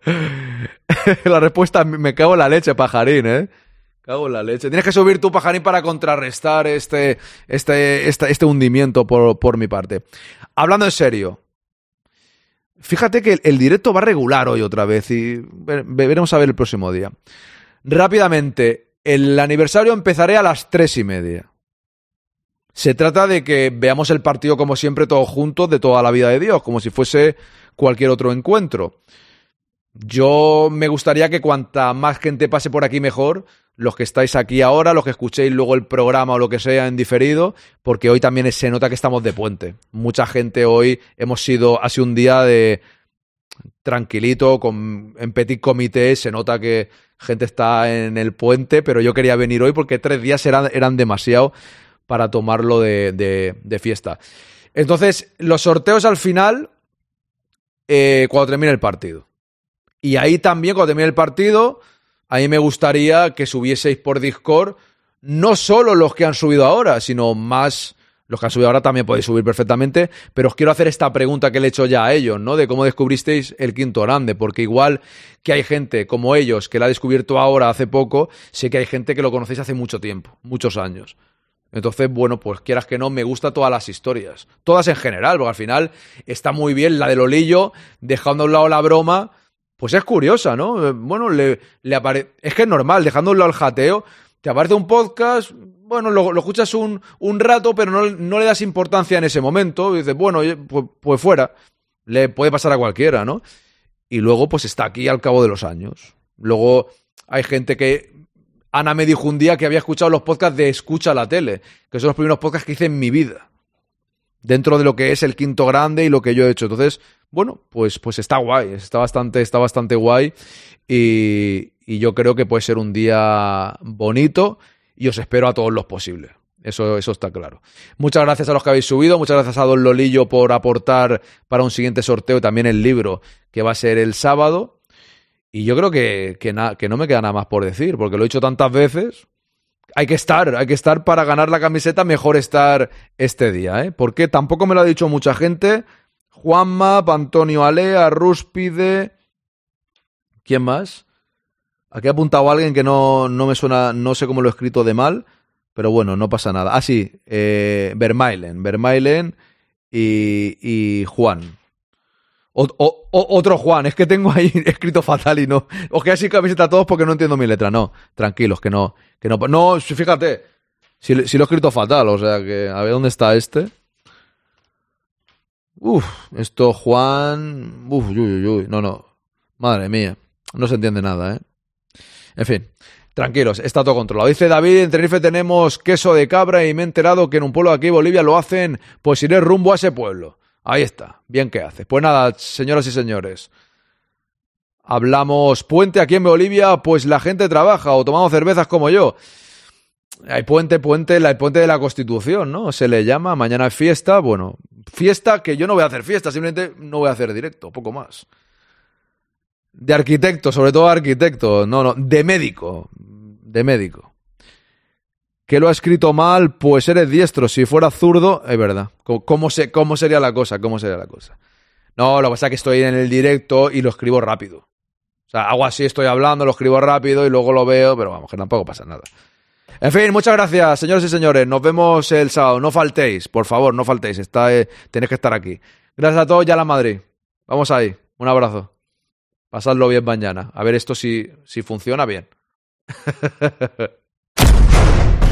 <laughs> la respuesta, me cago en la leche, pajarín, ¿eh? Cago en la leche. Tienes que subir tu pajarín para contrarrestar este, este, este, este hundimiento por, por mi parte. Hablando en serio. Fíjate que el, directo va regular hoy otra vez y ve- ve- veremos a ver el próximo día. Rápidamente, el aniversario empezaré a las tres y media. Se trata de que veamos el partido como siempre todos juntos de toda la vida de Dios, como si fuese cualquier otro encuentro. Yo me gustaría que cuanta más gente pase por aquí mejor, los que estáis aquí ahora, los que escuchéis luego el programa o lo que sea en diferido, porque hoy también se nota que estamos de puente. Mucha gente hoy hemos sido, ha sido un día de tranquilito, con, en petit comité, se nota que gente está en el puente, pero yo quería venir hoy porque tres días eran, eran demasiado para tomarlo de, de- fiesta. Entonces, los sorteos al final, eh, cuando termine el partido. Y ahí también, cuando termine el partido, a mí me gustaría que subieseis por Discord no solo los que han subido ahora, sino más los que han subido ahora también podéis subir perfectamente, pero os quiero hacer esta pregunta que le he hecho ya a ellos, ¿no? De cómo descubristeis el quinto grande, porque igual que hay gente como ellos que la ha descubierto ahora hace poco, sé que hay gente que lo conocéis hace mucho tiempo, muchos años. Entonces, bueno, pues quieras que no, me gusta todas las historias. Todas en general, porque al final está muy bien la del Olillo, dejando a un lado la broma, pues es curiosa, ¿no? Eh, Bueno, le, le es que es normal, dejándolo al jateo, te aparece un podcast, bueno, lo, escuchas un, un rato, pero no, no le das importancia en ese momento, y dices, bueno, pues, pues fuera, le puede pasar a cualquiera, ¿no? Y luego, pues está aquí al cabo de los años. Luego hay gente que. Ana me dijo un día que había escuchado los podcasts de Escucha la tele, que son los primeros podcasts que hice en mi vida. Dentro de lo que es el quinto grande y lo que yo he hecho. Entonces, bueno, pues, pues está guay, está bastante, está bastante guay. Y, yo creo que puede ser un día bonito y os espero a todos los posibles. Eso, eso está claro. Muchas gracias a los que habéis subido, muchas gracias a Don Lolillo por aportar para un siguiente sorteo y también el libro que va a ser el sábado. Y yo creo que, que, que no me queda nada más por decir, porque lo he dicho tantas veces. Hay que estar, hay que estar para ganar la camiseta, mejor estar este día, ¿eh? Porque tampoco me lo ha dicho mucha gente. Juanma, Antonio Alea, Rúspide. ¿Quién más? Aquí ha apuntado alguien que no, no me suena, no sé cómo lo he escrito de mal, pero bueno, no pasa nada. Ah, sí, eh, Vermailen, Vermailen y, y Juan. O- o- otro Juan, es que tengo ahí <laughs> escrito fatal y no. Os quedáis sin camiseta a todos porque no entiendo mi letra. No, tranquilos, que no. Que no, no fíjate, si, si lo he escrito fatal, o sea que. A ver dónde está este. Uf, esto Juan. Uf, uy, uy, uy. No, no. Madre mía. No se entiende nada, ¿eh? En fin, tranquilos, está todo controlado. Dice David, en Tenerife tenemos queso de cabra y me he enterado que en un pueblo de aquí, Bolivia, lo hacen, pues iré rumbo a ese pueblo. Ahí está, bien que hace. Pues nada, señoras y señores. Hablamos puente aquí en Bolivia, pues la gente trabaja o tomamos cervezas como yo. Hay puente, puente, el puente de la Constitución, ¿no? Se le llama, mañana es fiesta, bueno, fiesta que yo no voy a hacer fiesta, simplemente no voy a hacer directo, poco más. De arquitecto, sobre todo arquitecto, no, no, de médico, de médico. Que lo ha escrito mal, pues eres diestro, si fuera zurdo, es verdad. ¿Cómo, cómo se, ¿Cómo sería la cosa? ¿Cómo sería la cosa? No, lo que pasa es que estoy en el directo y lo escribo rápido. O sea, hago así, estoy hablando, lo escribo rápido y luego lo veo, pero vamos, que tampoco pasa nada. En fin, muchas gracias, señores y señores. Nos vemos el sábado. No faltéis, por favor, no faltéis. Está, eh, tenéis que estar aquí. Gracias a todos, ya la Madrid. Vamos ahí. Un abrazo. Pasadlo bien mañana. A ver esto si, si funciona bien. <laughs>